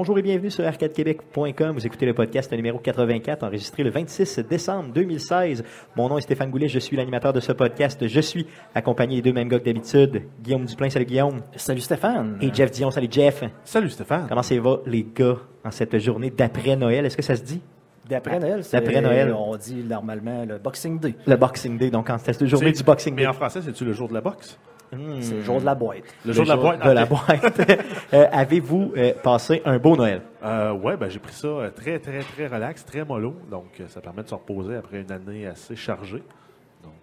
Bonjour et bienvenue sur arcadequebec.com. Vous écoutez le podcast numéro 84, enregistré le 26 décembre 2016. Mon nom est Stéphane Goulet, je suis l'animateur de ce podcast. Je suis accompagné des deux mêmes gars que d'habitude. Guillaume Duplain, salut Guillaume. Salut Stéphane. Et Jeff Dion, salut Jeff. Salut Stéphane. Comment ça va les gars en cette journée d'après Noël? Est-ce que ça se dit? D'après Noël, c'est- D'après Noël. on dit normalement le Boxing Day. Le Boxing Day, donc en cette journée C'est- du Boxing Mais Day. en français, c'est-tu le jour de la boxe? Hmm. C'est le jour de la boîte. Le, jour de la boîte? de la boîte. Euh, Avez-vous euh, passé un beau Noël? Euh, ouais, ben, j'ai pris ça très, très, très relax, très mollo. Donc, ça permet de se reposer après une année assez chargée.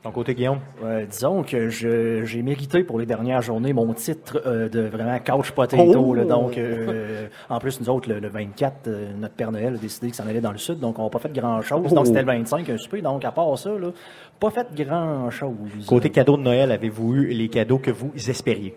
Ton côté, Guillaume? Ouais, disons que je- j'ai mérité pour les dernières journées mon titre euh, de vraiment couch potato. Oh! là. donc, euh, en plus, nous autres, le, le 24, euh, notre Père Noël a décidé qu'il s'en allait dans le sud, donc on n'a pas fait grand-chose. Oh! Donc, c'était le 25, un souper. Donc, à part ça, là, pas fait grand-chose. Côté cadeau de Noël, avez-vous eu les cadeaux que vous espériez?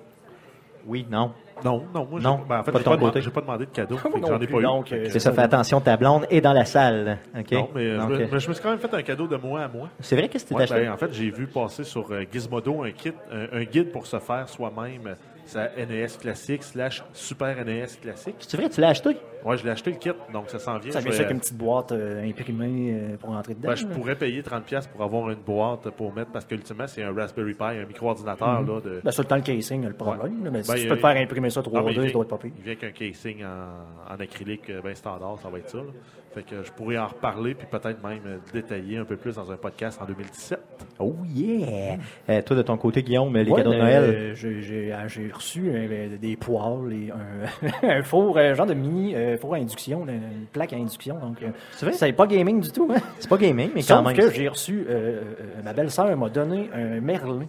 Oui, non? Non, non, moi, j'ai- Non, ben, en fait, pas de j'ai ton pas, demandé- côté. j'ai pas demandé de cadeau. que J'en ai pas eu. donc, que- C'est ça, fais attention, ta blonde est dans la salle. OK? Non, mais euh, Donc, je, me, euh, mais je me suis quand même fait un cadeau de moi à moi. C'est vrai que c'était Ouais, acheté? ben, en fait, j'ai vu passer sur euh, Gizmodo un kit, un, un guide pour se faire soi-même sa NES classique slash Super NES classique. C'est vrai, tu l'as acheté? Ouais, je l'ai acheté le kit, donc ça s'en vient. Ça Je vient avec une petite boîte euh, imprimée euh, pour rentrer dedans. Ben, je pourrais payer 30$ pour avoir une boîte pour mettre, parce qu'ultimement, c'est un Raspberry Pi, un micro-ordinateur. là, de... Ben, sur le temps, le casing, le problème. là, mais si Ben, tu il- peux te faire imprimer ça 3D, Ah, mais il ça vient- doit être pas pire. Il vient avec un casing en, en acrylique euh, bien standard, ça va être ça. là. Fait que je pourrais en reparler, puis peut-être même euh, détailler un peu plus dans un podcast en 2017. Oh yeah! Euh, toi, de ton côté, Guillaume, les Ouais, cadeaux de ben, Noël? euh, j'ai- ah, reçu euh, des poêles et un, un four, un genre de mini euh, four à induction, une plaque à induction. Donc, euh, C'est vrai? n'est pas gaming du tout. Hein? C'est pas gaming, mais quand Sauf même. que j'ai reçu, euh, euh, ma belle-sœur m'a donné un merlin.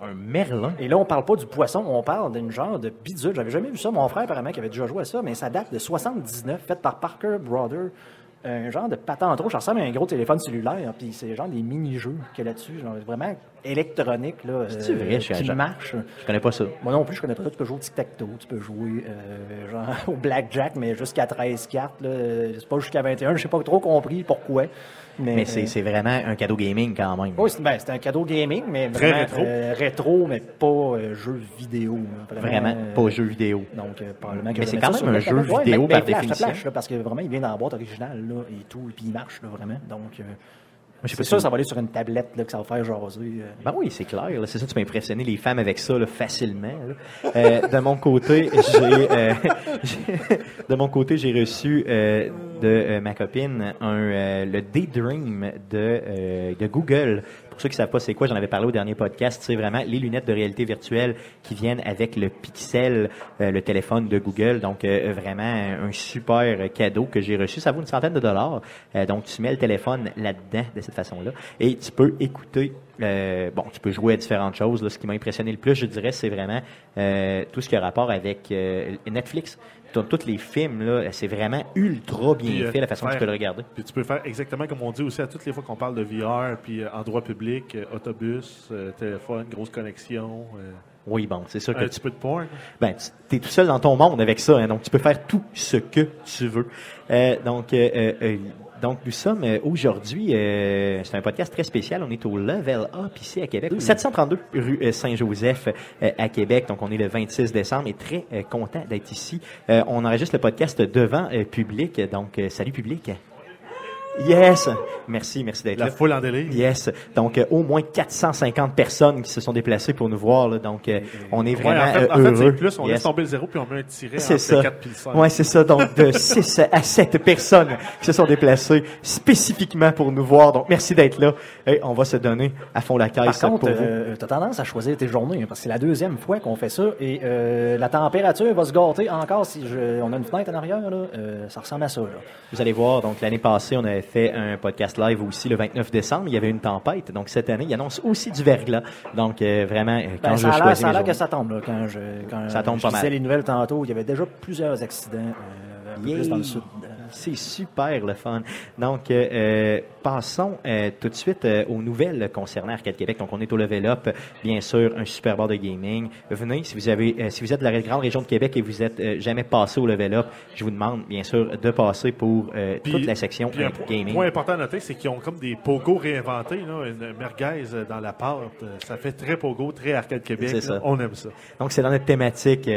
Un merlin. Et là, on parle pas du poisson, on parle d'une genre de bidule. J'avais jamais vu ça. Mon frère, apparemment, qui avait déjà joué à ça, mais ça date de 79, fait par Parker Brother. Un genre de patente rouge, ça ressemble à un gros téléphone cellulaire, puis c'est genre des mini-jeux qu'il y a là-dessus, genre vraiment électronique, là, C'est euh, vrai, je suis qui marche. Je connais pas ça. Moi non plus, je connais pas ça. Tu peux jouer au tic-tac-toe, tu peux jouer euh, genre au blackjack, mais jusqu'à 13 cartes. là. C'est pas jusqu'à 21. Je sais pas trop compris pourquoi. Mais, Mais c'est euh, c'est vraiment un cadeau gaming quand même. oui, c'est ben, c'est un cadeau gaming, mais Très vraiment rétro. euh, rétro, mais pas euh, jeu vidéo. là. Vraiment euh, pas jeu vidéo. Donc, euh, probablement que Mais je c'est vais quand même un jeu vidéo mais- par mais définition. flash, là, parce que vraiment, il vient dans la boîte originale là, et tout, et puis il marche là, vraiment. Donc, euh, Je pas sûr, si- ça va aller sur une tablette là, que ça va faire jaser. euh. Ben oui, c'est clair. C'est ça, tu peux impressionner les femmes avec ça là, facilement. là. Euh, de mon côté, j'ai euh, de mon côté, j'ai reçu euh, de euh, ma copine un euh, le Daydream de euh, de Google. Pour ceux qui savent pas c'est quoi, j'en avais parlé au dernier podcast. C'est vraiment les lunettes de réalité virtuelle qui viennent avec le Pixel, euh, le téléphone de Google. Donc euh, vraiment un super cadeau que j'ai reçu. Ça vaut une centaine de dollars. Euh, donc tu mets le téléphone là-dedans de cette façon-là et tu peux écouter. bon, tu peux jouer à différentes choses. Là. Ce qui m'a impressionné le plus, je dirais, c'est vraiment tout ce qui a rapport avec Netflix. Tous les films, là, c'est vraiment ultra bien Puis, euh, fait la façon dont tu peux le regarder. Puis tu peux faire exactement comme on dit aussi à toutes les fois qu'on parle de VR, puis euh, endroit public, euh, autobus, téléphone, grosse connexion, Oui, bon, c'est sûr que un tu petit peu de porn. ben, tu es tout seul dans ton monde avec ça, hein, donc tu peux faire tout ce que tu veux. Euh, donc, euh, donc nous sommes aujourd'hui, euh, c'est un podcast très spécial. On est au Level Up ici à Québec, 732 rue euh, Saint-Joseph euh, à Québec. Donc, on est le 26 décembre et très euh, content d'être ici. On enregistre le podcast devant public. Donc, salut public. Yes, merci, merci d'être La là. foule en délire. Yes. Donc, euh, au moins 450 personnes qui se sont déplacées pour nous voir. Là. Donc, euh, on est Ouais, vraiment en fait, en euh, fait, c'est heureux. plus, on Yes. laisse tomber le zéro, puis on met un tiret C'est entre ça. le 4 puis le 5. Ouais, c'est ça. Donc, de 6 à 7 personnes qui se sont déplacées spécifiquement pour nous voir. Donc, merci d'être là. Et on va se donner à fond la Par caisse contre, pour vous. euh, t'as tendance à choisir tes journées, hein, parce que c'est la deuxième fois qu'on fait ça, et euh, la température va se gâter encore si je, on a une fenêtre en arrière, là, euh, ça ressemble à ça. Là. Vous allez voir, donc l'année passée, on avait fait un podcast live aussi le 29 décembre. Il y avait une tempête. Donc, cette année, il annonce aussi du verglas. Donc, euh, vraiment, euh, quand Ben, je ça a choisis ça a l'air que ça tombe. Là, quand je, quand Ça tombe je pas mal. les nouvelles tantôt, il y avait déjà plusieurs accidents, euh, un peu plus dans le sud. C'est super le fun. Donc, euh, euh, passons euh, tout de suite euh, aux nouvelles concernant Arcade Québec. Donc, on est au Level Up, bien sûr, un super bar de gaming. Venez, si vous avez, euh, si vous êtes de la grande région de Québec et vous êtes euh, jamais passé au Level Up, je vous demande, bien sûr, de passer pour euh, Puis- toute la section Puis un gaming. point important à noter, c'est qu'ils ont comme des pogos réinventés, là, une merguez dans la pâte. Ça fait très pogo, très arcade Québec. C'est là. ça. On aime ça. Donc, c'est dans notre thématique.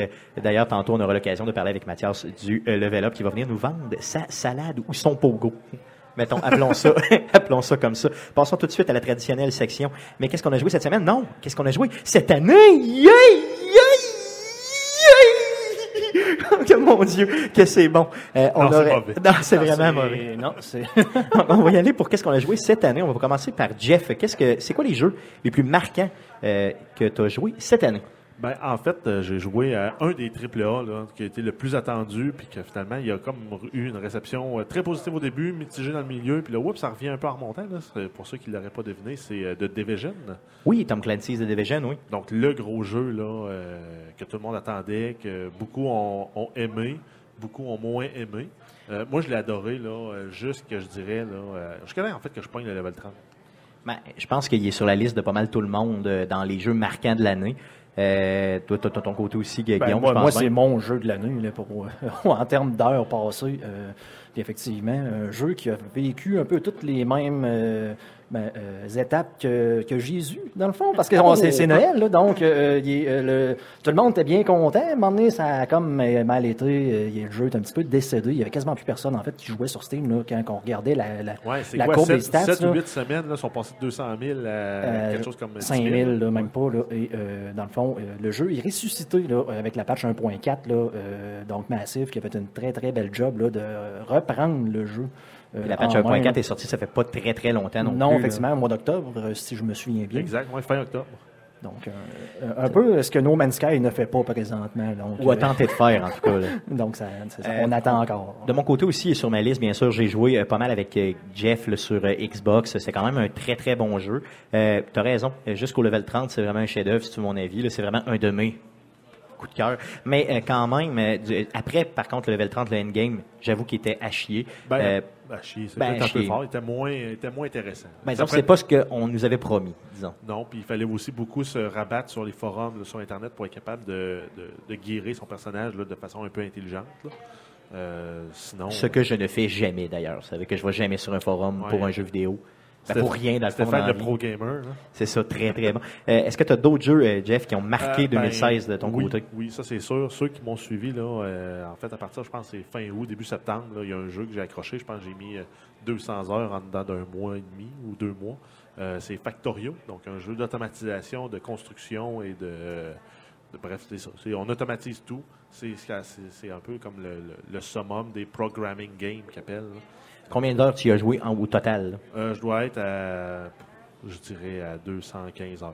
D'ailleurs, tantôt, on aura l'occasion de parler avec Mathias du Level Up qui va venir nous vendre sa salade ou son pogo. Mettons, appelons ça, appelons ça comme ça. Passons tout de suite à la traditionnelle section. Mais qu'est-ce qu'on a joué cette semaine? Non! Qu'est-ce qu'on a joué cette année? Yay! Yay! Yay! que mon Dieu, que c'est bon. Euh, on Non, c'est aurait- mauvais. Non, c'est Non, vraiment mauvais. c'est- Non, c'est. on va y aller pour qu'est-ce qu'on a joué cette année. On va commencer par Jeff. Qu'est-ce que, c'est quoi les jeux les plus marquants euh, que tu as joué cette année? Ben, en fait, euh, j'ai joué à un des AAA là, qui a été le plus attendu, puis que finalement, il y a comme eu une réception euh, très positive au début, mitigée dans le milieu, puis là, oups, ça revient un peu en remontant. Là. Pour ceux qui ne l'auraient pas deviné, c'est euh, The Division. Oui, Tom Clancy's The Division, oui. Donc, le gros jeu là, euh, que tout le monde attendait, que beaucoup ont, ont aimé, beaucoup ont moins aimé. Moi, je l'ai adoré, là, juste que je dirais, là, je connais en fait que je pogne le level 30. Ben, je pense qu'il est sur la liste de pas mal tout le monde dans les jeux marquants de l'année. Euh, toi, tu as ton côté aussi, Ben, Guillaume, moi, c'est mon jeu de l'année là, pour, en termes d'heures passées. euh, effectivement, un jeu qui a vécu un peu toutes les mêmes euh, ben, euh, étapes que, que Jésus, dans le fond, parce que on- c'est, c'est Noël, là, donc euh, il est, euh, le, tout le monde était bien content. À un moment donné, ça a comme euh, mal été. euh, il- le jeu est un petit peu décédé. Il y avait quasiment plus personne en fait qui jouait sur Steam là, quand on regardait la, la, Ouais, c'est la quoi, courbe 7, des stats. là. ou 8 semaines, là, sont passés de 200 000 à Euh, quelque chose comme 10 5 000. 000, là, même pas. Là, et euh, dans le fond, euh, le jeu est ressuscité là, avec la patch 1.4, là, euh, donc Massive, qui a fait une très très belle job là, de reprendre le jeu. Euh, la patch en main, 1.4 là. est sortie, ça fait pas très très longtemps non, Non, plus. effectivement, au mois d'octobre, euh, si je me souviens bien. Exact, ouais, fin octobre. Donc, euh, un peu ce que No Man's Sky ne fait pas présentement. Donc, Ou a euh, tenté de faire, en tout cas. là. donc ça, c'est ça. Euh, on attend encore. De mon côté aussi, sur ma liste, bien sûr, j'ai joué euh, pas mal avec Jeff là, sur euh, Xbox. C'est quand même un très, très bon jeu. Euh, tu as raison. Jusqu'au level 30, c'est vraiment un chef-d'œuvre, si tu veux mon avis. C'est vraiment un de mes coups de cœur. Mais euh, quand même, euh, du- après, par contre, le level 30, le endgame, j'avoue qu'il était à chier. Ben, Euh, ben, chier, c'est ben, un peu fort. Il était moins, il était moins intéressant. ben, donc, c'est pas ce qu'on nous avait promis, disons. Non, puis il fallait aussi beaucoup se rabattre sur les forums, là, sur Internet, pour être capable de, de, de guérir son personnage là, de façon un peu intelligente. là. Euh, sinon, Ce que je ne fais jamais, d'ailleurs. Vous savez que je vais jamais sur un forum Ouais. pour un jeu vidéo. Ben, pour rien, dans le fond, dans le pro gamer. C'est ça, très, très bon. Euh, Est-ce que tu as d'autres jeux, euh, Jeff, qui ont marqué Euh, ben, 2016 de ton oui, côté? Oui, ça c'est sûr. Ceux qui m'ont suivi, là, en fait, à partir, je pense, c'est fin août, début septembre, là, il y a un jeu que j'ai accroché. Je pense que j'ai mis euh, 200 heures en dedans d'un mois et demi ou deux mois. C'est Factorio, donc un jeu d'automatisation, de construction et de. de- bref, c'est ça. On automatise tout. C'est un peu comme le, le- le summum des programming games là. Combien d'heures tu y as joué en, au total? Euh, je dois être à, je dirais, à 215 heures.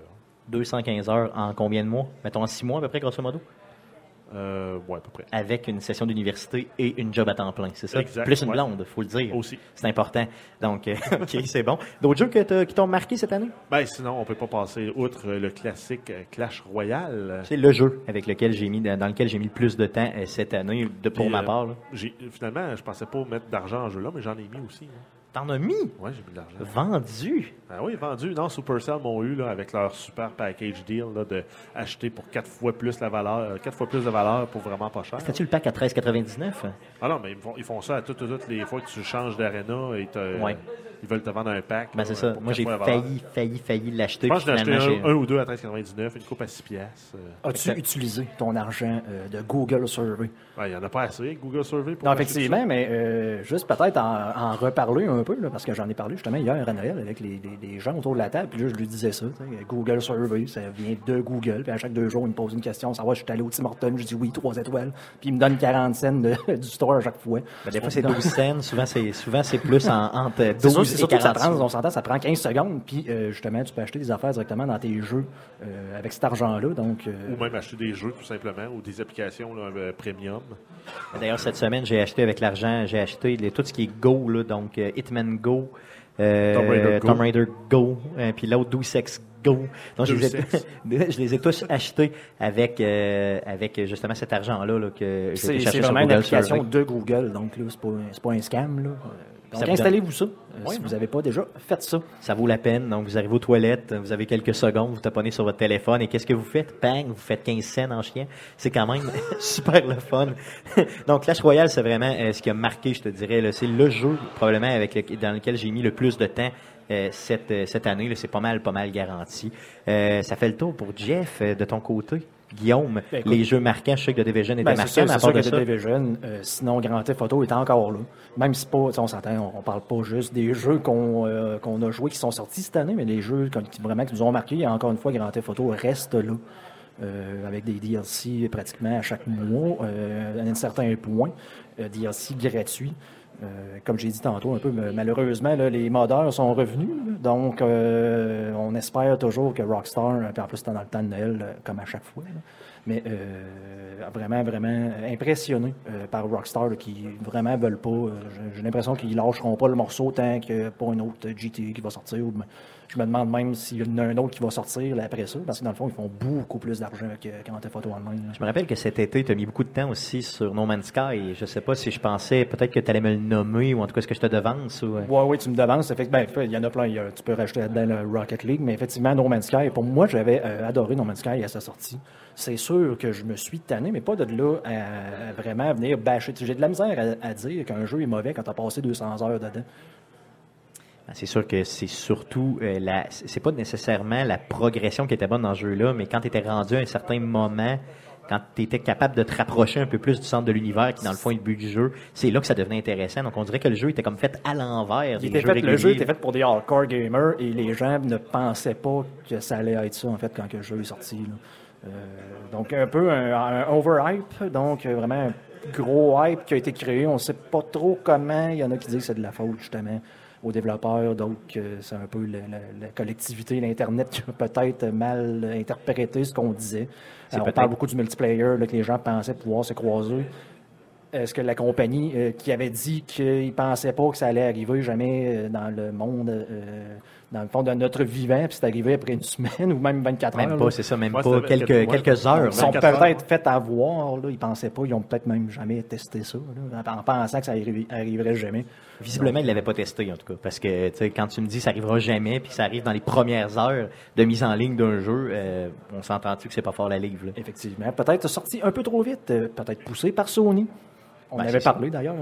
215 heures en combien de mois? Mettons en 6 mois à peu près, grosso modo? Euh, ouais, à peu près. Avec une session d'université et une job à temps plein, c'est ça? Exact, Plus une ouais. blonde, faut le dire. Aussi. C'est important. Donc, euh, OK, c'est bon. D'autres jeux que qui t'ont marqué cette année? Ben, sinon, on peut pas passer outre le classique euh, Clash Royale. C'est le jeu avec lequel j'ai mis, dans lequel j'ai mis le plus de temps euh, cette année, de, pour Puis, ma euh, part. là. Finalement, je pensais pas mettre d'argent en jeu là, mais j'en ai mis aussi. hein. T'en as mis? Ouais, j'ai mis de l'argent. Vendu? Ah oui, vendu. Non, Supercell m'ont eu là, avec leur super package deal là, de acheter pour quatre fois plus la valeur, quatre fois plus de valeur pour vraiment pas cher. C'était-tu le pack à 13,99? Ah non, mais ils font, ils font ça à toutes, toutes les fois que tu changes d'arena et te- Ouais. Ils veulent te vendre un pack. Ben, là, c'est ça. Moi, j'ai failli, failli, failli l'acheter. Je pense que j'ai acheté un, ou deux à 13,99, une coupe à 6 piastres. euh. As-tu utilisé ton argent euh, de Google Survey? Il n'y en a pas assez, Google Survey. Pour Non, effectivement, mais euh, juste peut-être en, en reparler un peu, là, parce que j'en ai parlé justement hier à Noël avec les, les- les gens autour de la table, puis là, je lui disais ça. Google Survey, ça vient de Google, puis à chaque deux jours, il me pose une question, savoir si je suis allé au Tim Hortons, je dis oui, trois étoiles, puis il me donne 40 cents de- du store à chaque fois. Ben, des fois, c'est 12 cents. Souvent, c'est, souvent, c'est plus en, entre 12 C'est c'est surtout que ça 40 prend, on s'entend, ça prend 15 secondes, puis euh, justement, tu peux acheter des affaires directement dans tes jeux euh, avec cet argent-là, donc... euh, Ou même acheter des jeux, tout simplement, ou des applications là, euh, premium. D'ailleurs, cette semaine, j'ai acheté avec l'argent, j'ai acheté les- tout ce qui est Go, là, donc euh, Hitman Go, euh, Tomb Raider Go. Tomb Raider Go, euh, puis l'autre Deus Ex Go. Donc, je, les ai, Ex. je les ai tous achetés avec, euh, avec justement cet argent-là là, que j'ai C'est été c'est chercher sur vraiment une Google application de Google, donc là, c'est pas, c'est pas un scam. Là. Ça Donc vous installez-vous ça. Euh, Oui, si vous n'avez pas déjà fait ça. Ça vaut la peine. Donc, vous arrivez aux toilettes, vous avez quelques secondes, vous taponnez sur votre téléphone et qu'est-ce que vous faites? Bang! Vous faites 15 cents en chien. C'est quand même super le fun. Donc, Clash Royale, c'est vraiment euh, ce qui a marqué, je te dirais. C'est le jeu, probablement, avec le- dans lequel j'ai mis le plus de temps euh, cette, cette année. C'est pas mal, pas mal garanti. Ça fait le tour pour Jeff, de ton côté. Guillaume, Ben, écoute. les jeux marquants, je sais que The Division était Ben, marquant, sûr, mais à part de que ça, The Division, euh, sinon Grand Theft Auto est encore là. Même si pas, on s'entend, on, on parle pas juste des jeux qu'on euh, qu'on a joués qui sont sortis cette année, mais les jeux comme- qui vraiment qui nous ont marqué. Et encore une fois, Grand Theft Auto reste là. euh, avec des DLC pratiquement à chaque mois, à un certain point, DLC gratuits. Euh, comme j'ai dit tantôt, un peu mais malheureusement, les modeurs sont revenus. donc, euh, on espère toujours que Rockstar, euh, puis en plus, dans le temps de Noël, euh, comme à chaque fois, mais euh, vraiment, vraiment impressionné euh, par Rockstar, qui vraiment veulent pas. euh, j'ai- l'impression qu'ils lâcheront pas le morceau tant que pas un autre GTA qui va sortir. ben, je me demande même s'il y en a un autre qui va sortir là, après ça, parce que dans le fond, ils font beaucoup plus d'argent que quand t'es photo online. là. Je me rappelle que cet été, tu as mis beaucoup de temps aussi sur No Man's Sky. Je sais pas si je pensais peut-être que tu allais me le nommer ou en tout cas est-ce que je te devance. Ou... euh, Ouais, oui, tu me devances. Effectivement, ben, il y en a plein. il y a- tu peux rajouter là-dedans le Rocket League, mais effectivement, No Man's Sky, pour moi, j'avais euh, adoré No Man's Sky à sa sortie. C'est sûr que je me suis tanné, mais pas de là à, à vraiment venir bâcher. J'ai de la misère à, à dire qu'un jeu est mauvais quand tu as passé 200 heures dedans. Ben, C'est sûr que c'est surtout euh, la. C'est pas nécessairement la progression qui était bonne dans ce jeu-là, mais quand tu étais rendu à un certain moment, quand tu étais capable de te rapprocher un peu plus du centre de l'univers, qui dans le fond est le but du jeu, c'est là que ça devenait intéressant. Donc on dirait que le jeu était comme fait à l'envers Il des était jeux fait- le jeu était fait pour des hardcore gamers et les gens ne pensaient pas que ça allait être ça, en fait, quand le jeu est sorti. Euh, donc, un peu un, un overhype, donc vraiment un gros hype qui a été créé. On ne sait pas trop comment. Il y en a qui disent que c'est de la faute, justement, aux développeurs. Donc, euh, c'est un peu la, la- la collectivité, l'Internet qui a peut-être mal interprété ce qu'on disait. On parle beaucoup du multiplayer, là, que les gens pensaient pouvoir se croiser. Est-ce que la compagnie euh, qui avait dit qu'ils ne pensaient pas que ça allait arriver jamais euh, dans le monde, euh, dans le fond de notre vivant, puis c'est arrivé après une semaine ou même 24 Même heures? pas, là. c'est ça, même Ouais, pas quelques, quelques- ouais. quelques heures. Ils sont 24 peut-être fait avoir, là, ils pensaient pas, ils ont peut-être même jamais testé ça, là, en en pensant que ça arri- arriverait jamais. Visiblement, il l'avait pas testé, en tout cas. Parce que, tu sais, quand tu me dis ça arrivera jamais, puis ça arrive dans les premières heures de mise en ligne d'un jeu, euh, on s'entend-tu que c'est pas fort la livre, là? Effectivement. Peut-être sorti un peu trop vite, euh, peut-être poussé par Sony. On Ben, avait parlé d'ailleurs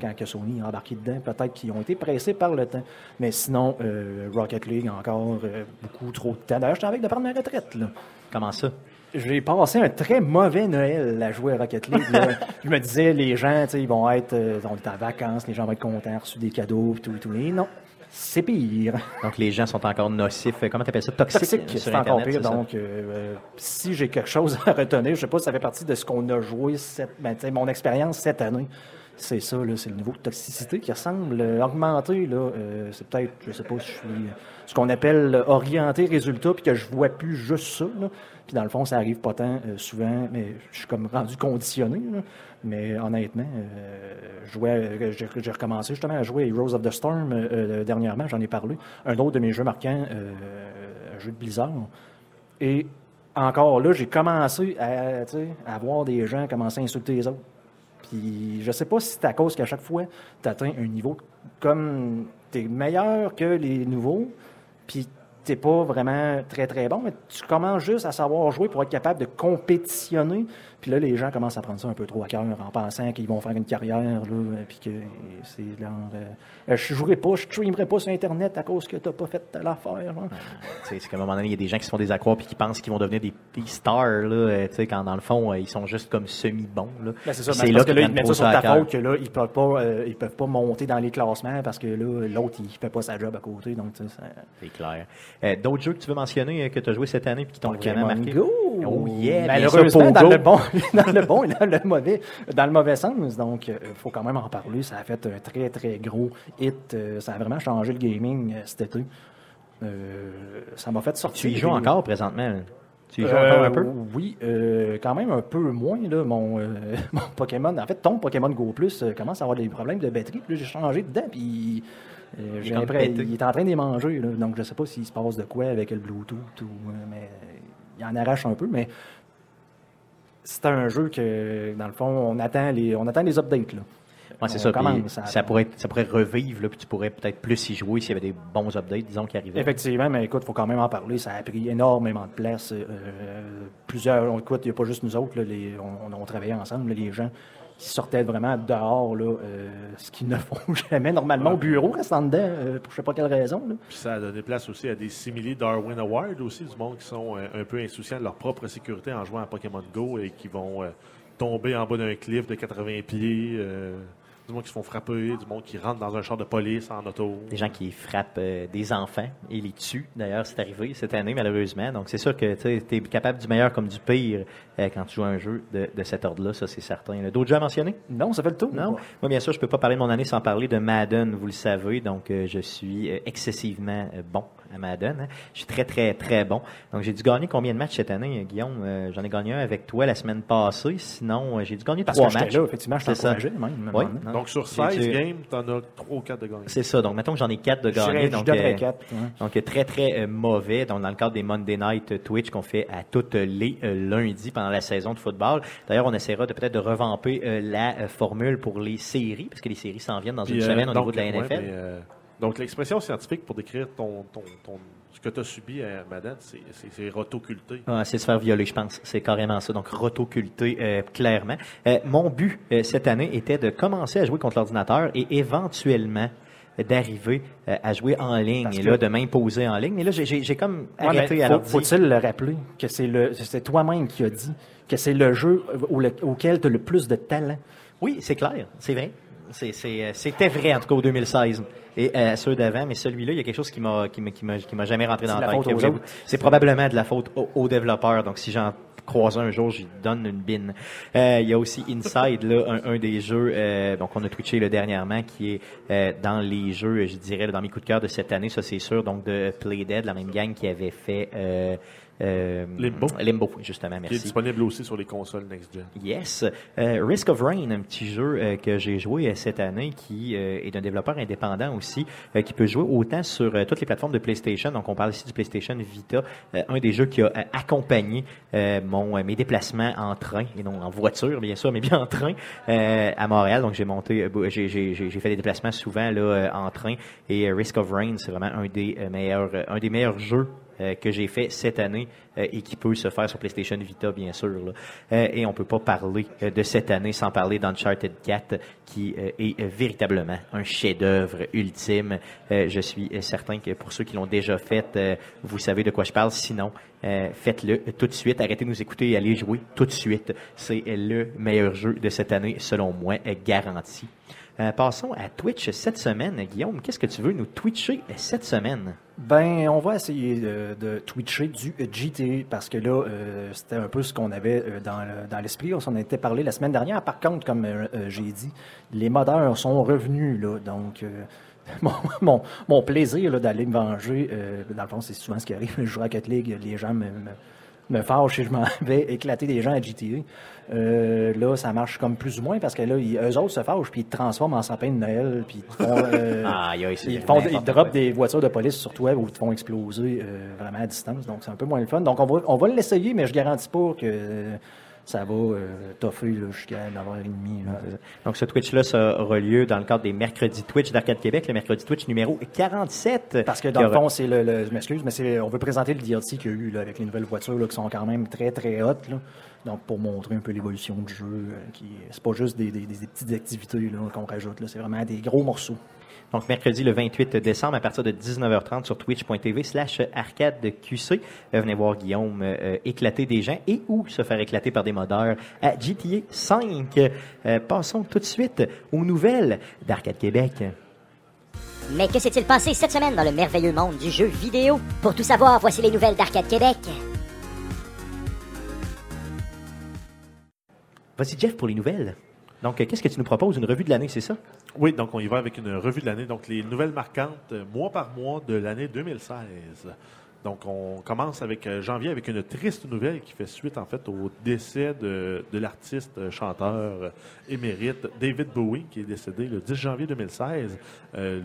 quand que Sony a embarqué dedans, peut-être qu'ils ont été pressés par le temps. Mais sinon, euh, Rocket League encore euh, beaucoup trop de temps. D'ailleurs, j'étais avec de prendre ma retraite. Là. Comment ça? J'ai passé un très mauvais Noël à jouer à Rocket League. je me disais, les gens, ils vont être, euh, on est en vacances, les gens vont être contents, reçu des cadeaux, tout, tout. Et non, c'est pire. Donc, les gens sont encore nocifs. Comment t'appelles ça? Toxiques? Toxique, sur c'est encore pire. Donc, euh, euh, si j'ai quelque chose à retenir, je sais pas si ça fait partie de ce qu'on a joué, cette, ben, tu mon expérience cette année. C'est ça, là, c'est le niveau de toxicité qui semble euh, augmenter. Là, Euh, c'est peut-être, je sais pas, si je suis euh, ce qu'on appelle orienté résultat, puis que je vois plus juste ça. Puis dans le fond, ça arrive pas tant euh, souvent, mais je suis comme rendu conditionné. Mais honnêtement, euh, euh, j'ai recommencé justement à jouer Heroes of the Storm euh, dernièrement, j'en ai parlé. Un autre de mes jeux marquants, un jeu de Blizzard. Et encore là, j'ai commencé à voir des gens commencer à insulter les autres. Puis je sais pas si c'est à cause qu'à chaque fois, tu atteins un niveau comme tu es meilleur que les nouveaux, puis t'es pas vraiment très très bon, mais tu commences juste à savoir jouer pour être capable de compétitionner. Puis là, les gens commencent à prendre ça un peu trop à cœur en pensant qu'ils vont faire une carrière, là, puis que c'est euh, je jouerai pas, je streamerai pas sur Internet à cause que t'as pas fait telle affaire. sais, C'est qu'à un moment donné, il y a des gens qui se font des accrocs puis qui pensent qu'ils vont devenir des, des stars, là, euh, tu sais, quand dans le fond, euh, ils sont juste comme semi-bons. Ben, c'est ça, Puis mais parce que là, ils mettent ça sur ta faute que là, ils peuvent pas, euh, ils peuvent pas monter dans les classements parce que là, l'autre, il fait pas sa job à côté. Donc, ça- C'est clair. Euh, D'autres jeux que tu veux mentionner euh, que tu as joué cette année et qui t'ont vraiment marqué? Go! Oh yeah! Malheureusement, dans le bon, dans le bon et dans le mauvais, dans le mauvais sens. Donc, il faut quand même en parler. Ça a fait un très, très gros hit. Euh, ça a vraiment changé le gaming euh, cet été. Euh, ça m'a fait sortir. Tu y joues encore présentement? Tu y joues Euh, encore un peu? Oui, euh, quand même un peu moins. Là, mon, euh, mon Pokémon, en fait, ton Pokémon Go Plus euh, commence à avoir des problèmes de batterie. Puis j'ai changé dedans, puis Euh, Il j'ai est il en train d'y manger, là. donc je ne sais pas s'il se passe de quoi avec le Bluetooth, ou, euh, mais il en arrache un peu, mais c'est un jeu que, dans le fond, on attend les, on attend les updates. Là. Ouais, c'est ça. ça, pourrait, ça pourrait revivre, là, puis tu pourrais peut-être plus y jouer s'il y avait des bons updates, disons, qui arrivaient. Effectivement, mais écoute, il faut quand même en parler. Ça a pris énormément de place. euh, plusieurs, on- écoute, il n'y a pas juste nous autres, là, les, on, on, on travaillait ensemble, là, les gens qui sortaient vraiment dehors, là, euh, ce qu'ils ne font jamais normalement au bureau, restant dedans, euh, pour je ne sais pas quelle raison. là. Puis ça a donné place aussi à des simili Darwin Awards aussi, du monde qui sont euh, un peu insouciants de leur propre sécurité en jouant à Pokémon Go et qui vont tomber en bas d'un cliff de 80 pieds, du monde qui se font frapper, du monde qui rentre dans un char de police en auto. Des gens qui frappent euh, des enfants et les tuent. D'ailleurs, c'est arrivé cette année, malheureusement. Donc, c'est sûr que tu es capable du meilleur comme du pire euh, quand tu joues à un jeu de, de cet ordre-là, ça, c'est certain. Il y en a D'autres jeux à mentionner? Non, ça fait le tour. Non? Moi, bien sûr, je peux pas parler de mon année sans parler de Madden, vous le savez. Donc, euh, je suis excessivement euh, bon à Madden. hein. Je suis très, très, très bon. Donc, j'ai dû gagner combien de matchs cette année, Guillaume? Euh, J'en ai gagné un avec toi la semaine passée. Sinon, euh, j'ai dû gagner Parce trois que matchs. là, effectivement, je C'est ça. t'encourageais même. Oui. Non. Donc sur J'ai 16 dû- games, t'en as 3 ou 4 de gagnés. C'est ça. Donc, mettons que j'en ai quatre de je Donc, euh, quatre, donc, très, très euh, mauvais. Donc, dans le cadre des Monday Night Twitch qu'on fait à tous euh, les euh, lundis pendant la saison de football. D'ailleurs, on essaiera de peut-être de revamper euh, la euh, formule pour les séries, parce que les séries s'en viennent dans Puis, une euh, semaine au donc, niveau de la ouais, NFL. mais, euh, donc l'expression scientifique pour décrire ton, ton, ton- ce que tu as subi à Madden, c'est- c'est c'est rotoculté. Ah, c'est se faire violer, je pense. C'est carrément ça. Donc, rotoculté, euh, clairement. Euh, mon but euh, cette année était de commencer à jouer contre l'ordinateur et éventuellement d'arriver euh, à jouer en ligne Parce et là de m'imposer en ligne. Mais là, j'ai- j'ai j'ai comme Ouais, arrêté mais à faut- l'ordi. Faut-il le rappeler que c'est le, c'est toi-même qui as dit que c'est le jeu au- le- auquel tu as le plus de talent? Oui, c'est clair, c'est vrai. Euh, C'était vrai, en tout cas, au 2016. Et euh, ceux d'avant, mais celui-là, il y a quelque chose qui m'a qui m'a- jamais rentré dans la la tête. C'est probablement de la faute aux, aux développeurs. Donc, si j'en croise un jour, j'y donne une bine. Euh, il y a aussi Inside, là, un, un des jeux euh, donc on a twitché le dernièrement, qui est euh, dans les jeux, je dirais, dans mes coups de cœur de cette année, ça c'est sûr. Donc, de Playdead, la même gang qui avait fait... Euh, Limbo. Limbo, justement, Qui est merci. disponible aussi sur les consoles next-gen. Yes. Euh, Risk of Rain, un petit jeu euh, que j'ai joué euh, cette année qui est d'un développeur indépendant aussi, qui peut jouer autant sur toutes les plateformes de PlayStation. Donc, on parle ici du PlayStation Vita, un des jeux qui a accompagné mon, mes déplacements en train, et non en voiture, bien sûr, mais bien en train à Montréal. Donc, j'ai monté, j'ai j'ai- fait des déplacements souvent là, en train. Et Risk of Rain, c'est vraiment un des meilleurs, un des meilleurs jeux euh, que j'ai fait cette année euh, et qui peut se faire sur PlayStation Vita, bien sûr. Euh, et on peut pas parler de cette année sans parler d'Uncharted 4, qui est véritablement un chef-d'œuvre ultime. Je suis certain que pour ceux qui l'ont déjà fait, vous savez de quoi je parle. Sinon, faites-le tout de suite. Arrêtez de nous écouter et allez jouer tout de suite. C'est le meilleur jeu de cette année, selon moi, garanti. Euh, passons à Twitch cette semaine. Guillaume, qu'est-ce que tu veux nous twitcher euh, cette semaine? Ben, on va essayer de, de twitcher du euh, GTA parce que là, euh, c'était un peu ce qu'on avait euh, dans, le- dans l'esprit. On s'en était parlé la semaine dernière. Par contre, comme euh, euh, j'ai dit, les modeurs sont revenus là, donc. euh, Mon, mon, plaisir d'aller me venger, euh, dans le fond, c'est souvent ce qui arrive. Je joue à Rocket League, les gens me, me fâchent et je m'en vais éclater des gens à GTA. Euh, là, ça marche comme plus ou moins parce que là, ils, eux autres se fâchent puis ils te transforment en sapin de Noël puis ils font, euh, c'est ils, font, ils droppent des voitures de police sur toi ou ils te font exploser euh, vraiment à distance. Donc, c'est un peu moins le fun. Donc, on va, on va l'essayer, mais je garantis pas que euh, ça va euh, toffer jusqu'à 9h30. Là. Donc, ce Twitch-là, ça aura lieu dans le cadre des mercredis Twitch d'Arcade Québec, le mercredi Twitch numéro 47. Parce que dans le fond, c'est le, le- je m'excuse, mais on veut présenter le DLC qu'il y a eu là, avec les nouvelles voitures là, qui sont quand même très très hautes. Là. Donc pour montrer un peu l'évolution du jeu, euh, qui c'est pas juste des, des- petites activités qu'on rajoute. C'est vraiment des gros morceaux. Donc, mercredi le 28 décembre, à partir de 19h30 sur twitch.tv slash arcadeqc. Euh, venez voir Guillaume euh, éclater des gens et ou se faire éclater par des modeurs à GTA 5. Euh, passons tout de suite aux nouvelles d'Arcade Québec. Mais que s'est-il passé cette semaine dans le merveilleux monde du jeu vidéo? Pour tout savoir, voici les nouvelles d'Arcade Québec. Voici Jeff pour les nouvelles. Donc, euh, qu'est-ce que tu nous proposes? Une revue de l'année, c'est ça? Oui, donc on y va avec une revue de l'année, donc les nouvelles marquantes euh, mois par mois de l'année 2016. Donc on commence avec euh, janvier avec une triste nouvelle qui fait suite en fait au décès de, l'artiste euh, chanteur émérite David Bowie qui est décédé le 10 janvier 2016. Euh,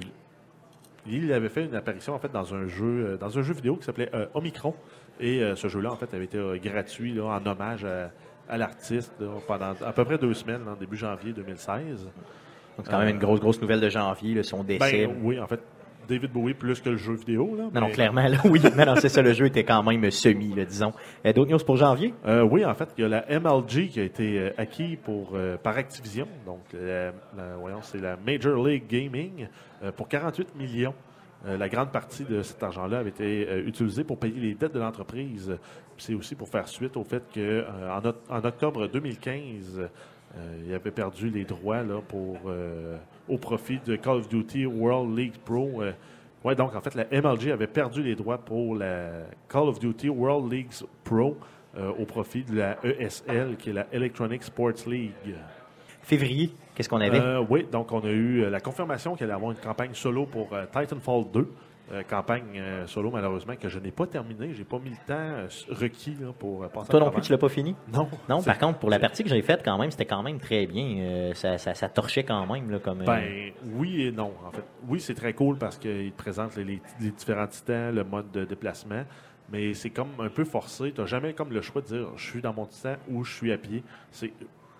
il avait fait une apparition en fait dans un jeu, dans un jeu vidéo qui s'appelait Omicron. Et ce jeu-là, en fait, avait été gratuit en hommage à, à l'artiste pendant à peu près deux semaines, en début janvier 2016. Donc, c'est quand même une grosse, grosse nouvelle de janvier, là, son décès. Ben, oui, en fait, David Bowie plus que le jeu vidéo. Là, non, non, mais- clairement, là, oui. Non, non, c'est ça, le jeu était quand même semi, là, disons. Euh, D'autres news pour janvier? Euh, oui, en fait, il y a la MLG qui a été euh, acquis pour, euh, par Activision. Donc, la- la- voyons, c'est la Major League Gaming euh, pour 48 millions. La grande partie de cet argent-là avait été utilisée pour payer les dettes de l'entreprise. C'est aussi pour faire suite au fait que euh, en, oct- en octobre 2015, euh, il avait perdu les droits là, pour, euh, au profit de Call of Duty World League Pro. Euh, ouais, donc en fait, la MLG avait perdu les droits pour la Call of Duty World League Pro euh, au profit de la ESL, qui est la Electronic Sports League. Février, qu'est-ce qu'on avait? Euh, oui, donc on a eu euh, la confirmation qu'elle allait avoir une campagne solo pour euh, Titanfall 2. Euh, campagne euh, solo, malheureusement, que je n'ai pas terminée. J'ai pas mis le temps euh, requis là, pour passer Toi non plus, tu l'as pas fini? Non. Non, par contre, pour la partie que j'ai faite, quand même, c'était quand même très bien. Ça, ça, ça torchait quand même, là, comme... Ben oui et non, en fait. Oui, c'est très cool parce qu'il te présente les, les- les différents titans, le mode de déplacement, mais c'est comme un peu forcé. Tu n'as jamais comme le choix de dire je suis dans mon titan ou je suis à pied. C'est,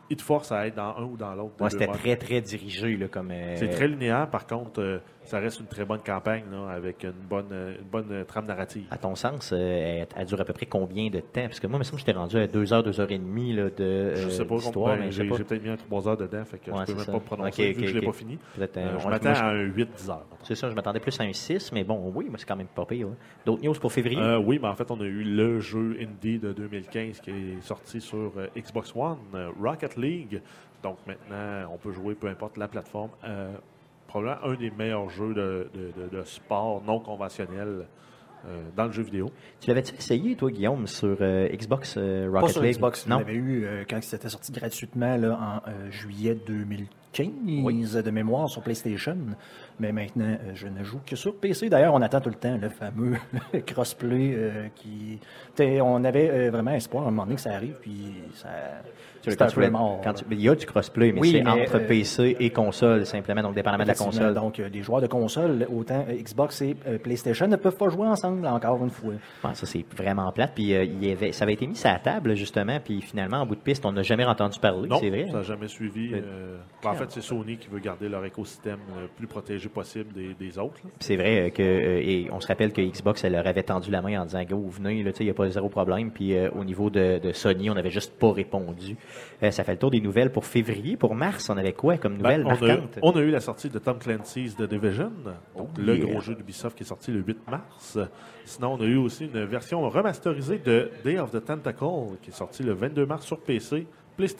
il te force à être dans un ou dans l'autre. ouais, c'était très, très dirigé, là, comme... C'est très linéaire, par contre, ça reste une très bonne campagne là, avec une bonne, euh, une bonne euh, trame narrative. À ton sens, euh, elle, dure à peu près combien de temps? Parce que moi, il me semble que j'étais rendu à deux heures, deux heures et demie là, de Je euh, sais pas combien, mais je sais j'ai, peut-être mis un 3 heures dedans, fait que Ouais, je peux même ça. pas me prononcer Ok, vu que je l'ai pas fini. Euh, je m'attends je- à un 8-10 heures. C'est ça, je m'attendais plus à un 6, mais bon, oui, moi, c'est quand même pas pire. là. D'autres news pour février? Oui, mais en fait, on a eu le jeu indie de 2015 qui est sorti sur Xbox One, Rocket League. Donc maintenant, on peut jouer peu importe la plateforme. Probablement un des meilleurs jeux de, de- de- de sport non conventionnel euh, dans le jeu vidéo. Tu l'avais-tu essayé, toi, Guillaume, sur euh, Xbox euh, Pas Rocket sur League? Xbox. Non? L'avais eu euh, quand c'était sorti gratuitement là, en euh, juillet 2015 de mémoire sur PlayStation. Mais maintenant, euh, je ne joue que sur PC. D'ailleurs, on attend tout le temps le fameux crossplay euh, qui. On avait euh, vraiment espoir à un moment donné que ça arrive, puis ça. Quand tu il y a du crossplay, mais Oui, c'est entre euh, PC et console, simplement, donc dépendamment de la console. Donc, euh, les joueurs de console, autant euh, Xbox et euh, PlayStation, ne peuvent pas jouer ensemble, encore une fois. Ça, c'est vraiment plate. Puis, euh, il y avait, ça avait été mis sur la table, justement, puis finalement, en bout de piste, on n'a jamais entendu parler, Non, c'est vrai. ça n'a jamais suivi. Euh, ben, en fait, c'est Sony qui veut garder leur écosystème le plus protégé possible des, des autres. C'est vrai euh, que euh, et on se rappelle que Xbox elle leur avait tendu la main en disant go venez là tu sais il y a pas zéro problème puis euh, au niveau de, de Sony on avait juste pas répondu. Euh, ça fait le tour des nouvelles pour février pour mars on avait quoi comme nouvelles Ben, on, a, marquantes? on a eu la sortie de Tom Clancy's The Division, donc Oh, le yeah. gros jeu d'Ubisoft qui est sorti le 8 mars. Sinon, on a eu aussi une version remasterisée de Day of the Tentacle qui est sortie le 22 mars sur PC,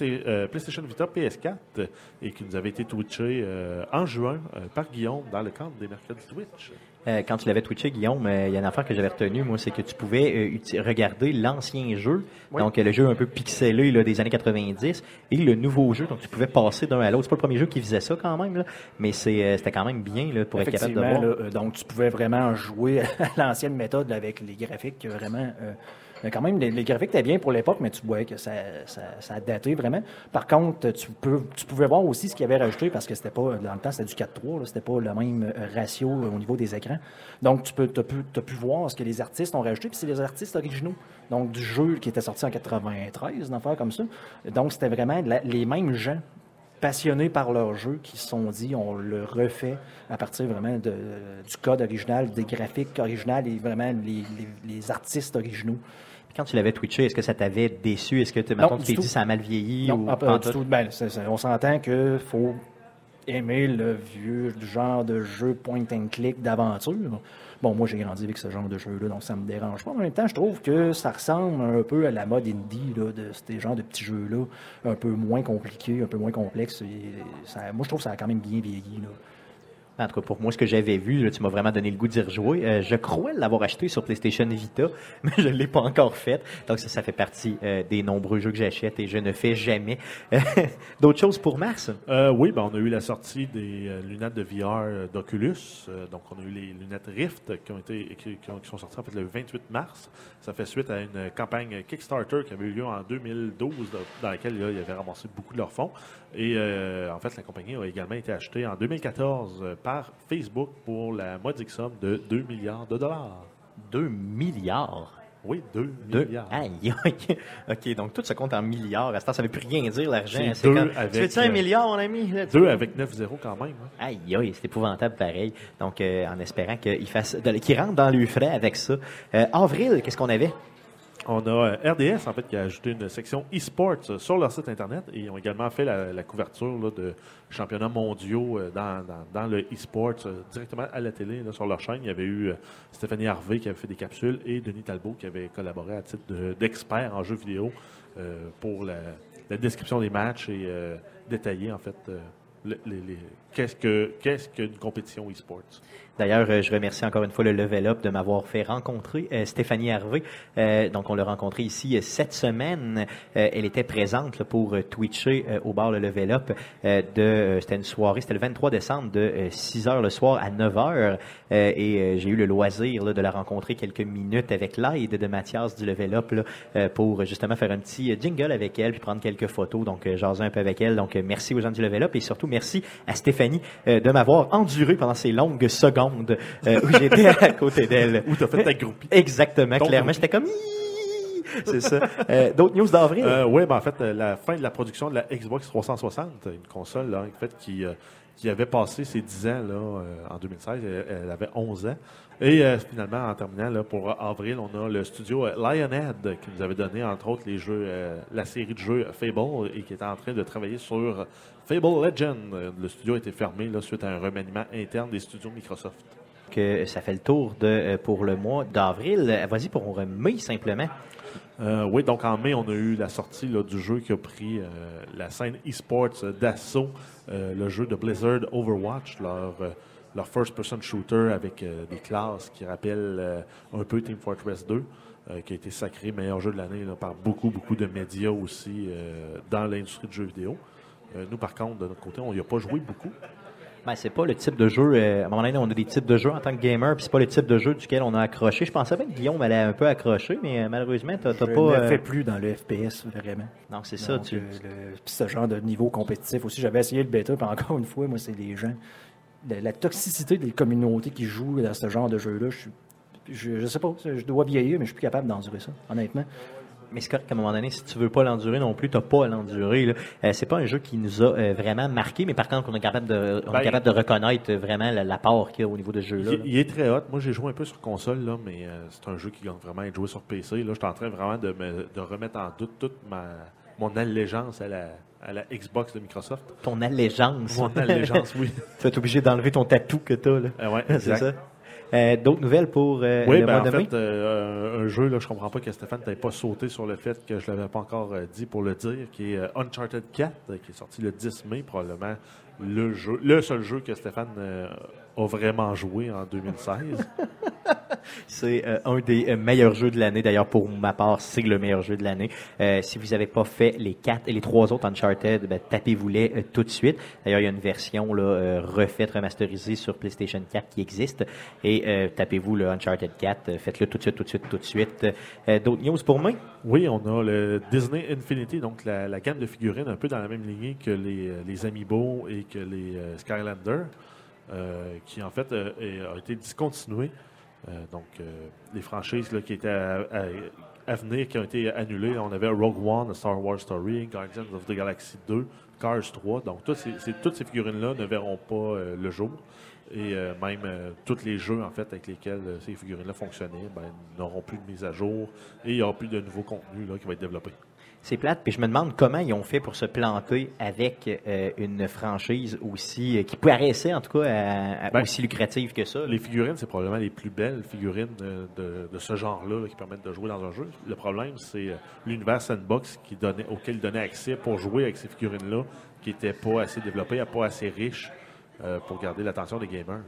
euh, PlayStation Vita, PS4 euh, et qui nous avait été twitché euh, en juin euh, par Guillaume dans le cadre des mercredis Twitch. Euh, quand tu l'avais twitché Guillaume euh, il y a une affaire que j'avais retenue moi c'est que tu pouvais euh, regarder l'ancien jeu donc euh, le jeu un peu pixelé là, des années 90 et le nouveau jeu donc tu pouvais passer d'un à l'autre c'est pas le premier jeu qui faisait ça quand même là, mais c'est euh, c'était quand même bien là, pour être capable de voir. là, euh, donc, tu pouvais vraiment jouer à l'ancienne méthode là, avec les graphiques euh, vraiment. Mais quand même, les, graphiques étaient bien pour l'époque, mais tu voyais que ça, ça, ça a daté vraiment. Par contre, tu, peux, tu pouvais voir aussi ce qu'il y avait rajouté parce que c'était pas, dans le temps, c'était du 4-3, là, c'était pas le même euh, ratio euh, au niveau des écrans. Donc, tu peux, as pu, pu voir ce que les artistes ont rajouté, puis c'est les artistes originaux. Donc, du jeu qui était sorti en 93, une affaire comme ça. Donc, c'était vraiment les mêmes gens passionnés par leur jeu qui se sont dit on le refait à partir vraiment de, du code original, des graphiques originaux et vraiment les, les- les artistes originaux. Quand tu l'avais twitché, est-ce que ça t'avait déçu? Est-ce que tu t'es dit ça a mal vieilli? Non, ou ah, pas du tout? Ben, on s'entend qu'il faut aimer le vieux genre de jeu point and click d'aventure. Bon, moi j'ai grandi avec ce genre de jeu-là, donc ça me dérange pas. En même temps, je trouve que ça ressemble un peu à la mode indie de ces genres de petits jeux-là, un peu moins compliqués, un peu moins complexes. Moi, je trouve que ça a quand même bien vieilli. Là. En tout cas, pour moi, ce que j'avais vu, tu m'as vraiment donné le goût d'y rejouer. Euh, je crois l'avoir acheté sur PlayStation Vita, mais je ne l'ai pas encore fait. Donc, ça, ça fait partie euh, des nombreux jeux que j'achète et je ne fais jamais. D'autres choses pour mars? Euh, oui, ben, on a eu la sortie des lunettes de VR d'Oculus. Donc, on a eu les lunettes Rift qui, ont été, qui, qui ont- qui sont sorties en fait le 28 mars. Ça fait suite à une campagne Kickstarter qui avait eu lieu en 2012, dans- dans laquelle là, ils avaient ramassé beaucoup de leurs fonds. Et euh, en fait, la compagnie a également été achetée en 2014 euh, par Facebook pour la modique somme de 2 milliards de dollars. 2 milliards? Oui, 2 Deux? milliards. Aïe, aïe. OK, donc tout se compte en milliards. À ce temps, ça ne veut plus rien dire, l'argent. C'est deux avec, Tu veux-tu un euh, milliard, mon ami? Là, 2 avec 9-0 quand même. hein. Aïe, aïe, c'est épouvantable pareil. Donc, euh, en espérant qu'il fasse, qu'il rentre dans le frais avec ça. Euh, avril, qu'est-ce qu'on avait? On a euh, RDS, en fait, qui a ajouté une section e-sports euh, sur leur site Internet et ils ont également fait la, couverture de championnats mondiaux euh, dans, le e-sports directement à la télé, sur leur chaîne. Il y avait eu Stéphanie Harvey qui avait fait des capsules et Denis Talbot qui avait collaboré à titre de- d'expert en jeux vidéo pour la, description des matchs et détailler, en fait, le- les- les- qu'est-ce que qu'est-ce qu'une compétition e-sports? D'ailleurs, euh, je remercie encore une fois le Level Up de m'avoir fait rencontrer euh, Stéphanie Hervé. Euh, donc, on l'a rencontrée ici euh, cette semaine. Euh, elle était présente là, pour Twitcher au bar le Level Up. de, c'était une soirée, c'était le 23 décembre de euh, 6 heures le soir à 9 heures. Euh, et j'ai eu le loisir là, de la rencontrer quelques minutes avec l'aide de Mathias du Level Up là, pour justement faire un petit jingle avec elle puis prendre quelques photos. Donc, jaser un peu avec elle. Donc, merci aux gens du Level Up et surtout merci à Stéphanie euh, de m'avoir enduré pendant ces longues secondes euh, où j'étais à côté d'elle. Où tu as fait ta groupie. Exactement, clairement. J'étais comme... C'est ça. Euh, D'autres news d'avril? Oui, ben en fait, la fin de la production de la Xbox 360, une console là, en fait, qui, qui avait passé ses 10 ans là, en 2016, elle, elle avait 11 ans. Et euh, finalement, en terminant, là, pour avril, on a le studio Lionhead qui nous avait donné, entre autres, les jeux, euh, la série de jeux Fable et qui était en train de travailler sur Fable Legend. Euh, Le studio a été fermé là, suite à un remaniement interne des studios Microsoft. Que ça fait le tour de euh, pour le mois d'avril. Euh, Vas-y pour mai, simplement. Euh, oui, donc en mai, on a eu la sortie là, du jeu qui a pris euh, la scène e-sports euh, d'assaut, euh, le jeu de Blizzard Overwatch, leur, euh, leur first-person shooter avec euh, des classes qui rappellent euh, un peu Team Fortress 2, euh, qui a été sacré meilleur jeu de l'année par beaucoup, beaucoup de médias aussi euh, dans l'industrie du jeu vidéo. Euh, nous, par contre, de notre côté, on n'y a pas joué beaucoup. Ben, c'est pas le type de jeu. euh, à un moment donné, on a des types de jeux en tant que gamer, puis c'est pas le type de jeu duquel on a accroché. Je pensais bien que Guillaume allait un peu accrocher, mais euh, malheureusement, t'as t'as Je pas. ne euh, fais plus dans le FPS, vraiment. Non, c'est ça. Tu... euh, le- puis ce genre de niveau compétitif aussi, j'avais essayé le bêta, puis encore une fois, moi, c'est les gens. La, la toxicité des communautés qui jouent dans ce genre de jeu-là, je suis. Je, je sais pas, je dois vieillir, mais je suis plus capable d'endurer ça, honnêtement. Mais c'est correct qu'à un moment donné, si tu veux pas l'endurer non plus, t'as pas à l'endurer. Euh, c'est pas un jeu qui nous a euh, vraiment marqué, mais par contre, on est capable de, on est Ben, capable de reconnaître euh, vraiment la- l'apport qu'il y a au niveau de ce jeu-là. Il, là. il est très hot. Moi, j'ai joué un peu sur console, là, mais euh, c'est un jeu qui gagne vraiment à être joué sur PC. Là, je suis en train vraiment de, me, de remettre en doute toute ma, mon allégeance à la, à la Xbox de Microsoft. Ton allégeance. Mon allégeance, oui. tu vas être obligé d'enlever ton tatou que t'as, là. Ah ouais, c'est ça. Euh, D'autres nouvelles pour euh, Oui, le ben, mois en de mai? fait, euh, un jeu, là, je comprends pas que Stéphane t'avait pas sauté sur le fait que je l'avais pas encore dit pour le dire, qui est Uncharted 4, euh, qui est sorti le 10 mai, probablement le jeu, le seul jeu que Stéphane a vraiment joué en 2016. C'est euh, un des euh, meilleurs jeux de l'année. D'ailleurs, pour ma part, c'est le meilleur jeu de l'année. Euh, si vous n'avez pas fait les quatre et les trois autres Uncharted, ben, tapez-vous-les tout de suite. D'ailleurs, il y a une version refaite, remasterisée sur PlayStation 4 qui existe. Et tapez-vous le Uncharted 4. euh, Faites-le tout de suite, tout de suite, tout de suite. D'autres news pour moi? Oui, on a le Disney Infinity, donc la, la gamme de figurines un peu dans la même lignée que les, Amiibo et que les Skylander, euh, qui en fait euh, a été discontinué. Euh, donc, euh, les franchises qui étaient à, venir, qui ont été annulées. On avait Rogue One, Star Wars Story, Guardians of the Galaxy 2, Cars 3. Donc, toutes ces, figurines-là ne verront pas euh, le jour. Et même tous les jeux en fait avec lesquels ces figurines-là fonctionnaient ben, n'auront plus de mise à jour et il n'y aura plus de nouveau contenu là, qui va être développé. C'est plate, puis je me demande comment ils ont fait pour se planter avec euh, une franchise aussi, euh, qui paraissait en tout cas à- à- Ben, aussi lucrative que ça. Les figurines, c'est probablement les plus belles figurines euh, de, de ce genre-là là, qui permettent de jouer dans un jeu. Le problème, c'est l'univers sandbox qui donnait, auquel il donnait accès pour jouer avec ces figurines-là, qui n'était pas assez développé, pas assez riche euh, pour garder l'attention des gamers.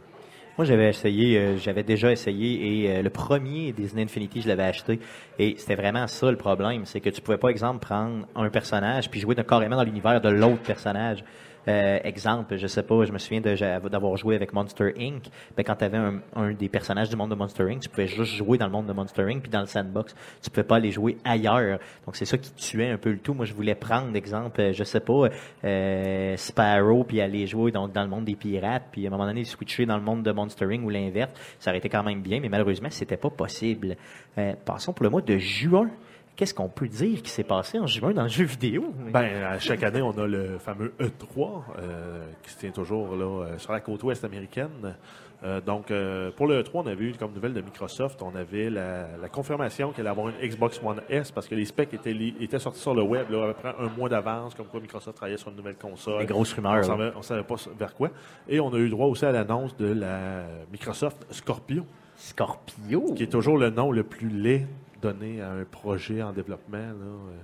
Moi, j'avais essayé, euh, j'avais déjà essayé, et euh, le premier Disney Infinity, je l'avais acheté, et c'était vraiment ça le problème, c'est que tu pouvais pas, exemple, prendre un personnage puis jouer de- carrément dans l'univers de l'autre personnage. Euh, exemple, je sais pas, je me souviens d'avoir joué avec Monster Inc. Ben, quand tu avais un, des personnages du monde de Monster Inc., tu pouvais juste jouer dans le monde de Monster Inc. puis dans le sandbox, tu pouvais pas aller jouer ailleurs. Donc c'est ça qui tuait un peu le tout. Moi, je voulais prendre, exemple, euh, je sais pas, euh, Sparrow puis aller jouer dans le monde des pirates, puis à un moment donné switcher dans le monde de Monster Inc. ou l'inverse. Ça aurait été quand même bien, mais malheureusement, c'était pas possible. Euh, passons pour le mois de juin. Qu'est-ce qu'on peut dire qui s'est passé en juin dans le jeu vidéo? Ben, à chaque année, on a le fameux E3 euh, qui se tient toujours là euh, sur la côte ouest américaine. Euh, donc, euh, pour le E3, on avait eu comme nouvelle de Microsoft, on avait la, la confirmation qu'elle allait avoir une Xbox One S parce que les specs étaient, sortis sur le web là, à peu près un mois d'avance, comme quoi Microsoft travaillait sur une nouvelle console. Des grosses rumeurs, On on savait pas vers quoi. Et on a eu droit aussi à l'annonce de la Microsoft Scorpio, Scorpio? qui est toujours le nom le plus laid donné à un projet en développement. Là. Euh,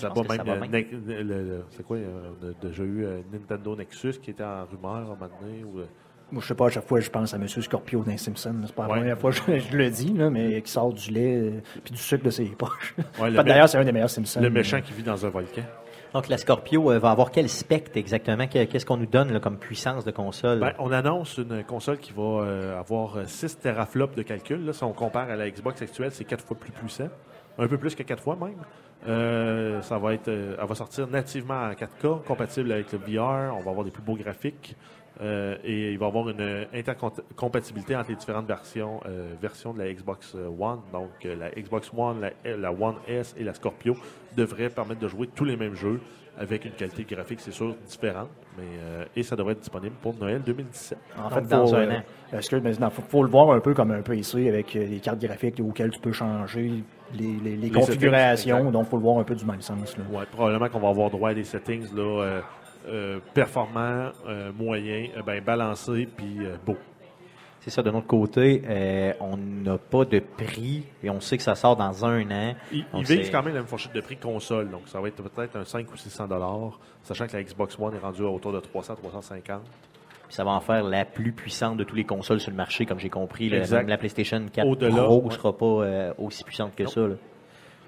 Ça va même. euh, bien. Ne- le- le- C'est quoi euh, On a déjà eu Nintendo Nexus qui était en rumeur à un moment donné. Moi, je sais pas, à chaque fois, je pense à M. Scorpio dans les Simpsons. C'est pas la Ouais. première fois que je, je le dis, là, mais qui sort du lait euh, puis du sucre de ses poches. Ouais, D'ailleurs, c'est un des meilleurs Simpsons. le méchant qui vit dans un volcan. Donc la Scorpio euh, va avoir quel spectre exactement? Que- Qu'est-ce qu'on nous donne comme puissance de console? Ben, on annonce une console qui va euh, avoir 6 teraflops de calcul. Si on compare à la Xbox actuelle, c'est 4 fois plus puissant. Un peu plus que 4 fois même. Euh, ça va euh, elle va sortir nativement en 4K, compatible avec le VR. On va avoir des plus beaux graphiques. Euh, et il va y avoir une euh, intercompatibilité entre les différentes versions, euh, versions de la Xbox One. Donc, euh, la Xbox One, la, la One S et la Scorpio devraient permettre de jouer tous les mêmes jeux avec une qualité graphique, c'est sûr, différente. Mais, euh, et ça devrait être disponible pour Noël 2017. En Donc, fait, dans faut, un an. Est-ce que mais non, faut, faut le voir un peu comme un PC avec les cartes graphiques auxquelles tu peux changer les, les- les configurations. settings, Donc, faut le voir un peu du même sens. Ouais, probablement qu'on va avoir droit à des settings là, euh, performants, euh, moyens, euh, ben, balancés, puis beaux. C'est ça, de notre côté, euh, on n'a pas de prix et on sait que ça sort dans un an. Ils, ils visent c'est- quand même la même fourchette de prix console, donc ça va être peut-être un 5 ou 600 dollars, sachant que la Xbox One est rendue autour de 300 350. Puis ça va en faire la plus puissante de tous les consoles sur le marché, comme j'ai compris. Même la PlayStation 4 Au-delà, Pro ne ouais. sera pas euh, aussi puissante que Non. ça. là.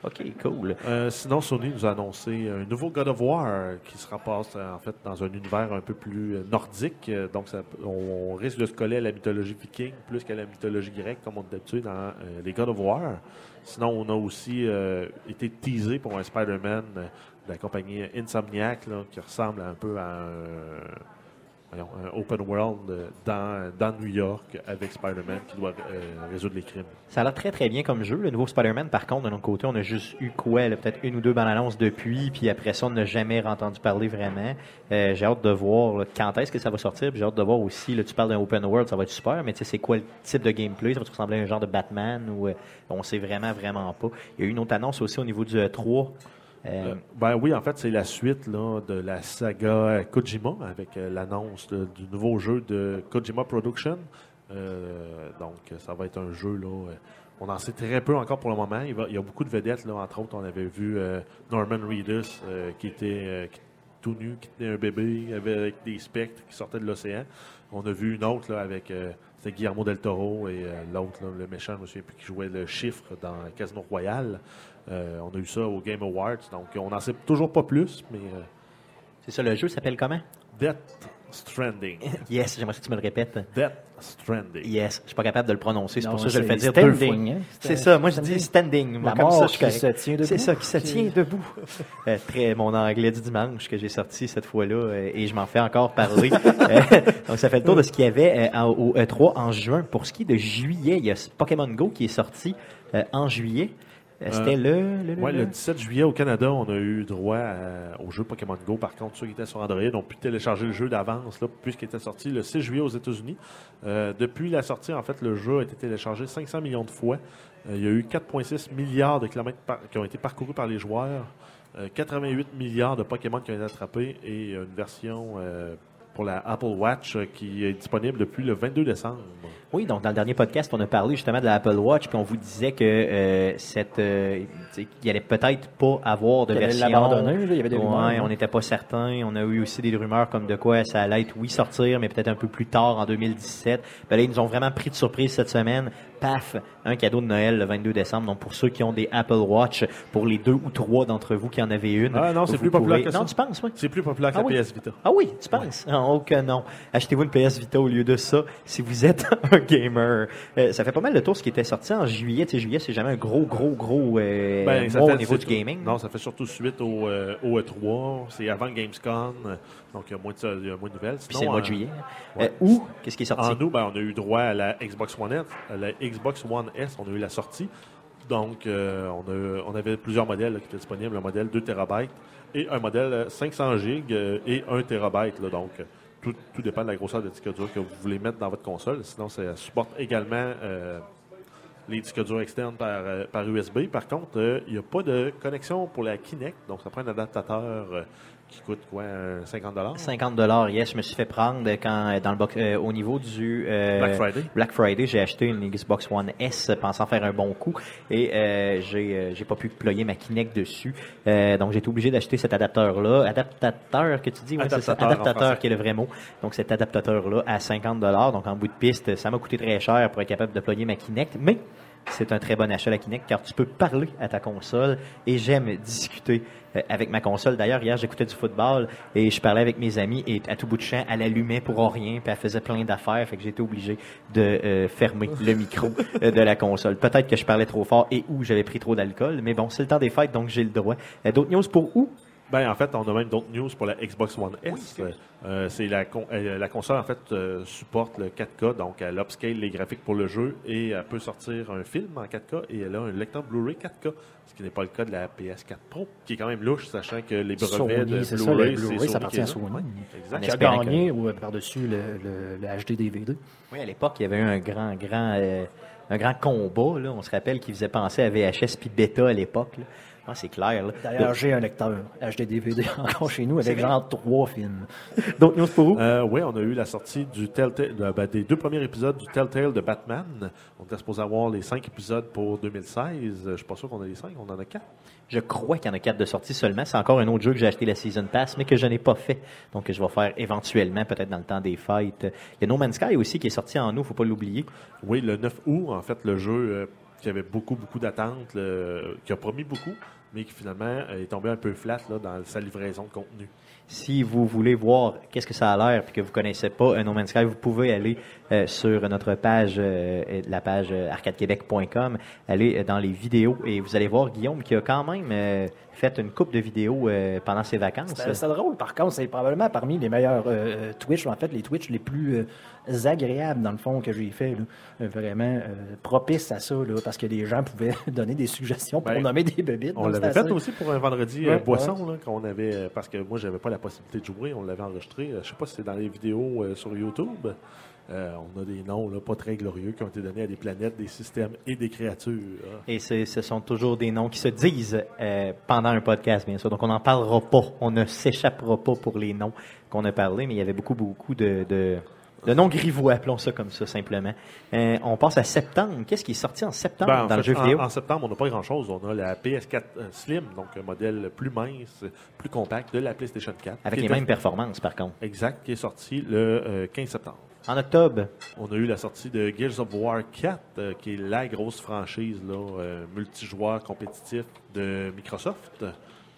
OK, cool. Euh, sinon, Sony nous a annoncé un nouveau God of War qui se euh, en fait dans un univers un peu plus euh, nordique. Euh, Donc, on, risque de se coller à la mythologie viking plus qu'à la mythologie grecque, comme on est habitué dans les God of War. Sinon, on a aussi été teasé pour un Spider-Man de la compagnie Insomniac qui ressemble un peu à un, un open world euh, dans, dans New York avec Spider-Man qui doit euh, résoudre les crimes. Ça a l'air très très bien comme jeu. Le nouveau Spider-Man, par contre, de notre côté, on a juste eu quoi, peut-être une ou deux bandes annonces depuis, puis après ça, on n'a jamais entendu parler vraiment. Euh, j'ai hâte de voir quand est-ce que ça va sortir, j'ai hâte de voir aussi, là, tu parles d'un open world, ça va être super, mais tu sais, c'est quoi le type de gameplay? Ça va ressembler à un genre de Batman ou euh, on sait vraiment, vraiment pas. Il y a eu une autre annonce aussi au niveau du E3. Euh, Euh, ben oui, en fait, c'est la suite de la saga Kojima avec euh, l'annonce du nouveau jeu de Kojima Production. Donc, ça va être un jeu on en sait très peu encore pour le moment. Il, y a beaucoup de vedettes. Entre autres, on avait vu Norman Reedus qui était tout nu, qui tenait un bébé avec des spectres qui sortaient de l'océan. On a vu une autre avec c'était Guillermo del Toro et l'autre, le méchant, je qui jouait le chiffre dans Casino Royale. Euh, on a eu ça au Game Awards, donc on n'en sait toujours pas plus, mais euh, c'est ça, le jeu s'appelle comment? Death Stranding. Yes, j'aimerais que tu me le répètes. Death Stranding. Yes, je suis pas capable de le prononcer, c'est pour ça que je le fais dire deux fois. standing, hein? C'est ça, moi je dis standing. La comme ça, je qui se tient debout. C'est ça, qui se tient debout. Euh, très mon anglais du dimanche que j'ai sorti cette fois-là euh, et je m'en fais encore parler. Donc ça fait le tour de ce qu'il y avait euh, au E3 en juin. Pour ce qui est de juillet, il y a Pokémon Go qui est sorti euh, en juillet. Euh, C'était le, le, le- Ouais, le- le 17 juillet au Canada, on a eu droit à- au jeu Pokémon Go. Par contre, ceux qui étaient sur Android ont pu télécharger le jeu d'avance, puisqu'il était sorti le 6 juillet aux États-Unis. Euh, depuis la sortie, en fait, le jeu a été téléchargé 500 millions de fois. Euh, il y a eu 4,6 milliards de kilomètres par- qui ont été parcourus par les joueurs, euh, 88 milliards de Pokémon qui ont été attrapés et une version euh, pour la Apple Watch euh, qui est disponible depuis le 22 décembre. Oui, donc dans le dernier podcast, on a parlé justement de l'Apple Watch, puis on vous disait que euh, cette, euh, tu sais, qu'il allait peut-être pas avoir de allait version. là, il y avait des Ouais, rumeurs, hein. on n'était pas certain. On a eu aussi des rumeurs comme de quoi ça allait être oui sortir, mais peut-être un peu plus tard en 2017. Ben là, ils nous ont vraiment pris de surprise cette semaine. Paf, un cadeau de Noël le 22 décembre. Donc, pour ceux qui ont des Apple Watch, pour les deux ou trois d'entre vous qui en avez une. Ah non, c'est plus populaire que ça. Non, tu penses, oui? C'est plus populaire que Ah la oui. PS Vita. Ah oui, tu penses? Ah, Oh que non. Achetez-vous une PS Vita au lieu de ça si vous êtes un gamer. Euh, ça fait pas mal de tour ce qui était sorti en juillet. Tu sais, juillet, c'est jamais un gros, gros, gros euh, Ben, mois au niveau du gaming. Non, ça fait surtout suite au, euh, au E3. C'est avant Gamescom. Euh, Donc, il y a moins de, ça- il y a moins de nouvelles. Sinon, c'est le mois euh, de juillet. ouais. Euh, où? Qu'est-ce qui est sorti? En nous, ben, on a eu droit à la Xbox One S. La Xbox One S, on a eu la sortie. Donc, euh, on, a- on avait plusieurs modèles là, qui étaient disponibles. Un modèle 2 TB et un modèle euh, 500 GB euh, et 1 TB. Donc, euh, tout, tout dépend de la grosseur de disque dur que vous voulez mettre dans votre console. Sinon, ça supporte également euh, les disques durs externes par, euh, par USB. Par contre, euh, il n'y a pas de connexion pour la Kinect. Donc, ça prend un adaptateur euh, qui coûte quoi, un 50 50 dollars, yes, je me suis fait prendre quand euh, dans le box, euh, au niveau du euh, Black Friday. Black Friday, j'ai acheté une Xbox One S pensant faire un bon coup et euh, j'ai euh, j'ai pas pu déployer ma Kinect dessus. Euh, donc j'ai été obligé d'acheter cet adapteur là, adaptateur que tu dis, ouais, c'est ça, Adaptateur adaptateur qui est le vrai mot. Donc cet adaptateur là à 50 dollars, donc en bout de piste, ça m'a coûté très cher pour être capable de déployer ma Kinect, mais c'est un très bon achat la Kinect car tu peux parler à ta console et j'aime discuter euh, avec ma console. D'ailleurs, hier, j'écoutais du football et je parlais avec mes amis et à tout bout de champ, elle allumait pour rien puis elle faisait plein d'affaires. Fait que j'étais obligé de euh, fermer le micro euh, de la console. Peut-être que je parlais trop fort et ou j'avais pris trop d'alcool, mais bon, c'est le temps des fêtes, donc j'ai le droit. D'autres news pour où? Ben, en fait, on a même d'autres news pour la Xbox One S. Euh, c'est la, con- euh, la console, en fait, euh, supporte le 4K, donc elle upscale les graphiques pour le jeu et elle peut sortir un film en 4K et elle a un lecteur Blu-ray 4K, ce qui n'est pas le cas de la PS4 Pro, qui est quand même louche, sachant que les brevets de ça, Blu-ray, Blu-ray, c'est ça appartient à. Sony. Exact. Qui a que- gagné ou, euh, par-dessus le, le, le HD DVD. Oui, à l'époque, il y avait eu un grand, grand, euh, un grand combat. Là. On se rappelle qu'il faisait penser à VHS puis Beta à l'époque. Ah, c'est clair. D'ailleurs, j'ai un lecteur HD DVD encore chez nous avec genre trois films. D'autres news pour où? Euh, oui, on a eu la sortie du Telltale, de- ben, des deux premiers épisodes du Telltale de Batman. On était supposé avoir les cinq épisodes pour 2016. Je suis pas sûr qu'on a les cinq, on en a quatre. Je crois qu'il y en a quatre de sortie seulement. C'est encore un autre jeu que j'ai acheté la Season Pass, mais que je n'ai pas fait. Donc, que je vais faire éventuellement, peut-être dans le temps des fêtes. Il y a No Man's Sky aussi qui est sorti en août, faut pas l'oublier. Oui, le 9 août, en fait, le jeu euh, qui avait beaucoup, beaucoup d'attentes, qui a promis beaucoup, mais qui finalement euh, est tombé un peu flat dans sa livraison de contenu. Si vous voulez voir qu'est-ce que ça a l'air puis que vous connaissez pas un No Man's Sky, vous pouvez aller euh, sur notre page, euh, la page euh, arcadequebec.com, aller dans les vidéos et vous allez voir Guillaume qui a quand même euh, fait une coupe de vidéos euh, pendant ses vacances. C'est drôle, par contre, c'est probablement parmi les meilleurs euh, Twitch, en fait, les Twitch les plus euh, agréables, dans le fond, que j'ai fait. là. Vraiment euh, propice à ça, là, parce que les gens pouvaient donner des suggestions pour Ben, nommer des bébites. On l'avait fait assez- aussi pour un vendredi Ouais, euh, boisson, là, qu'on avait, parce que moi, j'avais pas la possibilité de jouer, on l'avait enregistré. Euh, Je sais pas si c'est dans les vidéos euh, sur YouTube. Euh, on a des noms là, pas très glorieux qui ont été donnés à des planètes, des systèmes et des créatures. Et ce sont toujours des noms qui se disent pendant un podcast, bien sûr. Donc, on n'en parlera pas. On ne s'échappera pas pour les noms qu'on a parlé, mais il y avait beaucoup, beaucoup de, de noms grivois, appelons ça comme ça, simplement. Euh, on passe à septembre. Qu'est-ce qui est sorti en septembre Ben, en dans le jeu vidéo? En, septembre, on n'a pas grand-chose. On a la PS4 euh, Slim, donc un modèle plus mince, plus compact de la PlayStation 4. Avec les mêmes performances, par contre. Exact, qui est sorti le euh, 15 septembre. En octobre, On a eu la sortie de Gears of War 4, euh, qui est la grosse franchise là, euh, multijoueur compétitif de Microsoft.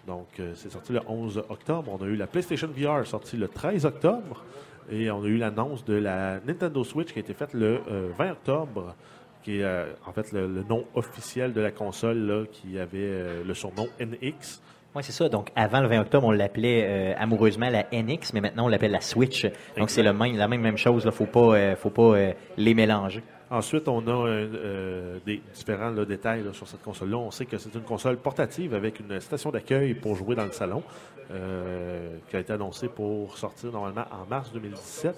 Donc, euh, c'est sorti le 11 octobre. On a eu la PlayStation VR sortie le 13 octobre. Et on a eu l'annonce de la Nintendo Switch qui a été faite le euh, 20 octobre, qui est euh, en fait le, le nom officiel de la console là, qui avait euh, le surnom NX. oui, c'est ça. Donc, avant le 20 octobre, on l'appelait euh, amoureusement la NX, mais maintenant, on l'appelle la Switch. Donc, c'est le même, la même, même chose. Il ne faut pas, euh, faut pas euh, les mélanger. Ensuite, on a euh, euh, des différents détails sur cette console-là. On sait que c'est une console portative avec une station d'accueil pour jouer dans le salon, euh, qui a été annoncée pour sortir normalement en mars 2017.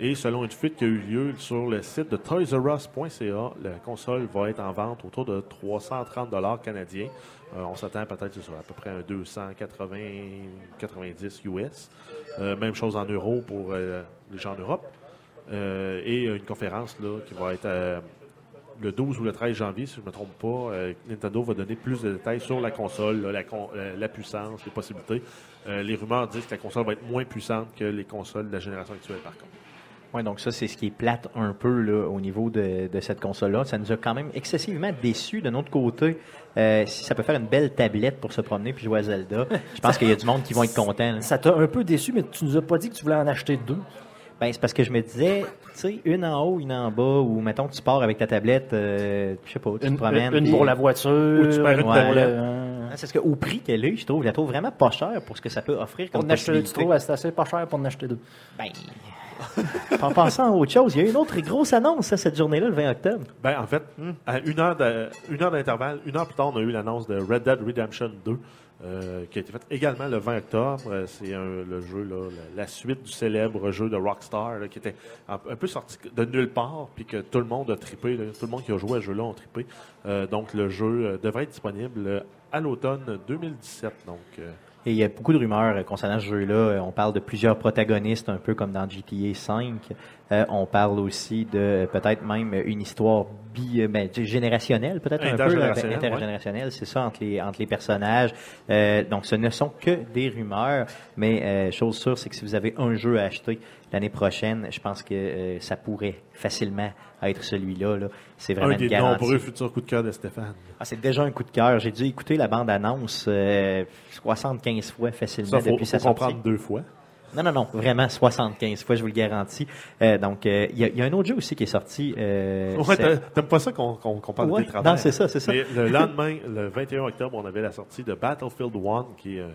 Et selon une fuite qui a eu lieu sur le site de toysrus.ca, la console va être en vente autour de 330 dollars canadiens. On s'attend peut-être à peu près un 280 90 US. Même chose en euros pour les gens en Europe. Euh, et une conférence là, qui va être euh, le 12 ou le 13 janvier, si je ne me trompe pas. Euh, Nintendo va donner plus de détails sur la console, là, la, con- euh, la puissance, les possibilités. Euh, les rumeurs disent que la console va être moins puissante que les consoles de la génération actuelle, par contre. Oui, donc ça, c'est ce qui est plate un peu là, au niveau de, de cette console-là. Ça nous a quand même excessivement déçus. De notre côté, euh, si ça peut faire une belle tablette pour se promener puis jouer à Zelda, je pense qu'il y a du monde qui vont être contents. là. Ça t'a un peu déçu, mais tu nous as pas dit que tu voulais en acheter deux. Ben, c'est parce que je me disais, tu sais, une en haut, une en bas, ou mettons que tu pars avec ta tablette, euh, je sais pas, tu Une, te promènes. une pour la voiture, Ou tu perds une une pour tablette. le... Hein, C'est parce qu'au prix qu'elle est, je trouve, je la trouve vraiment pas chère pour ce que ça peut offrir Pour comme en acheter, tu trouves, c'est assez pas cher pour en acheter deux. Ben, en pensant à autre chose, il y a eu une autre grosse annonce hein, cette journée-là, le 20 octobre. Ben, en fait, à une heure, de- une heure d'intervalle, une heure plus tard, on a eu l'annonce de Red Dead Redemption 2, euh, qui a été faite également le 20 octobre. Euh, C'est le jeu, la, suite du célèbre jeu de Rockstar, qui était un, peu sorti de nulle part, puis que tout le monde a trippé. tout le monde qui a joué à ce jeu-là a trippé. Euh, donc, le jeu devrait être disponible à l'automne 2017. Donc, Et il y a beaucoup de rumeurs concernant ce jeu-là. On parle de plusieurs protagonistes, un peu comme dans GTA 5. Euh, on parle aussi de euh, peut-être même une histoire bi, euh, ben, générationnelle, peut-être un peu Intergénérationnelle, ben, intergénérationnelle, c'est ça entre les entre les personnages. Euh, donc, ce ne sont que des rumeurs, mais euh, chose sûre, c'est que si vous avez un jeu à acheter l'année prochaine, je pense que euh, ça pourrait facilement être celui-là. là. C'est vraiment un des une nombreux futurs coups de cœur de Stéphane. Ah, c'est déjà un coup de cœur. J'ai dû écouter la bande-annonce euh, 75 fois facilement Ça, faut, depuis sa faut sortie. comprendre deux fois. Non, non, non, vraiment 75 fois, je vous le garantis. Euh, donc, euh, il y, a- il y a un autre jeu aussi qui est sorti. Euh, Ouais, t'aimes pas ça qu'on parle Ouais, de tes travaux? non, c'est ça, c'est ça. Mais le lendemain, le 21 octobre, on avait la sortie de Battlefield 1, qui est euh,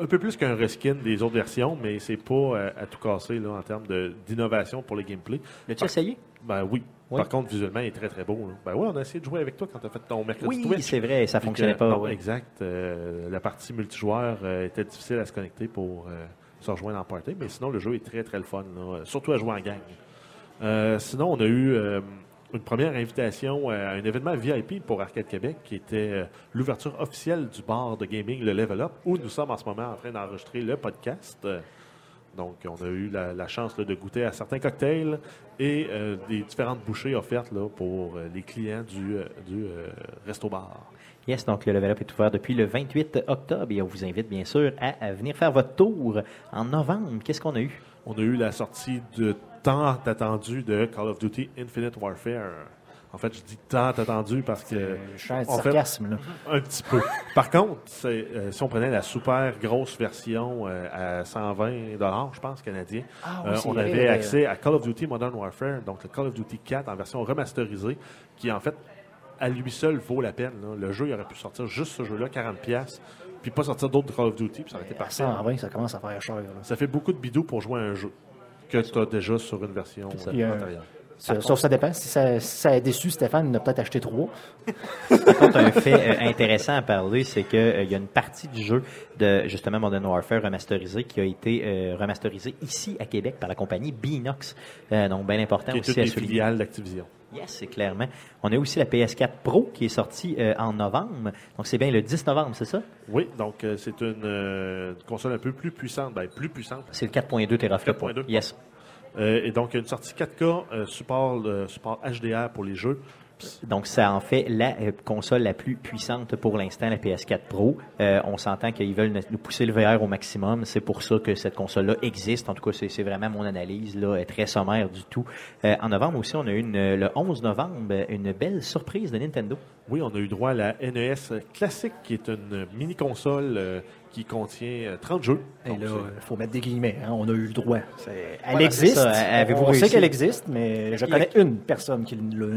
un peu plus qu'un reskin des autres versions, mais c'est pas euh, à tout casser là, en termes d'innovation pour le gameplay. L'as-tu essayé? Ben oui. Oui. Par contre, visuellement, il est très très beau. là. Ben oui, on a essayé de jouer avec toi quand tu as fait ton mercredi Oui, Twitch. c'est vrai, ça Puis fonctionnait que- pas. non, ouais. Exact. Euh, la partie multijoueur euh, était difficile à se connecter pour euh, se rejoindre en party, mais sinon, le jeu est très très le fun, surtout à jouer en gang. Euh, sinon, on a eu euh, une première invitation à un événement VIP pour Arcade Québec qui était euh, l'ouverture officielle du bar de gaming, le Level Up, où nous sommes en ce moment en train d'enregistrer le podcast. Donc, on a eu la, chance de goûter à certains cocktails et des différentes bouchées offertes pour les clients du, du resto-bar. Yes, donc le Level Up est ouvert depuis le 28 octobre et on vous invite bien sûr à, à venir faire votre tour en novembre. Qu'est-ce qu'on a eu? On a eu la sortie de tant attendu de Call of Duty Infinite Warfare. En fait, je dis tant attendu parce que fait, sarcasme, là. un petit peu. Par contre, euh, si on prenait la super grosse version euh, à 120 dollars, je pense canadien, Ah euh, oui, on avait accès à Call of Duty Modern Warfare, donc le Call of Duty 4 en version remasterisée, qui en fait à lui seul vaut la peine. là. Le jeu, il aurait pu sortir juste ce jeu-là, 40 pièces, puis pas sortir d'autres Call of Duty, puis ça aurait été parfait. 120, ça commence à faire cher. là. Ça fait beaucoup de bidou pour jouer à un jeu que tu as déjà sur une version euh, euh, antérieure. Ça- Sauf ça dépend. Si ça, si ça a déçu Stéphane, il en a peut-être acheté trois. Par contre, un fait euh, intéressant à parler, c'est que euh, il y a une partie du jeu de justement Modern Warfare remasterisé qui a été euh, remasterisé ici à Québec par la compagnie Binox. Euh, donc, bien important Qui est aussi à souligner. filiales d'Activision. Yes, c'est clairement. On a aussi la PS4 Pro qui est sortie euh, en novembre. Donc, c'est bien le 10 novembre, c'est ça? Oui, donc euh, c'est une, euh, une console un peu plus puissante. Ben, plus puissante. C'est le 4.2 teraflops. 4.2. Yes. Et donc, il y a une sortie 4K, euh, support, support HDR pour les jeux. Donc, ça en fait la euh, console la plus puissante pour l'instant, la PS4 Pro. Euh, on s'entend qu'ils veulent nous pousser le VR au maximum. C'est pour ça que cette console-là existe. En tout cas, c'est vraiment mon analyse, là, est très sommaire du tout. Euh, en novembre aussi, on a eu une, le 11 novembre une belle surprise de Nintendo. Oui, on a eu droit à la NES classique, qui est une mini-console euh, qui contient euh, 30 jeux. Et là, il faut mettre des guillemets. hein, on a eu le droit. Elle existe. on réussi? sait qu'elle existe, mais je a- connais une personne qui l'a.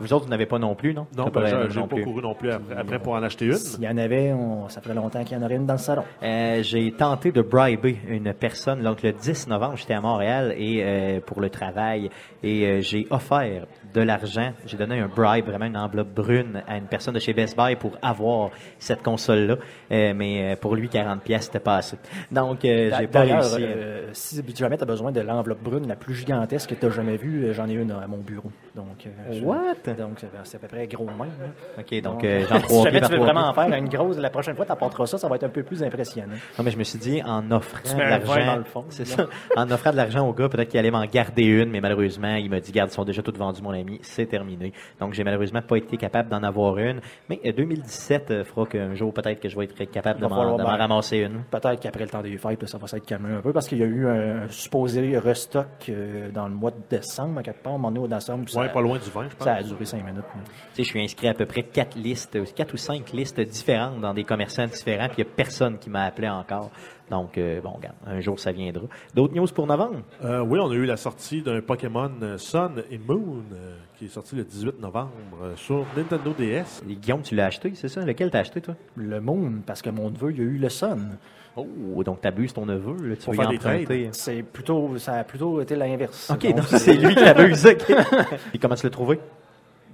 Vous autres, vous n'avez pas non plus, non? non, ben, j'ai- pas plus. couru non plus après, après pour en acheter une. S'il y en avait, on- ça ferait longtemps qu'il y en aurait une dans le salon. Euh, j'ai tenté de briber une personne donc le 10 novembre j'étais à Montréal et euh, pour le travail et euh, j'ai offert de l'argent j'ai donné un bribe vraiment une enveloppe brune à une personne de chez Best Buy pour avoir cette console là mais pour lui 40 pièces c'était pas assez donc euh, j'ai pas D'ailleurs, réussi euh, si jamais tu as besoin de l'enveloppe brune la plus gigantesque que tu as jamais vue, j'en ai une à mon bureau. Donc, euh, je- What? Donc, c'est- c'est à peu près gros même. là. OK, donc euh, si j'en trois jamais tu veux vraiment en faire une grosse, la prochaine fois, tu apporteras ça, ça va être un peu plus impressionnant. Non, mais je me suis dit, en offrant de l'argent, dans le fond, c'est ça, en offrant de l'argent au gars, peut-être qu'il allait m'en garder une, mais malheureusement, il m'a dit, garde, ils sont déjà toutes vendues, mon ami, c'est terminé. Donc, j'ai malheureusement pas été capable d'en avoir une. Mais euh, 2017 euh, fera qu'un jour, peut-être que je vais être capable de m'en falloir de m'en bien- ramasser une. Peut-être qu'après le temps des fêtes, ça va s'être calmé un peu parce qu'il y a eu un supposé restock euh, dans le mois de décembre, à quelque part, un moment donné, au décembre. Ça, pas loin du vin, je pense. ça a duré cinq minutes. là. Tu sais, je suis inscrit à peu près quatre listes, quatre ou cinq listes différentes dans des commerçants différents, puis il n'y a personne qui m'a appelé encore. Donc, euh, bon, regarde, un jour, ça viendra. D'autres news pour novembre? Euh, oui, on a eu la sortie d'un Pokémon euh, Sun et Moon euh, qui est sorti le 18 novembre euh, sur Nintendo DS. Guillaume, tu l'as acheté, c'est ça? Lequel t'as acheté, toi? Le Moon, parce que mon neveu, il y a eu le Sun. Oh, donc t'abuses ton neveu, là, tu Pour veux faire des emprunter. C'est plutôt, ça a plutôt été l'inverse. OK, Donc, donc c'est lui qui abuse. OK. Puis comment tu l'as trouvé?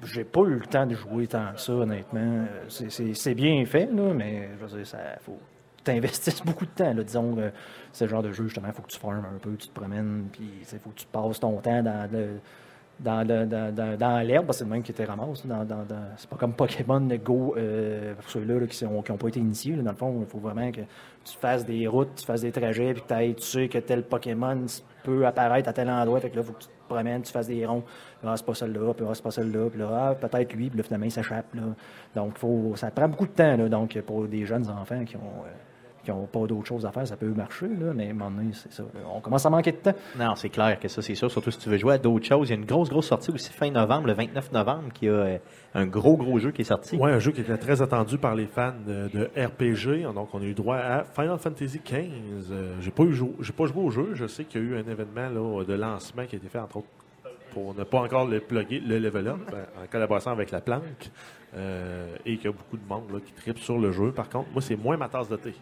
J'ai pas eu le temps de jouer tant que ça, honnêtement. Euh, C'est- C'est c'est bien fait, là, mais je veux dire, ça faut t'investisses beaucoup de temps. Là, disons, euh, c'est le genre de jeu, justement, il faut que tu farmes un peu, tu te promènes, puis il faut que tu passes ton temps dans le dans, dans, l'herbe, c'est le même qui te ramasse. C'est pas comme Pokémon Go, euh, pour ceux-là là, qui n'ont pas été initiés. dans le fond, il faut vraiment que tu fasses des routes, tu fasses des trajets, puis que tu sais que tel Pokémon peut apparaître à tel endroit. Fait que là, il faut que tu te promènes, tu fasses des ronds. Ah, c'est pas celle-là, puis ah, c'est pas celle-là, puis là, ah, peut-être lui, puis là, finalement, il s'échappe. Donc, faut, ça prend beaucoup de temps. Donc, pour des jeunes enfants qui ont. euh, qui n'ont pas d'autre chose à faire, ça peut marcher, là, mais à un moment donné, c'est ça. On commence à manquer de temps. Non, c'est clair que ça, c'est sûr. Surtout si tu veux jouer à d'autres choses. Il y a une grosse, grosse sortie aussi fin novembre, le 29 novembre, qui a euh, un gros, gros jeu qui est sorti. Ouais, un jeu qui était très attendu par les fans de, RPG. Donc, on a eu droit à Final Fantasy XV. Euh, j'ai pas eu jou- j'ai pas joué au jeu. Je sais qu'il y a eu un événement là, de lancement qui a été fait, entre autres, pour ne pas encore le plugger, le level up, en collaboration avec la planque. Euh, et qu'il y a beaucoup de monde là, qui tripe sur le jeu. Par contre, moi, c'est moins ma tasse de thé.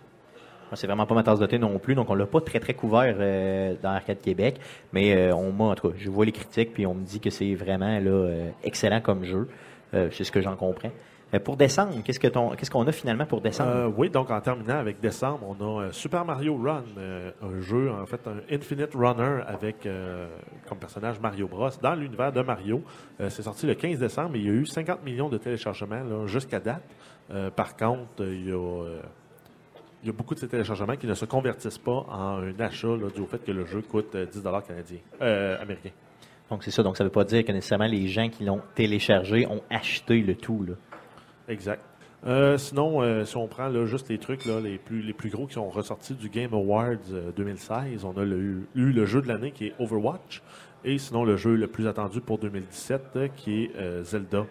C'est vraiment pas ma tasse de thé non plus, donc on l'a pas très très couvert euh, dans Arcade Québec, mais euh, on m'a en tout cas, je vois les critiques puis on me dit que c'est vraiment là euh, excellent comme jeu. Euh, c'est ce que j'en comprends. Pour décembre, qu'est-ce qu'on a finalement pour décembre? Oui, donc en terminant avec décembre, on a Super Mario Run, un jeu, en fait, un Infinite Runner avec comme personnage Mario Bros. dans l'univers de Mario. C'est sorti le 15 décembre et il y a eu 50 millions de téléchargements jusqu'à date. Par contre, il y a. euh, il y a beaucoup de ces téléchargements qui ne se convertissent pas en un achat là, dû au fait que le jeu coûte euh, 10 canadiens, euh, américains. Donc c'est ça, donc ça veut pas dire que nécessairement les gens qui l'ont téléchargé ont acheté le tout là. Exact. Euh, sinon, euh, si on prend là, juste les trucs là, les, plus, les plus gros qui sont ressortis du Game Awards euh, 2016, on a le- eu, le jeu de l'année qui est Overwatch et sinon le jeu le plus attendu pour 2017 euh, qui est euh, Zelda,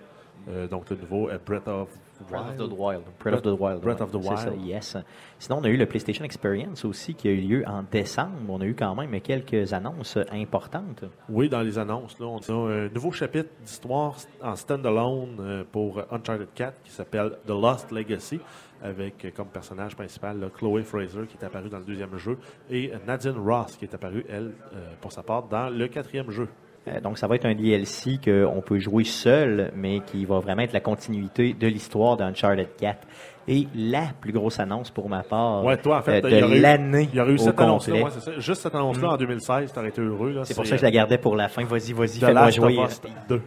Euh, donc le nouveau euh, Breath of Breath of Wild. the Wild. Breath of the Wild. Breath of the C'est ça, Wild. yes. Sinon, on a eu le PlayStation Experience aussi qui a eu lieu en décembre. On a eu quand même quelques annonces importantes. Oui, dans les annonces, là, on a un nouveau chapitre d'histoire en standalone euh, pour Uncharted 4 qui s'appelle The Lost Legacy, avec euh, comme personnage principal là, Chloé Fraser qui est apparue dans le deuxième jeu et euh, Nadine Ross qui est apparue, elle, euh, pour sa part, dans le quatrième jeu. Euh, donc, ça va être un DLC qu'on peut jouer seul, mais qui va vraiment être la continuité de l'histoire d'Uncharted 4. Et la plus grosse annonce pour ma part Ouais, toi, en fait, euh, de l'année Il y aurait eu cette annonce-là, ouais, ça. Juste cette annonce-là en 2016, t'aurais été heureux. C'est pour ça que je la gardais pour la fin. Vas-y, vas-y, fais-moi jouer. of Us 2.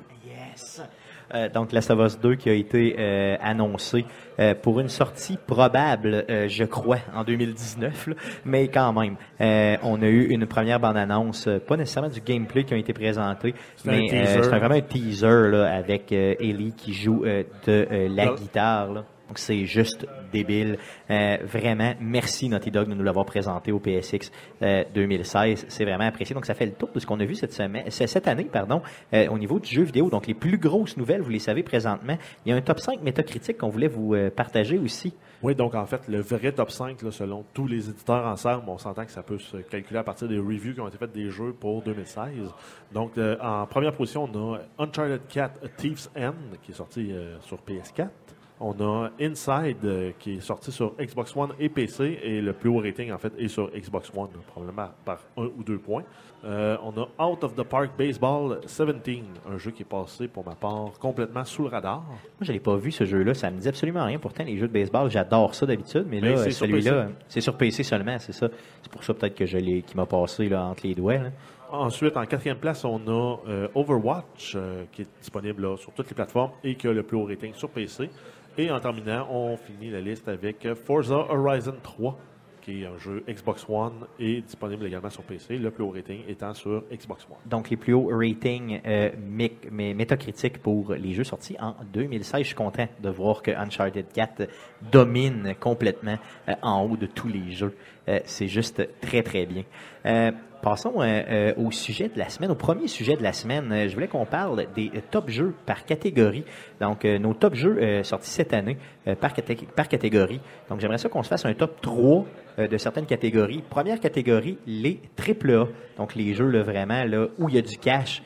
Euh, donc, Last of Us 2 qui a été euh, annoncé euh, pour une sortie probable, euh, je crois, en 2019, là. mais quand même. Euh, on a eu une première bande-annonce, euh, pas nécessairement du gameplay qui a été présenté, mais euh, c'est vraiment un teaser là, avec euh, Ellie qui joue euh, de la guitare. là. Donc c'est juste débile. Euh, vraiment, merci Naughty Dog de nous l'avoir présenté au PSX euh, 2016. C'est vraiment apprécié. Donc ça fait le tour de ce qu'on a vu cette semaine, cette année, pardon, euh, au niveau du jeu vidéo. Donc les plus grosses nouvelles, vous les savez présentement. Il y a un top 5 métacritique qu'on voulait vous euh, partager aussi. Oui, donc en fait, le vrai top 5, là, selon tous les éditeurs ensemble, on s'entend que ça peut se calculer à partir des reviews qui ont été faites des jeux pour 2016. Donc, euh, en première position, on a Uncharted 4 A Thief's End, qui est sorti euh, sur PS4. On a Inside, euh, qui est sorti sur Xbox One et PC, et le plus haut rating, en fait, est sur Xbox One, probablement par un ou deux points. Euh, on a Out of the Park Baseball 17, un jeu qui est passé, pour ma part, complètement sous le radar. Moi, je l'ai pas vu ce jeu-là. Ça me dit absolument rien. Pourtant, les jeux de baseball, j'adore ça d'habitude, mais Mais là, celui-là, c'est sur PC seulement, c'est ça. C'est pour ça peut-être que je l'ai, qui m'a passé là, entre les doigts. là. Ensuite, en quatrième place, on a euh, Overwatch, euh, qui est disponible là, sur toutes les plateformes et qui a le plus haut rating sur PC. Et en terminant, on finit la liste avec euh, Forza Horizon 3, qui est un jeu Xbox One et disponible également sur PC, le plus haut rating étant sur Xbox One. Donc, les plus hauts ratings euh, métacritiques pour les jeux sortis en 2016. Je suis content de voir que Uncharted 4 domine complètement euh, en haut de tous les jeux. Euh, C'est juste très, très bien. Passons euh, euh, au sujet de la semaine, au premier sujet de la semaine. Euh, je voulais qu'on parle des top jeux par catégorie. Donc, nos top jeux sortis cette année par, caté- par catégorie. Donc, j'aimerais ça qu'on se fasse un top 3 euh, de certaines catégories. Première catégorie, les AAA. Donc, les jeux là, vraiment là, où il y a du cash,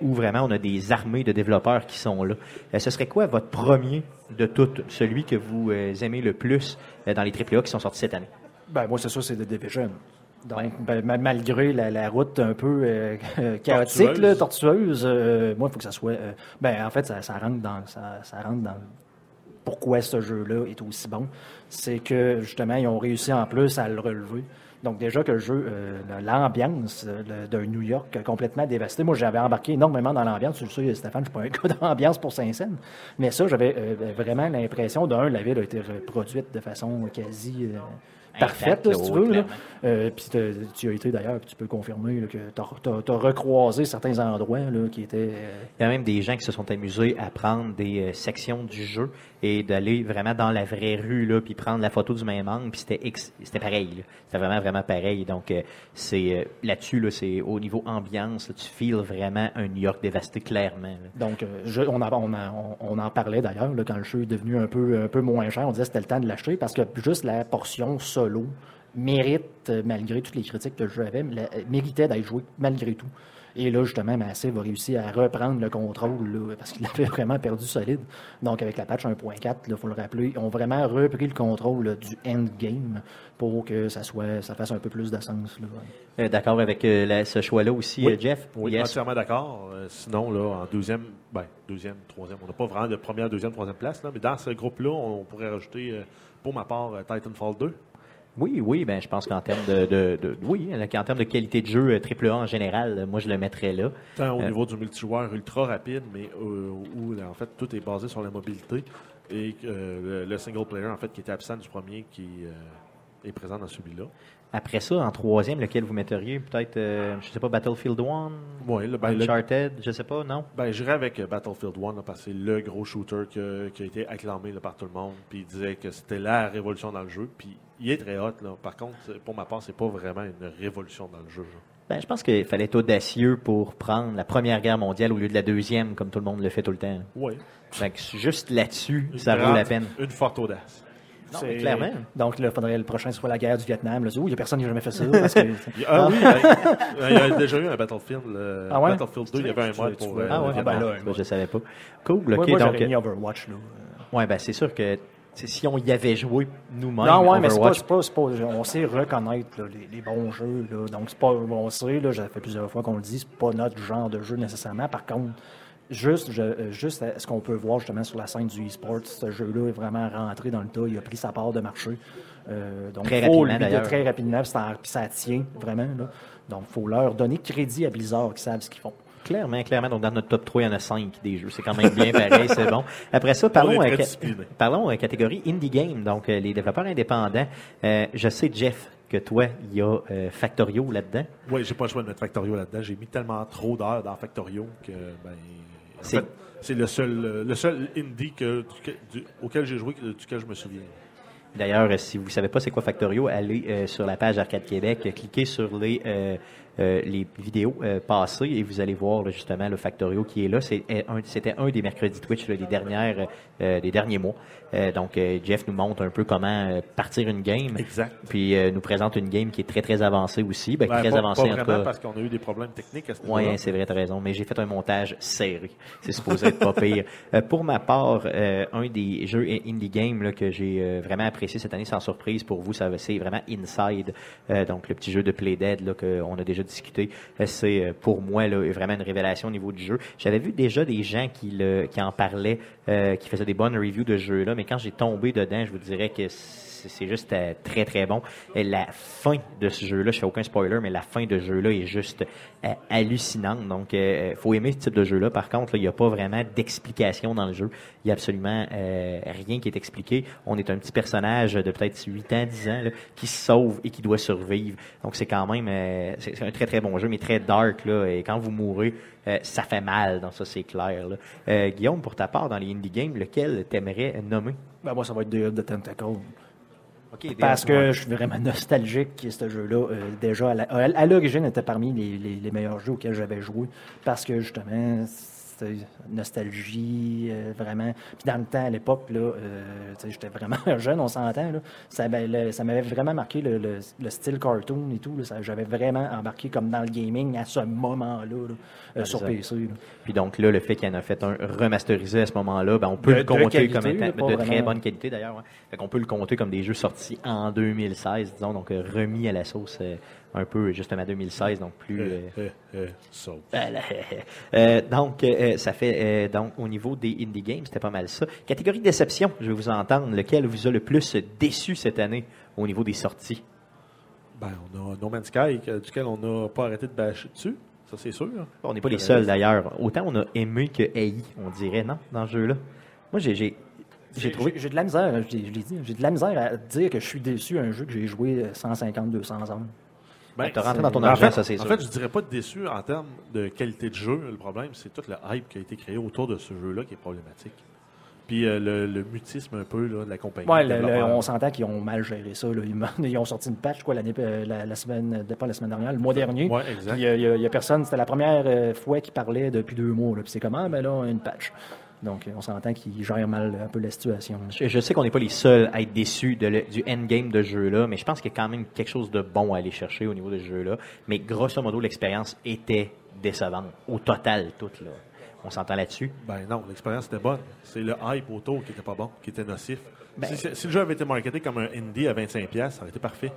où vraiment on a des armées de développeurs qui sont là. Ce serait quoi votre premier de toutes, celui que vous aimez le plus dans les AAA qui sont sortis cette année? Ben, moi, c'est ça, c'est The Division. Donc, ben, ma- malgré la, la route un peu euh, chaotique, Tortueuse. là, tortueuse, euh, moi, il faut que ça soit. euh, ben, en fait, ça, ça rentre dans. Ça, ça rentre dans pourquoi ce jeu-là est aussi bon. C'est que, justement, ils ont réussi en plus à le relever. Donc, déjà que le jeu, euh, l'ambiance d'un New York complètement dévasté. Moi, j'avais embarqué énormément dans l'ambiance. Tu le sais, Stéphane, je suis pas un gars d'ambiance pour Saint-Saëns. Mais ça, j'avais euh, vraiment l'impression, d'un, la ville a été reproduite de façon quasi euh, parfaite, là, si tu veux. Euh, puis tu as été d'ailleurs, tu peux confirmer là, que tu as, recroisé certains endroits là, qui étaient. euh, Il y a même des gens qui se sont amusés à prendre des euh, sections du jeu et d'aller vraiment dans la vraie rue, là, puis prendre la photo du même angle, puis c'était pareil. C'était vraiment, vraiment pareil. Donc, c'est là-dessus, là, c'est au niveau ambiance, là, tu files vraiment un New York dévasté, clairement. Donc, je- on, en- on, on en parlait d'ailleurs quand le jeu est devenu un peu, un peu moins cher. On disait que c'était le temps de l'acheter parce que juste la portion solo mérite, euh, malgré toutes les critiques que le jeu avait, la- méritait d'être joué malgré tout. Et là, justement, Massive a réussi à reprendre le contrôle là, parce qu'il avait vraiment perdu solide. Donc, avec la patch 1.4, il faut le rappeler, ils ont vraiment repris le contrôle là, du endgame pour que ça, soit, ça fasse un peu plus de sens. Euh, D'accord avec euh, la- ce choix-là aussi, Oui. euh, Jeff? Oui, Yes. entièrement d'accord. Euh, sinon, là, en deuxième, ben, deuxième, troisième, on n'a pas vraiment de première, deuxième, troisième place, là, mais dans ce groupe-là, on pourrait rajouter, euh, pour ma part, euh, Titanfall 2. Oui, oui, ben je pense qu'en termes de, de, de- oui, en termes de qualité de jeu euh, AAA en général, euh, moi je le mettrais là. Tant au Euh, niveau du multijoueur ultra rapide, mais où, là, en fait, tout est basé sur la mobilité. Et le, le single player, en fait, qui était absent du premier, qui est présent dans celui-là. Après ça, en troisième, lequel vous metteriez Peut-être, euh, je sais pas, Battlefield 1, Ouais, le, ben, le- Uncharted, je sais pas, non? Ben, j'irais avec euh, Battlefield 1, là, parce que c'est le gros shooter que- qui a été acclamé là, par tout le monde. Puis il disait que c'était la révolution dans le jeu. Puis il est très hot. Là. Par contre, pour ma part, c'est pas vraiment une révolution dans le jeu. Ben, je pense qu'il fallait être audacieux pour prendre la Première Guerre mondiale au lieu de la deuxième, comme tout le monde le fait tout le temps. Que juste là-dessus, ça vaut la peine. Une forte audace. Non, C'est- mais clairement. Donc, il faudrait le prochain soit la guerre du Vietnam. Là, il n'y a personne qui a jamais fait ça. Parce que, Il- Ah oui, ben, il y a déjà eu un Battlefield. euh, Ah ouais? Battlefield 2, il y avait un mode pour. euh, Ah ouais, ah ben là, je savais pas. Cool, ok, moi, donc, mis Overwatch. Là. ouais, ben c'est sûr que si on y avait joué nous-mêmes, non, ouais, mais c'est pas, pas, c'est pas- On sait reconnaître là, les, les bons jeux. Là. Donc, c'est pas. On sait, là, ça fait plusieurs fois qu'on le dit, c'est pas notre genre de jeu nécessairement. Par contre, juste, je- euh, juste euh, ce qu'on peut voir justement sur la scène du e-sport, ce jeu-là est vraiment rentré dans le tas. Il a pris sa part de marché. Euh, donc, Très faut rapidement, lui-. Très rapidement, puis ça, ça tient vraiment. Là. Donc, il faut leur donner crédit à Blizzard qui savent ce qu'ils font. Clairement, clairement. Donc, dans notre top 3, il y en a 5 des jeux. C'est quand même bien pareil, c'est bon. Après ça, On parlons, discipliné. parlons euh, catégorie Indie Game, donc euh, les développeurs indépendants. Euh, je sais, Jeff, que toi, il y a euh, Factorio là-dedans. Oui, j'ai pas le choix de mettre Factorio là-dedans. J'ai mis tellement trop d'heures dans Factorio que ben, en C'est- fait, le seul, le seul indie que, du- auquel j'ai joué, duquel je me souviens. D'ailleurs, euh, si vous ne savez pas c'est quoi Factorio, allez euh, sur la page Arcade Québec, euh, cliquez sur les, euh, euh, les vidéos euh, passées et vous allez voir là, justement le Factorio qui est là. Euh, un- C'était un des mercredis Twitch là, des, dernières, euh, des derniers mois. Euh, donc, euh, Jeff nous montre un peu comment euh, partir une game. Exact. Puis euh, nous présente une game qui est très, très avancée aussi. Ben, Ben, très pas, avancée pas en tout cas. parce qu'on a eu des problèmes techniques à ce Oui, c'est vrai, tu as raison, mais j'ai fait un montage serré. C'est supposé être pas pire. Euh, pour ma part, euh, un des jeux indie game là, que j'ai euh, vraiment apprécié, cette année sans surprise pour vous. Ça, c'est vraiment Inside, euh, donc le petit jeu de Play Dead là, qu'on a déjà discuté. Euh, c'est euh, pour moi là, vraiment une révélation au niveau du jeu. J'avais vu déjà des gens qui, en parlaient, euh, qui faisaient des bonnes reviews de ce jeu-là, mais quand j'ai tombé dedans, je vous dirais que c'est juste euh, très très bon. Et la fin de ce jeu-là, je fais aucun spoiler, mais la fin de ce jeu-là est juste euh, hallucinante. Donc, euh, faut aimer ce type de jeu-là. Par contre, il n'y a pas vraiment d'explication dans le jeu. Il n'y a absolument rien qui est expliqué. On est un petit personnage de peut-être 8 ans, 10 ans, qui se sauve et qui doit survivre. Donc, c'est quand même un très très bon jeu, mais très dark. Et quand vous mourrez, ça fait mal. Donc, ça, c'est clair. Guillaume, pour ta part, dans les indie games, lequel t'aimerais nommer? Ben, moi, ça va être the Tentacle. OK, Parce que je suis vraiment nostalgique ce jeu-là. Euh, déjà, à l'origine, était parmi les, les- les meilleurs jeux auxquels j'avais joué. Parce que, justement, nostalgie, euh, vraiment. Puis dans le temps, à l'époque, là, euh, j'étais vraiment jeune, on s'entend. là. Ça, ben, le- ça m'avait vraiment marqué le, le- le style cartoon et tout. là. J'avais vraiment embarqué comme dans le gaming à ce moment-là, là, euh, sur. PC. là. Puis donc là, le fait qu'il en a fait un remasterisé à ce moment-là, ben on peut De- le de compter qualité, comme étant de très vraiment- bonne qualité d'ailleurs. Fait qu'on peut le compter comme des jeux sortis en 2016, disons, donc remis à la sauce un peu justement 2016, donc plus. euh, Euh, euh, sauf. euh, donc, euh, ça fait euh, donc au niveau des indie games, c'était pas mal ça. Catégorie déception, je vais vous entendre. Lequel vous a le plus déçu cette année au niveau des sorties? Ben, on a No Man's Sky, que- duquel on n'a pas arrêté de bâcher dessus. Ça, c'est sûr. On n'est pas les Le seuls d'ailleurs. Autant on a aimé que haï, on dirait non dans ce jeu-là? Moi, j'ai j'ai j'ai trouvé. J'ai de la misère, je l'ai dit, j'ai de la misère à dire que je suis déçu à un jeu que j'ai joué 150-200 heures. Ben, rentré dans ton en fait, ça, c'est En fait, je dirais pas déçu en termes de qualité de jeu. Le problème, c'est tout le hype qui a été créé autour de ce jeu-là qui est problématique. Puis euh, le, le mutisme un peu là, de la compagnie. Ouais, de le- le- développeur. on s'entend qu'ils ont mal géré ça. là. Ils, ont sorti une patch quoi, l'année, euh, la, la semaine, pas la semaine dernière, le mois dernier. Ouais, exact. Puis, euh, il y, a- il y a personne, c'était la première fois qu'ils parlaient depuis deux mois. là. Puis c'est comment, ben là, on a une patch. Donc, on s'entend qu'ils gèrent mal un peu la situation. Je, je sais qu'on n'est pas les seuls à être déçus de le- du endgame de ce jeu-là, mais je pense qu'il y a quand même quelque chose de bon à aller chercher au niveau de ce jeu-là. Mais grosso modo, l'expérience était décevante. Au total, toute là. On s'entend là-dessus? Ben non, l'expérience était bonne. C'est le hype autour qui était pas bon, qui était nocif. Ben- si, si- si le jeu avait été marketé comme un indie à 25$, ça aurait été parfait.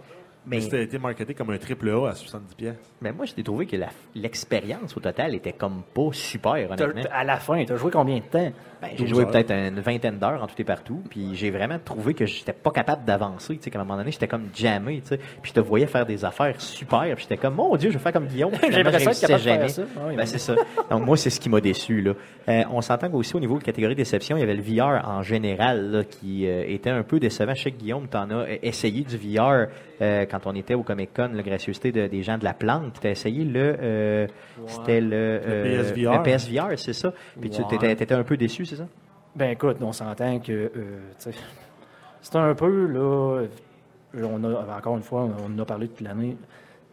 Mais- c'était été marketé comme un triple A à 70$. Mais moi, j'ai trouvé que l'expérience au total était comme pas super, T'as- honnêtement. à la fin, tu as joué combien de temps? Ben, j'ai 12 joué peut-être une vingtaine d'heures en tout et partout, puis j'ai vraiment trouvé que j'étais pas capable d'avancer, tu sais, qu'à un moment donné, j'étais comme jammé, tu sais, puis je te voyais faire des affaires super, puis j'étais comme, mon Dieu, je vais faire comme Guillaume. Je ça être capable de faire ça. Oui, Ben, c'est ça. Donc, moi, c'est ce qui m'a déçu, là. Euh, on s'entend qu'aussi au niveau de catégorie déception, il y avait le VR en général, là, qui euh, était un peu décevant. Je sais que Guillaume, t'en as essayé du VR euh, quand on était au Comic-Con, la gracieuseté de- des gens de la plante. T'as essayé le, euh, c'était le, euh, PSVR. le PSVR, c'est ça? Puis tu t'étais un peu déçu, c'est ça? Ben écoute, on s'entend que euh, tu c'est un peu là. On a encore une fois, on en a parlé toute l'année.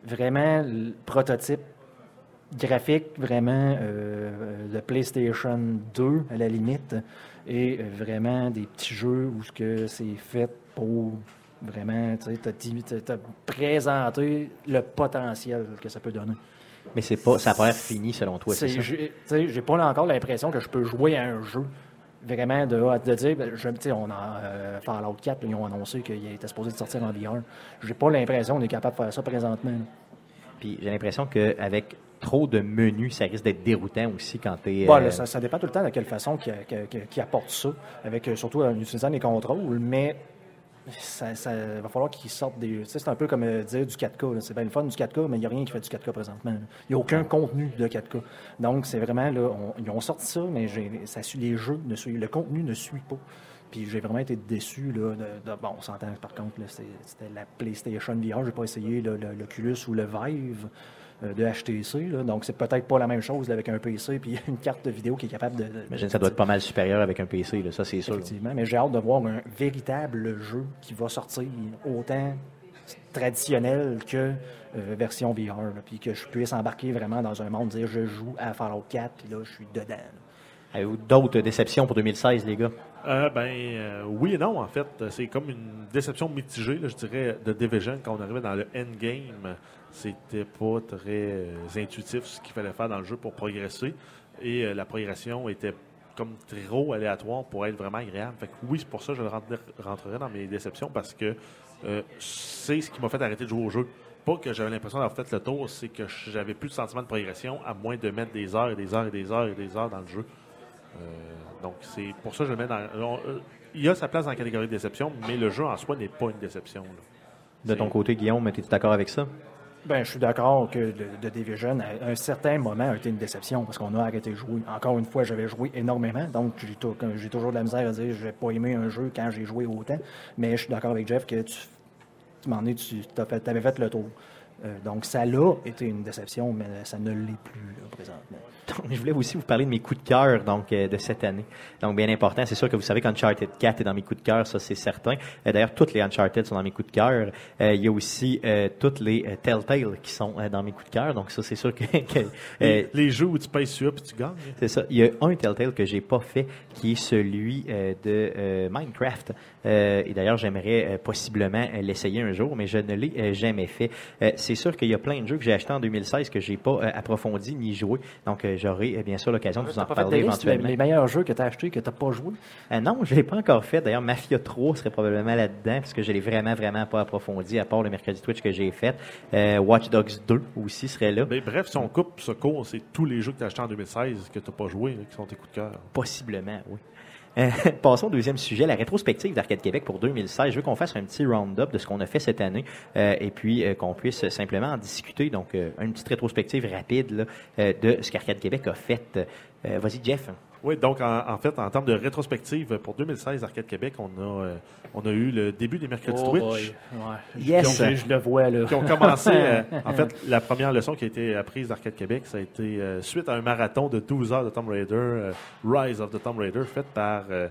Vraiment le prototype graphique, vraiment euh, le PlayStation 2 à la limite, et euh, vraiment des petits jeux où ce que c'est fait pour vraiment, tu sais, t'as dit- t'as- t'as présenté le potentiel que ça peut donner. Mais c'est pas, ça l'air fini selon toi, c'est ça? J'ai tu pas encore l'impression que je peux jouer à un jeu vraiment de, de dire, ben, je- tu sais, on a euh, Fallout 4, là, ils ont annoncé qu'il était supposé de sortir en VR. J'ai pas l'impression qu'on est capable de faire ça présentement. là. Puis j'ai l'impression qu'avec trop de menus, ça risque d'être déroutant aussi quand t'es. Bon, euh, là, ça, ça dépend tout le temps de quelle façon qui apporte ça, avec euh, surtout en utilisant les contrôles, mais ça, ça va falloir qu'ils sortent des. Tu sais, c'est un peu comme euh, dire du 4K. là. C'est bien le fun du 4K, mais il n'y a rien qui fait du 4K présentement. Il n'y a aucun contenu de 4K. Donc, c'est vraiment là, on- ils ont sorti ça, mais ça suit les jeux, ne le contenu ne suit pas. Puis j'ai vraiment été déçu. Là, de, de- bon, on s'entend par contre, c'était la PlayStation VR. J'ai pas essayé l'Oculus ou le Vive de HTC. Là. Donc, c'est peut-être pas la même chose là, avec un PC puis une carte de vidéo qui est capable de. de- J'imagine que ça doit être pas mal supérieur avec un PC, là, ça c'est sûr. Effectivement, mais j'ai hâte de voir un véritable jeu qui va sortir autant traditionnel que euh, version VR, là, puis que je puisse embarquer vraiment dans un monde, dire je joue à Fallout 4, puis là je suis dedans. Avez-vous d'autres déceptions pour 2016, les gars? Euh, ben euh, oui et non, en fait. C'est comme une déception mitigée, là, je dirais, de Division. Quand on arrivait dans le endgame, c'était pas très euh, intuitif ce qu'il fallait faire dans le jeu pour progresser. Et euh, la progression était comme trop aléatoire pour être vraiment agréable. Fait que oui, c'est pour ça que je le rentrerai, dans mes déceptions parce que euh, c'est ce qui m'a fait arrêter de jouer au jeu. Pas que j'avais l'impression d'avoir fait le tour, c'est que j'avais plus de sentiment de progression à moins de mettre des heures et des heures et des heures et des heures dans le jeu. Euh, donc c'est pour ça que je le mets dans. euh, il y a sa place dans la catégorie de déception, mais le jeu en soi n'est pas une déception. là. De ton côté, Guillaume, es-tu d'accord avec ça? Ben, je suis d'accord que The Division, à un certain moment, a été une déception parce qu'on a arrêté de jouer. Encore une fois, j'avais joué énormément, donc j'ai tou- j'ai toujours de la misère à dire je n'ai pas aimé un jeu quand j'ai joué autant. Mais je suis d'accord avec Jeff que tu, tu m'en es, tu avais fait le tour. Euh, donc, ça l'a été une déception, mais ça ne l'est plus là, présentement. Donc, je voulais aussi vous parler de mes coups de cœur donc euh, de cette année. Donc bien important, c'est sûr que vous savez qu'Uncharted 4 est dans mes coups de cœur, ça c'est certain. Euh, D'ailleurs, toutes les Uncharted sont dans mes coups de cœur. Euh, il y a aussi euh, toutes les euh, Telltale qui sont euh, dans mes coups de cœur. Donc ça c'est sûr que, que, euh, Les, les jeux où tu payes sur puis tu gagnes. c'est ça. Il y a un Telltale que j'ai pas fait, qui est celui euh, de euh, Minecraft. Euh, et d'ailleurs, j'aimerais euh, possiblement euh, l'essayer un jour, mais je ne l'ai euh, jamais fait. Euh, c'est sûr qu'il y a plein de jeux que j'ai achetés en 2016 que j'ai pas euh, approfondi ni joué. Donc, euh, j'aurai euh, bien sûr l'occasion de vous en les, éventuellement. les meilleurs jeux que tu as achetés que tu n'as pas joué? Euh, non, je l'ai pas encore fait. D'ailleurs, Mafia 3 serait probablement là-dedans, parce que je l'ai vraiment, vraiment pas approfondi, à part le mercredi Twitch que j'ai fait. Euh, Watch Dogs 2 aussi serait là. Ben, bref, si on coupe ce cours, c'est tous les jeux que tu as achetés en 2016 que tu n'as pas joué là, qui sont tes coups de cœur. Possiblement, oui. Euh, passons au deuxième sujet, la rétrospective d'Arcade Québec pour 2016. Je veux qu'on fasse un petit round-up de ce qu'on a fait cette année euh, et puis euh, qu'on puisse simplement en discuter. Donc, euh, une petite rétrospective rapide là, euh, de ce qu'Arcade Québec a fait. Vas-y, Jeff. Oui, donc en, en fait, en termes de rétrospective pour 2016 Arcade Québec, on a, euh, on a eu le début des mercredis Oh Twitch. Ouais. Yes. Je le vois, là. qui ont commencé. euh, en fait, la première leçon qui a été apprise d'Arcade Québec, ça a été euh, suite à un marathon de 12 heures de Tomb Raider, euh, Rise of the Tomb Raider, fait par euh,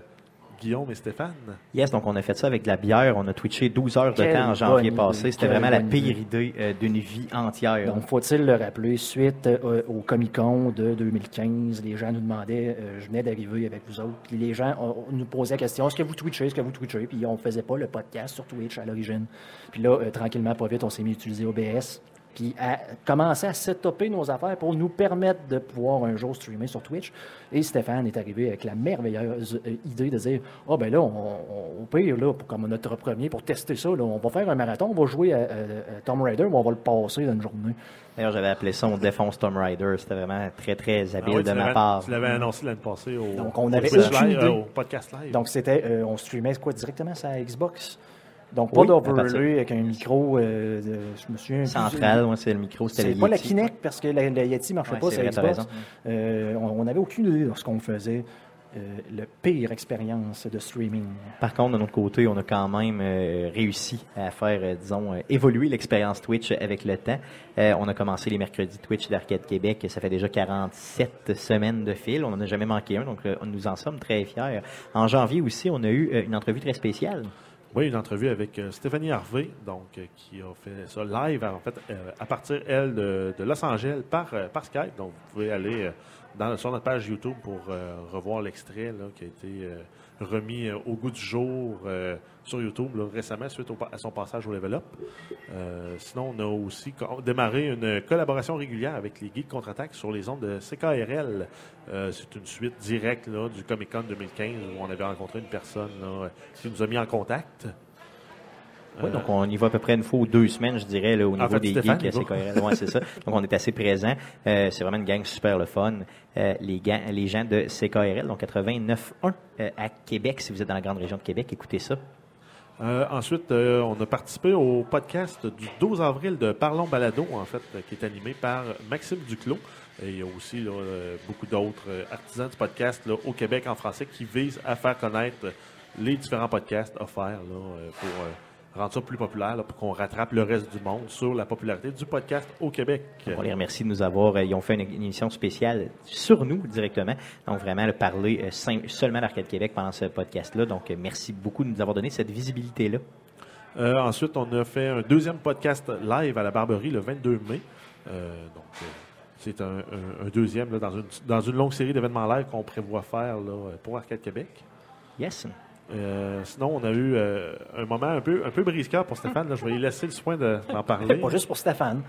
Guillaume et Stéphane. Yes, donc on a fait ça avec de la bière. On a twitché 12 heures de Quelle temps en janvier passé. C'était vraiment la pire idée euh, d'une vie entière. Donc, faut-il le rappeler, suite euh, au Comic-Con de 2015, les gens nous demandaient, euh, je venais d'arriver avec vous autres, puis les gens on- on nous posaient la question, est-ce que vous twitchez, est-ce que vous twitchez, puis on faisait pas le podcast sur Twitch à l'origine. Puis là, euh, tranquillement, pas vite, on s'est mis à utiliser OBS, puis à commencer à setuper nos affaires pour nous permettre de pouvoir un jour streamer sur Twitch. Et Stéphane est arrivé avec la merveilleuse euh, idée de dire, ah ben là, on, on- au pire, là, pour, comme notre premier, pour tester ça, là, on va faire un marathon, on va jouer à, à- à Tomb Raider, on va le passer dans une journée. D'ailleurs, j'avais appelé ça on défonce Tom Rider. C'était vraiment très, très habile Ah ouais, de ma part. Tu l'avais annoncé l'année passée au, Donc, on avait live, euh, au podcast live. Donc, c'était, euh, on streamait quoi directement sur la Xbox? Donc, pas Oui, d'overlay avec un micro, euh, de- je me souviens. Central, c'est le micro, c'était C'est pas la. Kinect parce que la, la Yeti marchait Ouais, pas c'est sur Xbox. Euh, on n'avait aucune idée de ce qu'on faisait. Euh, le pire expérience de streaming. Par contre, de notre côté, on a quand même euh, réussi à faire, euh, disons, euh, évoluer l'expérience Twitch avec le temps. Euh, on a commencé les mercredis Twitch d'Arcade Québec. Ça fait déjà 47 semaines de fil. On n'en a jamais manqué un, donc euh, nous en sommes très fiers. En janvier aussi, on a eu euh, une entrevue très spéciale. Oui, une entrevue avec euh, Stéphanie Harvey, donc, euh, qui a fait ça live, en fait, euh, à partir, elle, de, Los Angeles par, Skype. Donc, vous pouvez aller sur notre page YouTube pour revoir l'extrait qui a été remis euh, au goût du jour euh, sur YouTube récemment suite au à son passage au Level Up. Euh, sinon, on a aussi démarré une collaboration régulière avec les Geeks Contre-Attaque sur les ondes de CKRL. C'est une suite directe du Comic Con 2015 où on avait rencontré une personne qui nous a mis en contact. Oui, Euh, donc on y va à peu près une fois ou deux semaines, je dirais, là, au niveau fait, des geeks va. assez cohérents. Ouais, c'est ça. Donc on est assez présent. Euh, c'est vraiment une gang super le fun. Euh, les, les gens de CKRL, donc 89.1 euh, à Québec, si vous êtes dans la grande région de Québec, écoutez ça. Euh, ensuite, euh, on a participé au podcast du 12 avril de Parlons Balado, en fait, qui est animé par Maxime Duclos. Et il y a aussi là, beaucoup d'autres artisans du podcast là, au Québec en français qui visent à faire connaître les différents podcasts offerts là, pour rendre ça plus populaire, là, pour qu'on rattrape le reste du monde sur la popularité du podcast au Québec. On les remercie de nous avoir. euh, ils ont fait une, une émission spéciale sur nous directement. Donc vraiment, le parler euh, seulement d'Arcade Québec pendant ce podcast-là. Donc euh, merci beaucoup de nous avoir donné cette visibilité-là. Euh, ensuite, on a fait un deuxième podcast live à la Barberie le 22 mai. Donc, c'est un, un- un deuxième là, dans, une, dans une longue série d'événements live qu'on prévoit faire là, pour Arcade Québec. Yes. Euh, sinon, on a eu euh, un moment un peu, un peu briscard pour Stéphane. Là, je vais lui laisser le soin de- d'en parler. Pas juste pour Stéphane.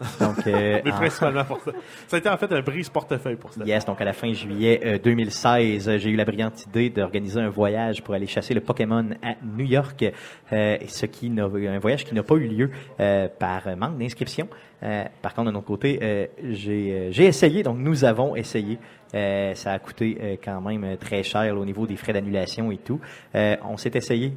Donc, euh, Mais en- principalement pour ça. Ça a été en fait un brise-portefeuille pour Stéphane. Yes, donc à la fin juillet euh, 2016, euh, j'ai eu la brillante idée d'organiser un voyage pour aller chasser le Pokémon à New York, euh, ce qui n'a, un voyage qui n'a pas eu lieu euh, par manque d'inscription. Euh, par contre, de notre côté, euh, j'ai, euh, j'ai essayé, donc nous avons essayé. Euh, ça a coûté euh, quand même euh, très cher là, au niveau des frais d'annulation et tout. Euh, on s'est essayé,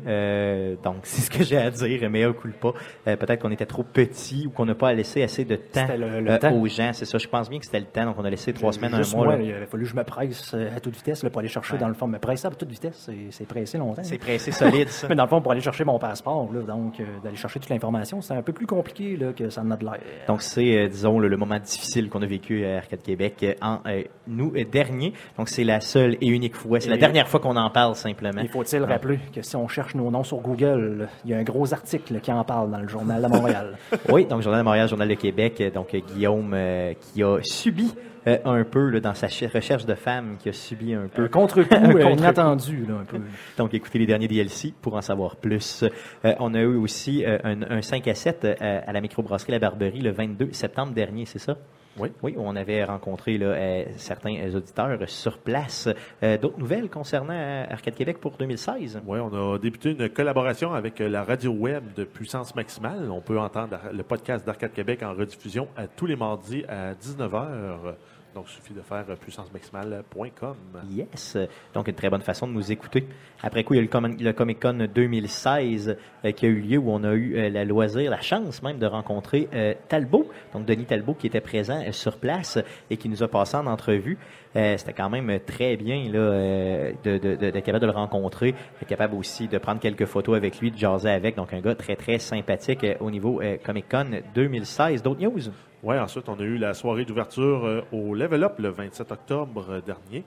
donc c'est ce que j'ai à dire, mais au pas. Euh, peut-être qu'on était trop petit ou qu'on n'a pas laissé assez de temps, C'était le- le temps. aux gens. C'est ça, je pense bien que c'était le temps, donc on a laissé trois semaines, un mois. moi, là. il avait fallu que je me presse à toute vitesse là, pour aller chercher Ouais. dans le fond. Me presser à toute vitesse, c'est- pressé longtemps. C'est pressé solide, ça. Mais dans le fond, pour aller chercher mon passeport, là, donc d'aller chercher toute l'information, c'est un peu plus compliqué là, que ça en a de l'air. Donc, c'est, disons, le, le moment difficile qu'on a vécu à Arcade Québec en nous dernier. Donc, c'est la seule et unique fois. C'est la dernière fois qu'on en parle, simplement. Il faut-il Ouais. rappeler que si on cherche nos noms sur Google, il y a un gros article qui en parle dans le journal de Montréal? Oui, donc Journal de Montréal, Journal de Québec. Donc, Guillaume, euh, qui a subi euh, un peu là, dans sa ch- recherche de femmes, qui a subi un peu. un contre-coup Un euh, contre-coup. inattendu. Là, un peu. Donc, écoutez les derniers DLC pour en savoir plus. Euh, on a eu aussi euh, un, un 5 à 7 euh, à la microbrasserie La Barberie le 22 septembre dernier, c'est ça? Oui. Oui, on avait rencontré là, euh, certains euh, auditeurs sur place. Euh, D'autres nouvelles concernant Arcade Québec pour 2016? Oui, on a débuté une collaboration avec la radio web de Puissance Maximale. On peut entendre le podcast d'Arcade Québec en rediffusion à tous les mardis à 19h. Donc, il suffit de faire euh, puissancemaximale.com. Yes. Donc, une très bonne façon de nous écouter. Après coup, il y a le, le Comic Con 2016 euh, qui a eu lieu où on a eu euh, la loisir, la chance même de rencontrer Talbot. Donc, Denis Talbot qui était présent sur place et qui nous a passé en entrevue. Euh, C'était quand même très bien là, euh, de, de, de, capable de le rencontrer, capable aussi de prendre quelques photos avec lui, de jaser avec. Donc, un gars très, très sympathique euh, au niveau euh, Comic Con 2016. D'autres news? Oui, ensuite, on a eu la soirée d'ouverture au Level Up le 27 octobre dernier.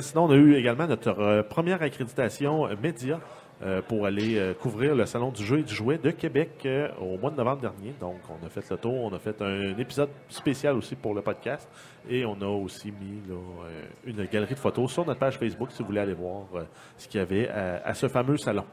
Sinon, on a eu également notre première accréditation média pour aller euh, couvrir le Salon du jeu et du jouet de Québec euh, au mois de novembre dernier. Donc, on a fait le tour, on a fait un, épisode spécial aussi pour le podcast et on a aussi mis euh, une galerie de photos sur notre page Facebook si vous voulez aller voir euh, ce qu'il y avait à ce fameux salon.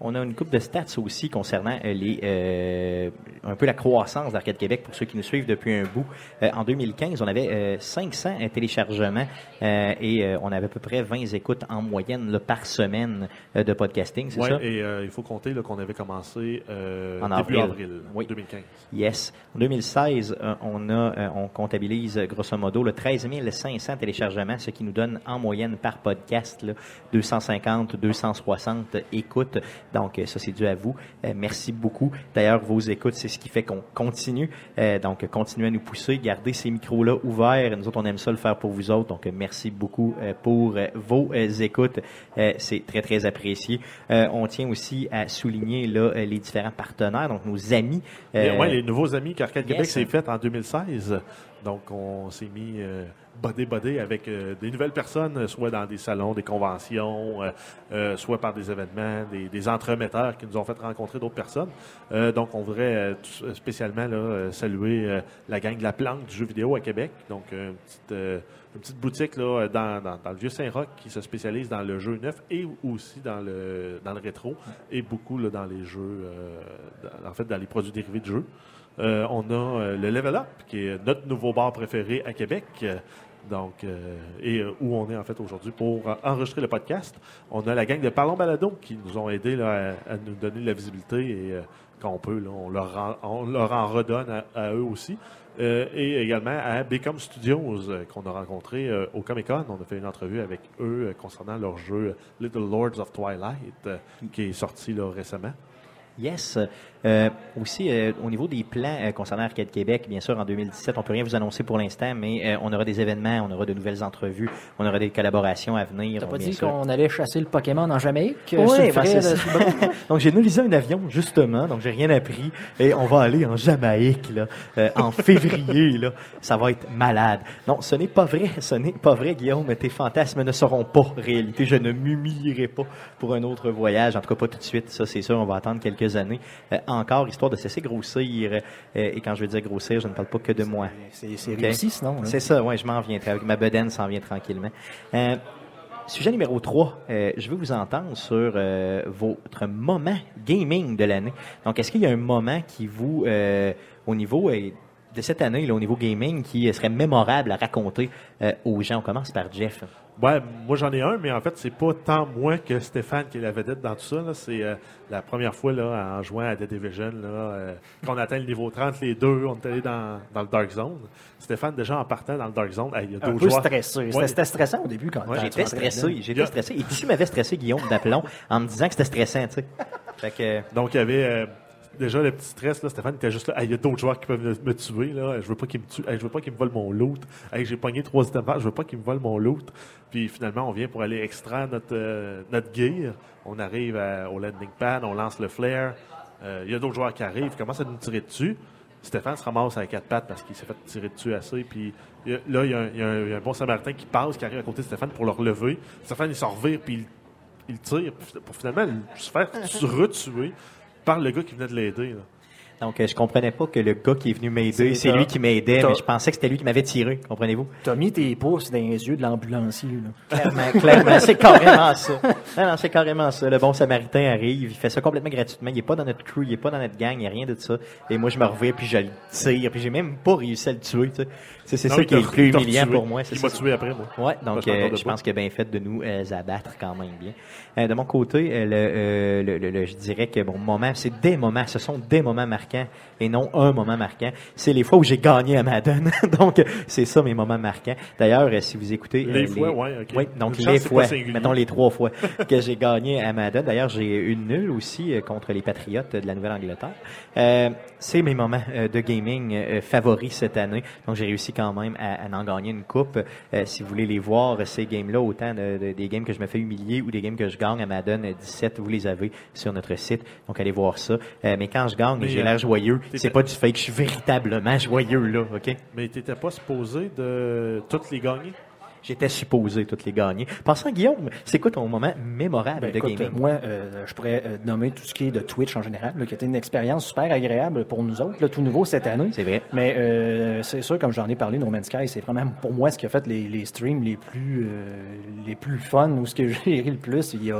On a une coupe de stats aussi concernant euh, les euh, un peu la croissance d'Arcade Québec pour ceux qui nous suivent depuis un bout. Euh, en 2015, on avait euh, 500 téléchargements euh, et euh, on avait à peu près 20 écoutes en moyenne là, par semaine de podcasting, c'est Ouais, ça? et il faut compter qu'on avait commencé euh, En début avril. avril, Oui. 2015. Yes. En 2016, euh, on a, on comptabilise grosso modo le 13 500 téléchargements, ce qui nous donne en moyenne par podcast là, 250, 260 écoutes. Donc, euh, ça, c'est dû à vous. Euh, merci beaucoup. D'ailleurs, vos écoutes, c'est ce qui fait qu'on continue. Euh, donc, continuez à nous pousser, gardez ces micros-là ouverts. Nous autres, on aime ça le faire pour vous autres. Donc, merci beaucoup euh, pour vos écoutes. Euh, c'est très, très apprécié. Euh, on tient aussi à souligner là, les différents partenaires, donc nos amis. Euh, ouais, les nouveaux amis qu'Arcade yes. Québec s'est fait en 2016. Donc, on s'est mis euh, bodé bodé avec euh, des nouvelles personnes, soit dans des salons, des conventions, euh, euh, soit par des événements, des, entremetteurs qui nous ont fait rencontrer d'autres personnes. Euh, donc, on voudrait euh, spécialement euh, saluer euh, la gang de la planque du jeu vidéo à Québec. Donc, une petite, euh, boutique dans, le vieux Saint-Roch qui se spécialise dans le jeu neuf et aussi dans le, rétro et beaucoup dans les jeux, euh, en fait, dans les produits dérivés de jeux. Euh, on a euh, le Level Up, qui est notre nouveau bar préféré à Québec. Euh, donc, euh, et euh, où on est en fait aujourd'hui pour enregistrer le podcast. On a la gang de Parlons Balado qui nous ont aidés là, à, à nous donner de la visibilité et euh, quand on peut, là, on, leur en, on leur en redonne à, à eux aussi. Et également à Become Studios qu'on a rencontré au Comic Con. On a fait une entrevue avec eux concernant leur jeu Little Lords of Twilight euh, qui est sorti là, récemment. Yes. Euh, aussi, euh, au niveau des plans euh, concernant Arcade Québec, bien sûr, en 2017, on peut rien vous annoncer pour l'instant, mais euh, on aura des événements, on aura de nouvelles entrevues, on aura des collaborations à venir. T'as pas dit qu'on allait chasser le Pokémon en Jamaïque? Sur le ben, de- bras? donc j'ai analysé un avion justement, donc j'ai rien appris et on va aller en Jamaïque là, euh, en février là, ça va être malade. Non, ce n'est pas vrai, ce n'est pas vrai Guillaume, tes fantasmes ne seront pas réalité, je ne m'humilierai pas pour un autre voyage, en tout cas pas tout de suite, ça c'est sûr, on va attendre quelques années euh, encore histoire de cesser grossir euh, et quand je veux dire grossir, je ne parle pas que de moi. C'est c'est Ok? réussi, sinon. là. C'est ça, ouais, je m'en viens. Avec ma bedaine, s'en vient tranquillement. Euh, sujet numéro 3, euh, je veux vous entendre sur euh, votre moment gaming de l'année. Donc, est-ce qu'il y a un moment qui vous, euh, au niveau de cette année, là, au niveau gaming, qui serait mémorable à raconter aux gens? On commence par Jeff. Ouais, moi j'en ai un, mais en fait, c'est pas tant moi que Stéphane qui est la vedette dans tout ça. là. C'est euh, la première fois là, en jouant à The Division, là, euh, qu'on atteint le niveau 30, les deux, on est allé dans, dans le Dark Zone. Stéphane, déjà en partant dans le Dark Zone, il y a Un d'autres peu joueurs. stressé. C'était- Ouais. C'était stressant au début quand quand tu J'étais stressé, j'étais stressé. Et tu m'avais stressé, Guillaume Daplon, en me disant que c'était stressant, tu sais. Fait que, Donc, il y avait euh, déjà le petit stress. Là, Stéphane était juste là. Hey, Il y a d'autres joueurs qui peuvent me, me tuer. Là. Je veux pas qu'ils me tuent. Hey, je veux pas qu'ils me volent mon loot. Hey, J'ai pogné trois items. Je veux pas qu'ils me volent mon loot. Puis finalement, on vient pour aller extraire notre, euh, notre gear. On arrive à- au landing pad, on lance le flare. Euh, Il y a d'autres joueurs qui arrivent, commencent à nous tirer dessus. Stéphane se ramasse à quatre pattes parce qu'il s'est fait tirer dessus assez. Puis il y a- là, il y, a un, y y a bon samaritain qui passe, qui arrive à côté de Stéphane pour le relever. Stéphane, il s'en revire, puis il, il tire pour- pour finalement se faire retuer par le gars qui venait de l'aider. Donc, euh, je comprenais pas que le gars qui est venu m'aider, C'est lui qui m'aidait, mais je pensais que c'était lui qui m'avait tiré, comprenez-vous? T'as mis tes pouces dans les yeux de l'ambulancier. là. Clairement, clairement, c'est carrément ça. Non, non, c'est carrément ça. Le bon samaritain arrive, il fait ça complètement gratuitement. Il est pas dans notre crew, il est pas dans notre gang, il n'y a rien de ça. Et moi, je me reviens, puis je le tire, puis j'ai même pas réussi à le tuer, tu sais. C'est ça qui est le plus humiliant pour moi. c'est Il m'a tué après, moi. Ouais, donc je euh, pense qu'il a bien fait de nous euh, abattre quand même bien. Euh, de mon côté, euh, le, euh, le- le- le- je dirais que bon moment, c'est des moments, ce sont des moments marquants et non un moment marquant. C'est les fois où j'ai gagné à Madden, donc c'est ça mes moments marquants. D'ailleurs, euh, si vous écoutez euh, Les fois, ouais, ok. oui, donc les fois, mettons les trois fois que j'ai gagné à Madden. D'ailleurs, j'ai une nulle aussi euh, contre les Patriotes de la Nouvelle-Angleterre. Euh, c'est mes moments de gaming favoris cette année. Donc, j'ai réussi quand même à, à en gagner une coupe. Euh, si vous voulez les voir, ces games-là, autant de- de- des games que je me fais humilier ou des games que je gagne à Madden euh, 17, vous les avez sur notre site. Donc, allez voir ça. Euh, mais quand je gagne, j'ai euh, joyeux. C'est pas du fake. Je suis véritablement joyeux, là. OK? Mais t'étais pas supposé de toutes les gagner? J'étais supposé toutes les gagner. Pensant, Guillaume, c'est quoi ton moment mémorable Ben, de écoute, gaming? moi, euh, je pourrais euh, nommer tout ce qui est de Twitch en général, là, qui a été une expérience super agréable pour nous autres, là, tout nouveau cette année. C'est vrai. Mais euh, c'est sûr, comme j'en ai parlé, No Man's Sky, c'est vraiment pour moi ce qui a fait les, les streams les plus euh, les plus fun ou ce que j'ai ri le plus. Il y a,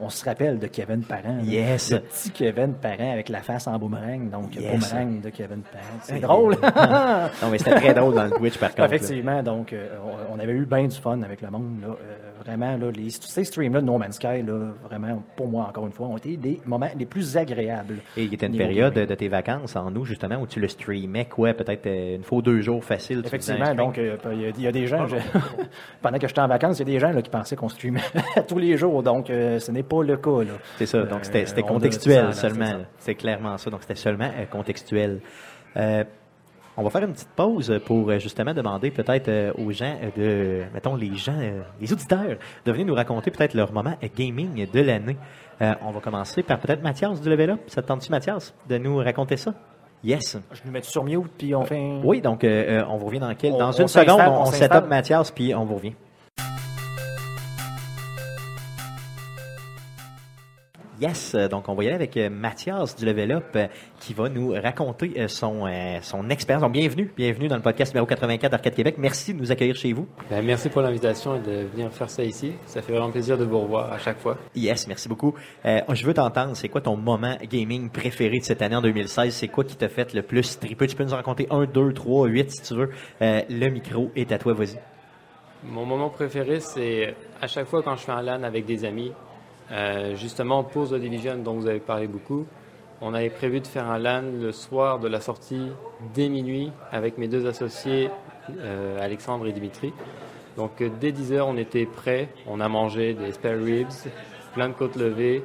on, se rappelle de Kevin Parent. là. Yes. Le petit Kevin Parent avec la face en boomerang. Donc, Yes. boomerang de Kevin Parent. C'est drôle. Non, mais c'était très drôle dans le Twitch, par contre. là. Effectivement, donc on, on avait eu bien du fun avec le monde. Là, Euh, vraiment, là, les, ces streams-là de No Man's Sky, là, vraiment, pour moi, encore une fois, ont été des moments les plus agréables. Et il y était une période de tes vacances en août, justement, où tu le streamais, quoi, peut-être euh, une fois ou deux jours facile. Effectivement, donc euh, il y, a- il y a des gens, je- pendant que j'étais en vacances, il y a des gens là, qui pensaient qu'on streamait tous les jours, donc euh, ce n'est pas le cas. C'est ça, donc c'était c'était on contextuel seulement. c'est clairement ça, donc c'était seulement euh, contextuel. Euh, on va faire une petite pause pour euh, justement demander peut-être euh, aux gens euh, de, mettons les gens, les auditeurs, de venir nous raconter peut-être leur moment gaming de l'année. Euh, on va commencer par peut-être Mathias du Level Up. Ça te tente-tu, Mathias, de nous raconter ça? Yes. Je nous mets sur mute, puis on fait. Oui, donc euh, on vous revient dans quel... Dans on une seconde, on, on s'installe. Mathias, puis on vous revient. Yes, euh, donc on va y aller avec euh, Mathias du Level Up euh, qui va nous raconter son, son expérience. Donc bienvenue, bienvenue dans le podcast numéro 84 d'Arcade Québec. Merci de nous accueillir chez vous. Ben, merci pour l'invitation et de venir faire ça ici. Ça fait vraiment plaisir de vous revoir à chaque fois. Yes, merci beaucoup. Euh, je veux t'entendre, c'est quoi ton moment gaming préféré de cette année en 2016? C'est quoi qui t'a fait le plus triper? Tu peux nous en raconter un, deux, trois, huit si tu veux. Euh, le micro est à toi, vas-y. Mon moment préféré, c'est à chaque fois quand je fais un LAN avec des amis, euh, justement pour The Division dont vous avez parlé beaucoup. On avait prévu de faire un LAN le soir de la sortie dès minuit avec mes deux associés, euh, Alexandre et Dimitri. Donc euh, dès 10h, on était prêts. On a mangé des spare ribs, plein de côtes levées.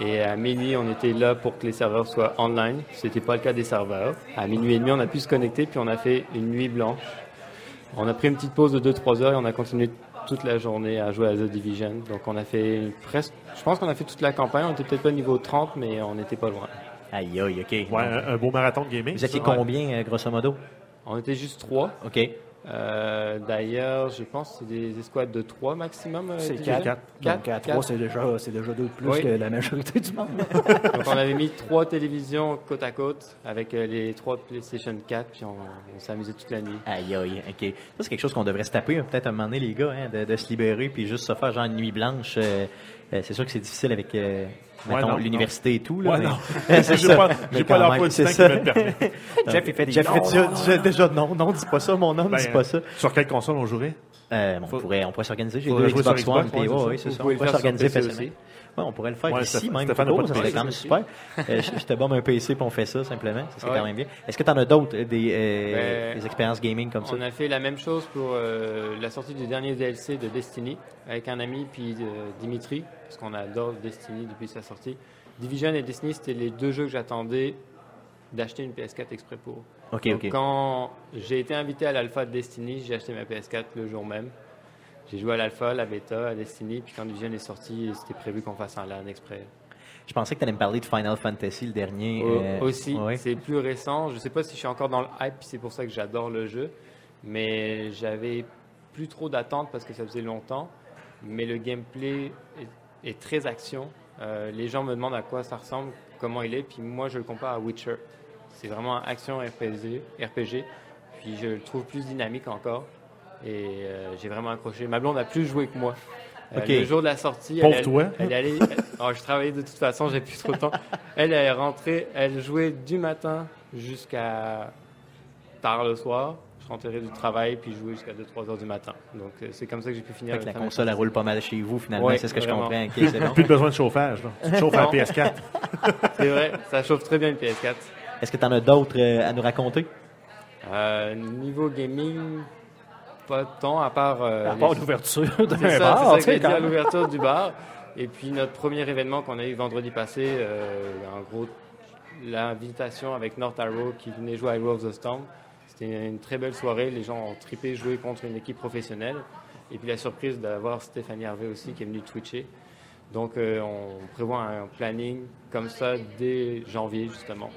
Et à minuit, on était là pour que les serveurs soient online. Ce n'était pas le cas des serveurs. À minuit et demi, on a pu se connecter, puis on a fait une nuit blanche. On a pris une petite pause de 2-3 heures et on a continué toute la journée à jouer à The Division. Donc on a fait presque, je pense qu'on a fait toute la campagne. On était peut-être pas niveau 30, mais on n'était pas loin. Aïe, aïe, OK. Ouais, un, un beau marathon de gaming. Vous étiez combien, euh, grosso modo? On était juste trois. OK. Euh, D'ailleurs, je pense que c'est des escouades de 3 maximum. euh, C'est division. 4. Quatre, Donc, à quatre. 3, c'est déjà, déjà deux de plus Oui. que la majorité du monde. Donc on avait mis trois télévisions côte à côte avec euh, les trois PlayStation 4, puis on, on s'amusait toute la nuit. Aïe, aïe, ok. Ça, c'est quelque chose qu'on devrait se taper, hein, peut-être à un moment donné, les gars, hein, de, de se libérer puis juste se faire genre une nuit blanche. euh, c'est sûr que c'est difficile avec euh, mettons, non, l'université et tout. Là, Ouais, mais- non. J'ai pas, j'ai pas l'emploi du c'est temps qui ça. me permet. Jeff, il fait des Jeff non, fait déjà, non, non. déjà, non, non, dis pas ça, mon homme, Ben, dis pas ça. Sur quelle console on jouerait? Euh, bon, on faut- pourrait, on pourrait s'organiser. J'ai deux jouer sur Xbox One, puis ouais, ouais, c'est ouais, ça. On pourrait s'organiser facilement. Ouais, on pourrait le faire Ouais, ici, même. Stéphane ça serait quand même super. Euh, je, je te bombe un PC puis on fait ça, simplement. Ça serait Ouais. quand même bien. Est-ce que tu en as d'autres, euh, des, euh, Ben, des expériences gaming comme ça? On a fait la même chose pour euh, la sortie du dernier DLC de Destiny avec un ami puis euh, Dimitri, parce qu'on adore Destiny depuis sa sortie. Division et Destiny, c'était les deux jeux que j'attendais d'acheter une PS4 exprès pour. Ok, Donc. Quand j'ai été invité à l'alpha de Destiny, j'ai acheté ma PS4 le jour même. J'ai joué à l'alpha, la bêta, à Destiny, puis quand Division est sorti, c'était prévu qu'on fasse un LAN exprès. Je pensais que tu allais me parler de Final Fantasy, le dernier. Au- euh, aussi, ouais. c'est plus récent. Je sais pas si je suis encore dans le hype, puis c'est pour ça que j'adore le jeu. Mais j'avais plus trop d'attentes parce que ça faisait longtemps. Mais le gameplay est, est très action. Euh, les gens me demandent à quoi ça ressemble, comment il est, puis moi je le compare à Witcher. C'est vraiment un action RPG, RPG, puis je le trouve plus dynamique encore. Et euh, j'ai vraiment accroché. Ma blonde a plus joué que moi. Euh. Le jour de la sortie, Pauvre elle, toi. elle est allée. elle- oh, je travaillais de toute façon, j'ai plus trop de temps. Elle elle est rentrée, elle jouait du matin jusqu'à tard le soir. Je rentrais du travail puis je jouais jusqu'à 2-3 heures du matin. Donc euh, c'est comme ça que j'ai pu finir. Fait que la console, elle roule pas mal chez vous, finalement. Ouais, c'est ce que vraiment. je comprends. Ok, c'est bon. Plus de besoin de chauffage. Là. Tu te chauffes à la Non. PS4. C'est vrai, ça chauffe très bien une PS4. Est-ce que tu en as d'autres euh, à nous raconter? Euh, niveau gaming, pas tant, à part. euh, À part les- l'ouverture C'est d'un ça, c'est bar, ça tu que sais, j'ai dit quand à même. l'ouverture du bar. Et puis notre premier événement qu'on a eu vendredi passé, euh, en gros, l'invitation avec North Arrow qui venait jouer à Hero of the Storm. C'était une très belle soirée. Les gens ont trippé jouer contre une équipe professionnelle. Et puis la surprise d'avoir Stéphanie Harvey aussi qui est venue twitcher. Donc euh, on prévoit un planning comme ça dès janvier justement.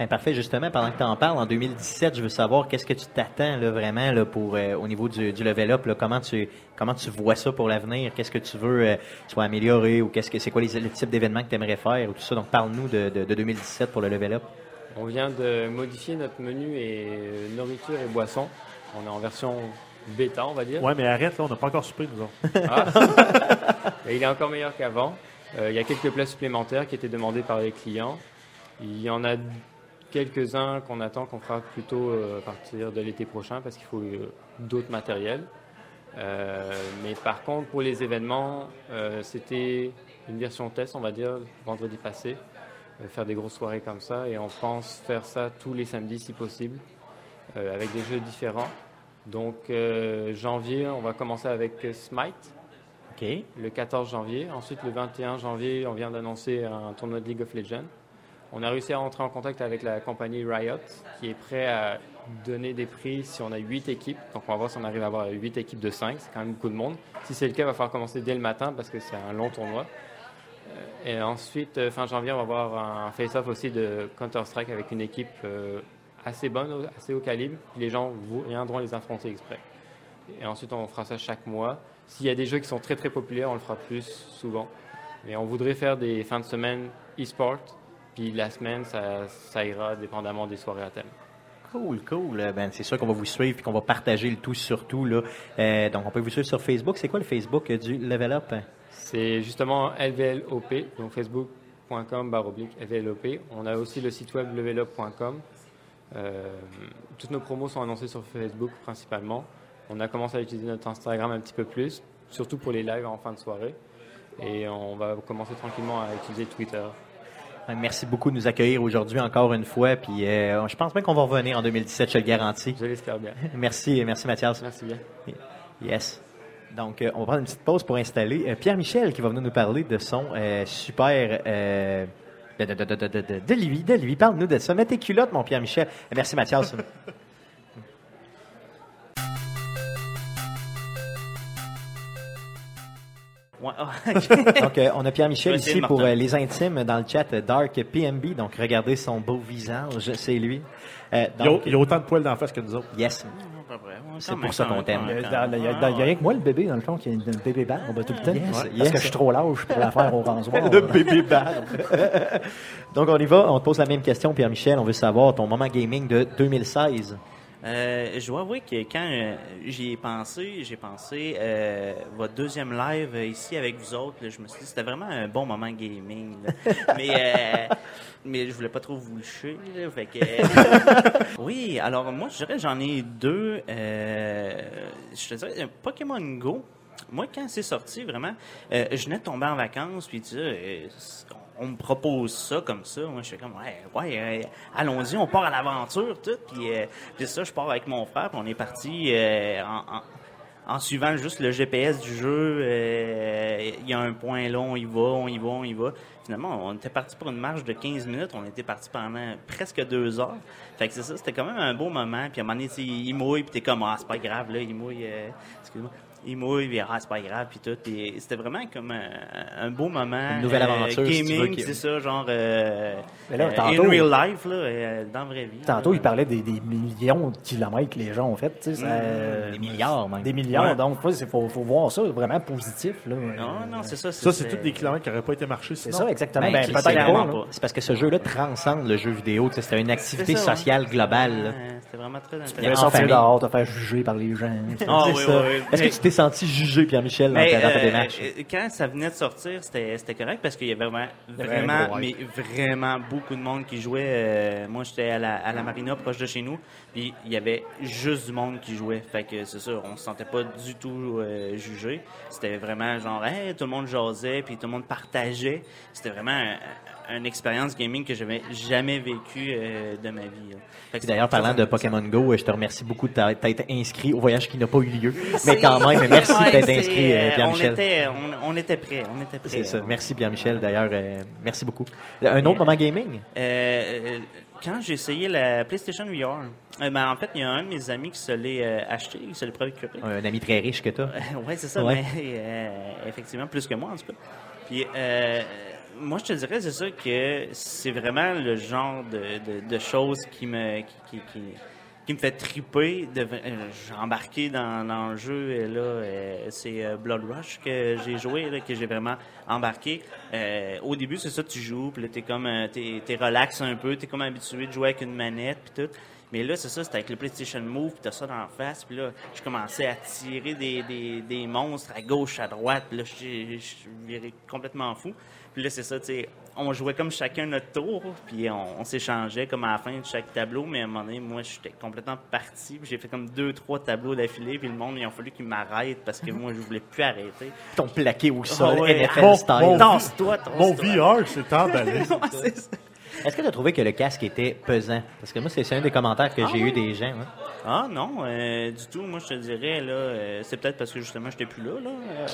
Ben, parfait, justement, pendant que tu en parles, en 2017, je veux savoir qu'est-ce que tu t'attends là, vraiment là, pour, euh, au niveau du, du level up, là, comment, tu, comment tu vois ça pour l'avenir, qu'est-ce que tu veux euh, soit améliorer ou qu'est-ce que c'est quoi les, le type d'événements que tu aimerais faire ou tout ça? Donc parle-nous de, de, de 2017 pour le level up. On vient de modifier notre menu et euh, nourriture et boissons. On est en version bêta, on va dire. Ouais, mais arrête, là, on n'a pas encore soupé, nous autres. Ah. Et il est encore meilleur qu'avant. Euh, il y a quelques plats supplémentaires qui étaient demandés par les clients. Il y en a quelques-uns qu'on attend qu'on fera plutôt euh, à partir de l'été prochain parce qu'il faut euh, d'autres matériels. Euh, mais par contre, pour les événements, euh, c'était une version test, on va dire, vendredi passé. Euh, faire des grosses soirées comme ça et on pense faire ça tous les samedis si possible avec des jeux différents. Donc janvier, on va commencer avec Smite OK. le 14 janvier. Ensuite, le 21 janvier, on vient d'annoncer un tournoi de League of Legends. On a réussi à entrer en contact avec la compagnie Riot, qui est prêt à donner des prix si on a 8 équipes. Donc, on va voir si on arrive à avoir 8 équipes de 5. C'est quand même beaucoup de monde. Si c'est le cas, il va falloir commencer dès le matin parce que c'est un long tournoi. Euh, Et ensuite, euh, fin janvier, on va avoir un face-off aussi de Counter-Strike avec une équipe euh, assez bonne, assez haut calibre. Les gens viendront les affronter exprès. Et ensuite, on fera ça chaque mois. S'il y a des jeux qui sont très très populaires, on le fera plus souvent. Mais on voudrait faire des fins de semaine e-sport. Puis la semaine, ça, ça ira dépendamment des soirées à thème. Cool, cool. Euh, Ben, c'est sûr qu'on va vous suivre et qu'on va partager le tout surtout. Là. Euh, donc, on peut vous suivre sur Facebook. C'est quoi le Facebook du Level Up? C'est justement LVLOP, donc facebook.com baroblique LVLOP. On a aussi le site web levelup.com. Euh, toutes nos promos sont annoncées sur Facebook principalement. On a commencé à utiliser notre Instagram un petit peu plus, surtout pour les lives en fin de soirée. Et on va commencer tranquillement à utiliser Twitter. Ben, Merci beaucoup de nous accueillir aujourd'hui encore une fois. Puis, euh, je pense bien qu'on va revenir en 2017, je le garantis. Je l'espère bien. Merci, merci Mathias. Merci bien. Yes. Donc, euh, on va prendre une petite pause pour installer euh, Pierre-Michel qui va venir nous parler de son euh, super. euh, de, de, lui, de lui. Parle-nous de ça. Mets tes culottes, mon Pierre-Michel. Euh, Merci, Mathias. Ouais. Donc, on a Pierre-Michel ici de pour euh, les intimes dans le chat euh, Dark PMB. Donc, regardez son beau visage, c'est lui. Euh, Il y, a, donc, il y a autant de poils d'en face que nous autres. yes. C'est pour ça qu'on t'aime. Il y même, a, rien que moi, le bébé, dans le fond, qui a une bébé barbe tout le temps. Yes, Parce yes. que je suis trop lâche pour la faire au rasoir. Le bébé barbe. Donc, on y va. On te pose la même question, Pierre-Michel. On veut savoir ton moment gaming de 2016. Euh, je dois avouer que quand euh, j'y ai pensé, j'ai pensé euh, votre deuxième live euh, ici avec vous autres, là, je me suis dit c'était vraiment un bon moment gaming. là. mais mais je voulais pas trop vous le chier. là, fait que, oui, alors moi je dirais j'en ai deux. Je te dirais Pokémon Go. Moi, quand c'est sorti, vraiment, euh, je venais de tomber en vacances, puis tu sais, euh, on me propose ça comme ça. Moi, je suis comme, ouais, ouais, euh, allons-y, on part à l'aventure, tout. Puis, euh, puis ça, je pars avec mon frère, puis on est parti euh, en, en- suivant juste le GPS du jeu. Il y a un point là, on y va, on y va, on y va. Finalement, on était parti pour une marche de 15 minutes. On était parti pendant presque deux heures. Fait que c'est ça, c'était quand même un beau moment. Puis à un moment donné, il mouille, puis t'es comme, ah, c'est pas grave, là, il mouille, euh, excuse-moi. Il mouille, puis ah, c'est pas grave, puis tout. Puis c'était vraiment comme un, un beau moment. Une nouvelle euh, aventure, si tu veux, Gaming, qui- c'est ça, genre, euh, Mais là, euh, tantôt- in real life, là, euh, dans la vraie vie. Tantôt, là. il parlait des, des millions de kilomètres que les gens ont fait. tu sais, ça- Des milliards, même. Des milliards. Ouais. Donc, il faut, faut voir ça vraiment positif. Là. Non, non, c'est ça. Ça, c'est tous des kilomètres qui n'auraient pas été marchés C'est ça, exactement. Ben, Ben, c'est parce que ce jeu-là transcende le jeu vidéo. Tu C'était une activité ça, sociale globale. C'était vraiment très Tu intéressant. pouvais en sortir dehors, te faire juger par les gens. Ah. Est-ce que tu t'es senti jugé, Pierre-Michel, dans, Mais, ta, dans ta euh, démarche? euh, quand ça venait de sortir, c'était correct parce qu'il y avait vraiment, vraiment, mais vraiment beaucoup de monde qui jouait. Euh, moi, j'étais à la, à la marina proche de chez nous, puis il y avait juste du monde qui jouait. Fait que c'est ça, on se sentait pas du tout euh, jugé. C'était vraiment genre, hey, tout le monde jasait, puis tout le monde partageait. C'était vraiment un- une expérience gaming que j'avais jamais vécue euh, de ma vie. D'ailleurs, parlant de Pokémon Go, euh, je te remercie beaucoup de t'être inscrit au voyage qui n'a pas eu lieu. Mais quand même, merci Ouais, d'être inscrit, euh, euh, on Pierre-Michel. était, on, on était prêts, on était prêts. C'est ça. Merci, Pierre-Michel. D'ailleurs, euh, merci beaucoup. Un autre moment gaming? Quand j'ai essayé la PlayStation VR, euh, ben, en fait, il y a un de mes amis qui se l'est euh, acheté, qui se l'est procuré. Un ami très riche que tu ouais, c'est ça, Ouais. mais euh, effectivement, plus que moi, en tout cas. Puis, moi, je te dirais, c'est ça, que c'est vraiment le genre de, de, choses qui me, qui, me fait triper. Euh, j'ai embarqué dans, le jeu, et là, euh, c'est euh, Blood Rush que j'ai joué, que j'ai vraiment embarqué. Au début, c'est ça, tu joues, puis là, t'es comme, t'es, t'es relax un peu, t'es comme habitué de jouer avec une manette, puis tout. Mais là, c'est ça, c'était avec le PlayStation Move, puis t'as ça dans la face, puis là, je commençais à tirer des, des, des monstres à gauche, à droite, puis là, je virais complètement fou. Puis là, c'est ça, tu sais, on jouait comme chacun notre tour, puis on, on s'échangeait comme à la fin de chaque tableau, mais à un moment donné, moi, j'étais complètement parti, puis j'ai fait comme deux, trois tableaux d'affilée, puis le monde, il a fallu qu'il m'arrête parce que moi, je voulais plus arrêter. Ton plaqué au sol, Ah ouais. NFL Mon- style. mon- Tasse-toi, Mon. VR s'est emballé. Ouais, c'est. Est-ce que tu as trouvé que le casque était pesant? Parce que moi, c'est c'est un des commentaires que j'ai eu des gens. hein. Ah non, euh, du tout. Moi, je te dirais, là, euh, c'est peut-être parce que justement, j'étais plus là, là. euh,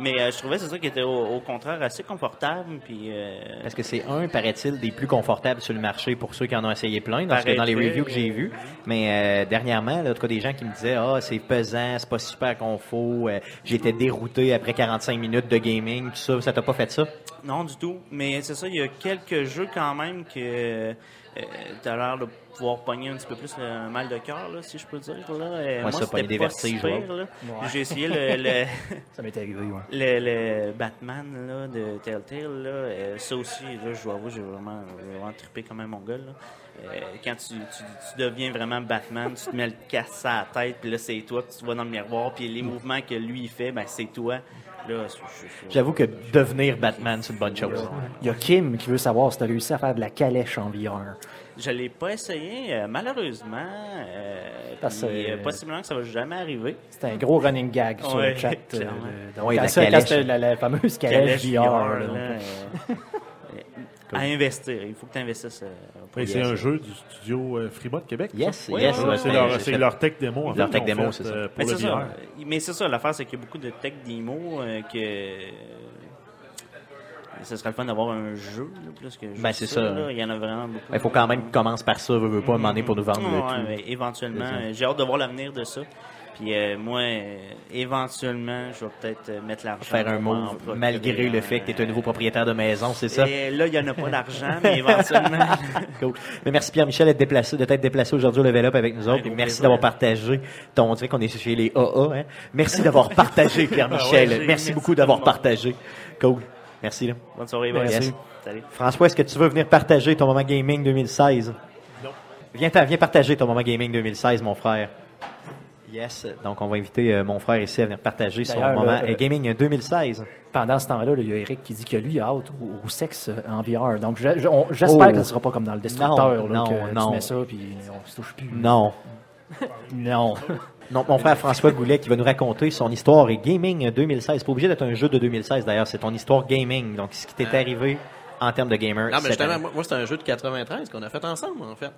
mais euh, je trouvais c'est ça qui était au, au contraire assez confortable. Puis, euh, Parce que c'est un, paraît-il, des plus confortables sur le marché pour ceux qui en ont essayé plein, dans, dans les reviews que j'ai vues. Mais euh, dernièrement, là, en tout cas, des gens qui me disaient Ah, c'est pesant, c'est pas super confort, euh, j'étais dérouté après 45 minutes de gaming, tout ça, ça t'a pas fait ça? non, du tout. Mais c'est ça, il y a quelques jeux quand même que tu as l'air de pouvoir pogner un petit peu plus le mal de cœur, si je peux dire. Là. Euh, moi, ça, c'était des pas vertiges, si pire, là. J'ai essayé le, le, Ça m'est arrivé, ouais. le, le Batman là, de Telltale. Là, euh, ça aussi, là, je dois avouer, j'ai vraiment, j'ai vraiment trippé comme un mongol. Là. Euh, quand tu, tu, tu deviens vraiment Batman, tu te mets le casque à la tête, puis là, c'est toi, puis tu vois dans le miroir, puis les mouvements que lui, il fait, ben, c'est toi. Là, J'avoue que devenir Batman, c'est une bonne chose. Il y a Kim qui veut savoir si tu as réussi à faire de la calèche en VR. Je l'ai pas essayé, euh, malheureusement. Euh, Parce puis, euh, possiblement que ça va jamais arriver. C'était un gros running gag sur Ouais, le chat. euh, de- donc, Ouais, la quand calèche. c'était la, la fameuse calèche, Calèche VR. VR, là, là, donc, euh, à investir. Il faut que tu investisses. euh, c'est un jeu du studio euh, Fremont Québec. Yes, yes, Ouais, ouais, c'est leur, fait- tech démo. En Leur fait, tech démo, fait, c'est ça. euh, Pour Mais c'est ça. Mais c'est ça, l'affaire, c'est qu'il y a beaucoup de tech démo euh, que. Ce serait le fun d'avoir un jeu, là, plus que juste Ben, c'est ça. là. Il y en a vraiment beaucoup. Il faut quand même qu'on commence par ça, veut, veut pas, demander pour nous vendre Ouais, tout. éventuellement, euh, j'ai hâte de voir l'avenir de ça. Puis euh, moi, euh, éventuellement, je vais peut-être euh, mettre l'argent. Faire un procurer malgré le fait que tu es un nouveau propriétaire de maison, c'est ça? Et là, il n'y en a pas d'argent, mais éventuellement. Cool. Mais merci Pierre-Michel d'être déplacé, de t'être déplacé aujourd'hui au Level Up avec nous autres. Merci d'avoir partagé ton, on dirait qu'on est chez les AA, hein. Merci d'avoir partagé Pierre-Michel. Ouais, j'ai- merci merci beaucoup d'avoir partagé. Cool. Merci, là. Bonne soirée, Merci. merci. Salut. François, est-ce que tu veux venir partager ton moment gaming 2016? Non. Viens, viens partager ton moment gaming 2016, mon frère. Yes. Donc, on va inviter euh, mon frère ici à venir partager son moment là, euh, euh, gaming 2016. Pendant ce temps-là, là, il y a Eric qui dit que lui, il a hâte au, au sexe en VR. Donc, je- je- on- j'espère Oh. que ce ne sera pas comme dans le Destructeur, Non, là, non, que non. tu mets ça, puis on se touche plus. Non. Non. Non, mon frère François Goulet qui va nous raconter son histoire et gaming 2016. C'est pas obligé d'être un jeu de 2016 d'ailleurs, c'est ton histoire gaming. Donc, ce qui t'est arrivé en termes de gamer. Non, mais justement, année. moi, moi, c'est un jeu de 93 qu'on a fait ensemble, en fait.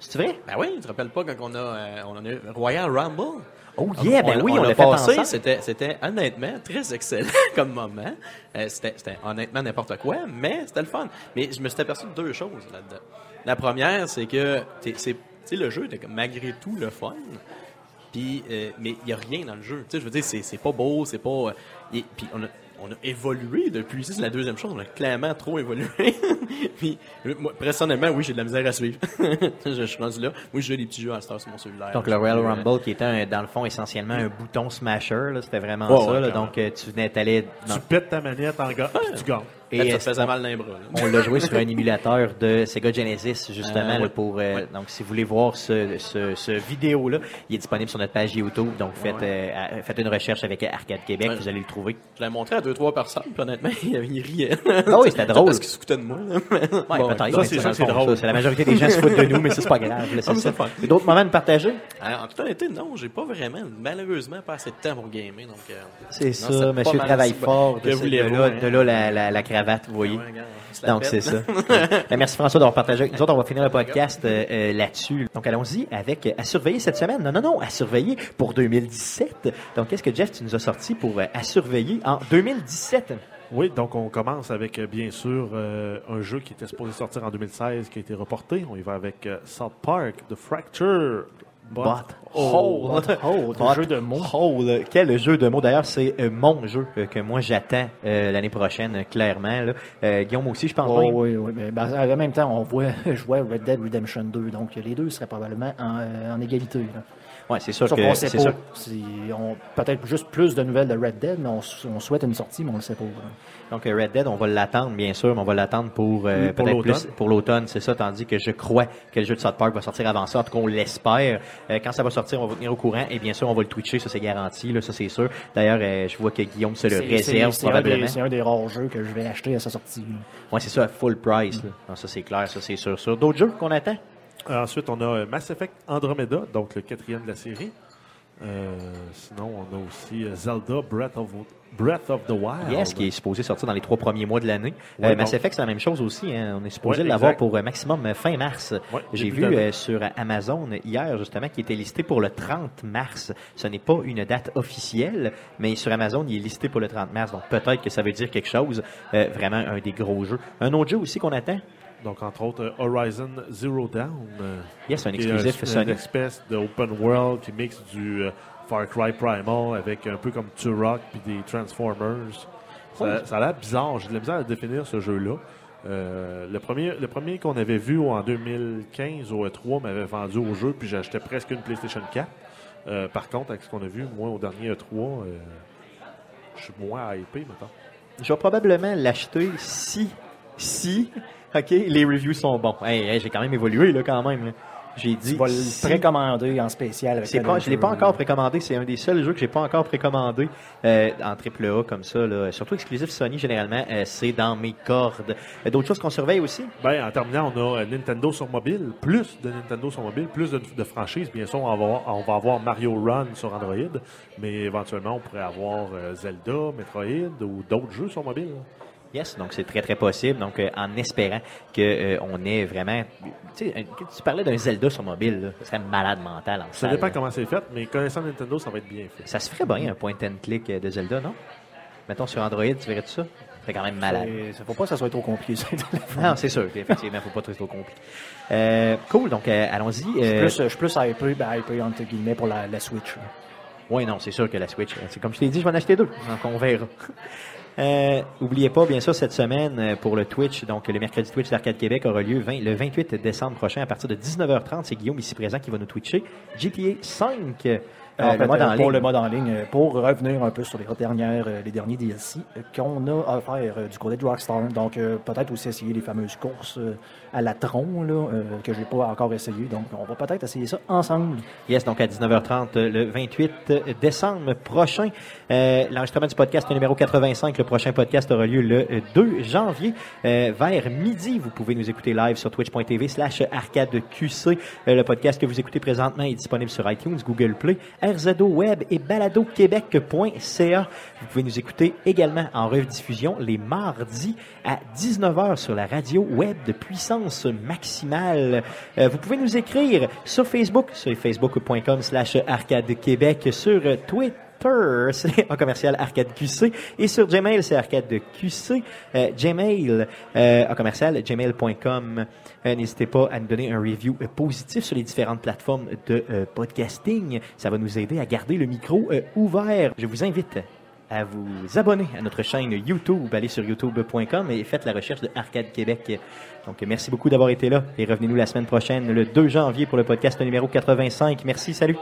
C'est vrai? Ben oui, tu te rappelles pas quand on a, euh, on a eu Royal Rumble? Oh yeah, ben oui, on, l'a fait passé, ensemble. C'était, honnêtement très excellent comme moment. Euh, c'était, honnêtement n'importe quoi, mais c'était le fun. Mais je me suis aperçu de deux choses là-dedans. La première, c'est que c'est, le jeu était malgré tout le fun. Puis, euh, mais il y a rien dans le jeu. Tu sais, je veux dire, c'est, c'est pas beau, c'est pas. euh, et- puis on a, on a évolué depuis. Ça, c'est la deuxième chose. On a clairement trop évolué. puis, moi, personnellement, oui, j'ai de la misère à suivre. je, suis rendu là. Moi, je joue des petits jeux à Star sur mon cellulaire. Donc le Royal Euh, Rumble qui était un- dans le fond essentiellement un bouton smasher, c'était vraiment ça. ouais, là. clairement. donc euh, tu venais t'aller dans- Tu pètes ta manette en gars, tu gagnes. Et ça faisait mal dans les bras. là. on l'a joué sur un émulateur de Sega Genesis justement Ah, là, pour euh, donc si vous voulez voir ce, ce, ce vidéo là, il est disponible sur notre page YouTube. Donc faites euh, faites une recherche avec Arcade Québec, Ouais. vous allez le trouver. Je l'ai montré à deux, trois personnes, puis honnêtement, ils riaient. Ah oui, c'était drôle. Parce qu'ils se foutaient de moi. Bon, ça, c'est drôle. C'est la majorité des gens se foutent de nous, mais ça, c'est pas grave. c'est Ah, D'autres moments de partager? Alors, en toute honnêteté, non, j'ai pas vraiment, malheureusement, pas assez de temps pour gamer. Donc, euh, C'est ça, monsieur travaille fort. De, là, hein? de là la, la cravate, vous voyez. Se la Donc, c'est ça. Ben, merci François d'avoir partagé avec nous autres. On va finir le podcast euh, euh, là-dessus. Donc, allons-y avec euh, à surveiller cette semaine. Non, non, non, à surveiller pour 2017. Donc, qu'est-ce que Jeff, tu nous as sorti pour euh, à surveiller en 2017? Oui, donc on commence avec, bien sûr, euh, un jeu qui était supposé sortir en 2016, qui a été reporté. On y va avec euh, South Park, The Fracture. But, Hole. Hole, Bot jeu de mots. Hole. Quel jeu de mots. D'ailleurs, c'est euh, mon jeu euh, que moi j'attends euh, l'année prochaine, clairement. là. Euh, Guillaume aussi, je pense. Oh, oui, oui. Mais, ben, en même temps, on voit jouer Red Dead Redemption 2. Donc, les deux seraient probablement en, en égalité. là. Ouais, c'est sûr Sauf que c'est sûr. Si on- Peut-être juste plus de nouvelles de Red Dead, mais on, souhaite une sortie, mais on ne le sait pas. là. Donc euh, Red Dead, on va l'attendre bien sûr, mais on va l'attendre pour euh, Oui, pour peut-être l'automne. plus pour l'automne, c'est ça. Tandis que je crois que le jeu de South Park va sortir avant ça. En tout cas, on l'espère. Euh, quand ça va sortir, on va vous tenir au courant et bien sûr, on va le twitcher, ça c'est garanti, là, ça c'est sûr. D'ailleurs, euh, je vois que Guillaume se le réserve c'est- c'est un probablement. des- C'est un des rares jeux que je vais acheter à sa sortie. Ouais, c'est ça, full price. là. Non, ça c'est clair, ça c'est sûr. Sur d'autres jeux qu'on attend? Euh, ensuite, on a euh, Mass Effect Andromeda, donc le quatrième de la série. Euh, sinon, on a aussi Zelda Breath of, Breath of the Wild. Yes, qui est supposé sortir dans les trois premiers mois de l'année. Ouais, Euh, Mass Effect, c'est la même chose aussi. hein. On est supposé Ouais, l'avoir pour euh, maximum fin mars. Ouais, J'ai vu sur Amazon hier, justement, qui était listé pour le 30 mars. Ce n'est pas une date officielle, mais sur Amazon, il est listé pour le 30 mars. Donc peut-être que ça veut dire quelque chose. Vraiment un des gros jeux. Un autre jeu aussi qu'on attend. Donc, entre autres, euh, Horizon Zero Dawn. euh, Yes, un exclusif un- Sony. Une espèce d'open world qui mixe du euh, Far Cry Primal avec un peu comme Turok puis des Transformers. Ça, ça a l'air bizarre. J'ai de la misère à définir ce jeu-là. Euh, le premier, le premier qu'on avait vu en 2015 au E3 m'avait vendu au jeu, puis j'achetais presque une PlayStation 4. Euh, par contre, avec ce qu'on a vu, moi, au dernier E3, euh, je suis moins hypé, maintenant. Je vais probablement l'acheter si, si, ok, les reviews sont bons. Hey, hey, j'ai quand même évolué, là, quand même. là. J'ai dit. Tu vas le précommander en spécial. avec C'est pas, je l'ai pas encore précommandé. C'est un des seuls jeux que j'ai pas encore précommandé euh, en triple A comme ça. Là. Surtout exclusif Sony généralement, euh, c'est dans mes cordes. Euh, D'autres choses qu'on surveille aussi? Ben, en terminant, on a euh, Nintendo sur mobile, plus de Nintendo sur mobile, plus de, de franchises. Bien sûr, on va, avoir, on va avoir Mario Run sur Android, mais éventuellement, on pourrait avoir euh, Zelda, Metroid ou d'autres jeux sur mobile. là. Yes, donc c'est très très possible. Donc euh, en espérant que euh, on ait vraiment, tu sais, un- tu parlais d'un Zelda sur mobile, là, ça serait malade mental en Ça salle, dépend là. comment c'est fait, mais connaissant Nintendo, ça va être bien fait. Ça se ferait bien un point and click euh, de Zelda, non? Mettons sur Android, tu verrais tout ça? C'est quand même malade. Ça faut pas que ça soit trop compliqué. téléphone. Non, c'est sûr, effectivement, faut pas trop trop compliqué. Euh, cool, donc euh, allons-y. Je suis plus- Je hypé, ben, hypé entre guillemets pour la, la Switch. là. Oui, non, c'est sûr que la Switch, c'est comme je t'ai dit, je vais en acheter deux. Donc, on verra. Euh, oubliez pas, bien sûr, cette semaine euh, pour le Twitch, donc le mercredi Twitch d'Arcade Québec aura lieu 20 le 28 décembre prochain à partir de 19h30. C'est Guillaume ici présent qui va nous twitcher GTA 5. euh, le mode euh, en pour ligne. le mode en ligne, pour revenir un peu sur les dernières, les derniers DLC qu'on a à faire du côté de Rockstar. Donc, peut-être aussi essayer les fameuses courses à la tronc, là, euh, que j'ai pas encore essayé. Donc, on va peut-être essayer ça ensemble. Yes, donc à 19h30 euh, le 28 décembre prochain. Euh, L'enregistrement du podcast numéro 85, le prochain podcast aura lieu le euh, 2 janvier euh, vers midi. Vous pouvez nous écouter live sur twitch.tv slash arcadeqc. Euh, le podcast que vous écoutez présentement est disponible sur iTunes, Google Play, RZO Web et baladoquebec.ca. Vous pouvez nous écouter également en rediffusion les mardis à 19h sur la radio web de puissance maximale. Euh, vous pouvez nous écrire sur Facebook, sur facebook.com slash arcade québec, sur Twitter. c'est en commercial Arcade QC et sur Gmail c'est Arcade QC euh, Gmail euh, en commercial gmail.com Euh, n'hésitez pas à nous donner un review positif sur les différentes plateformes de podcasting ça va nous aider à garder le micro ouvert je vous invite à vous abonner à notre chaîne YouTube. Allez sur youtube.com et faites la recherche de Arcade Québec. Donc, merci beaucoup d'avoir été là et revenez-nous la semaine prochaine, le 2 janvier, pour le podcast numéro 85. Merci, salut!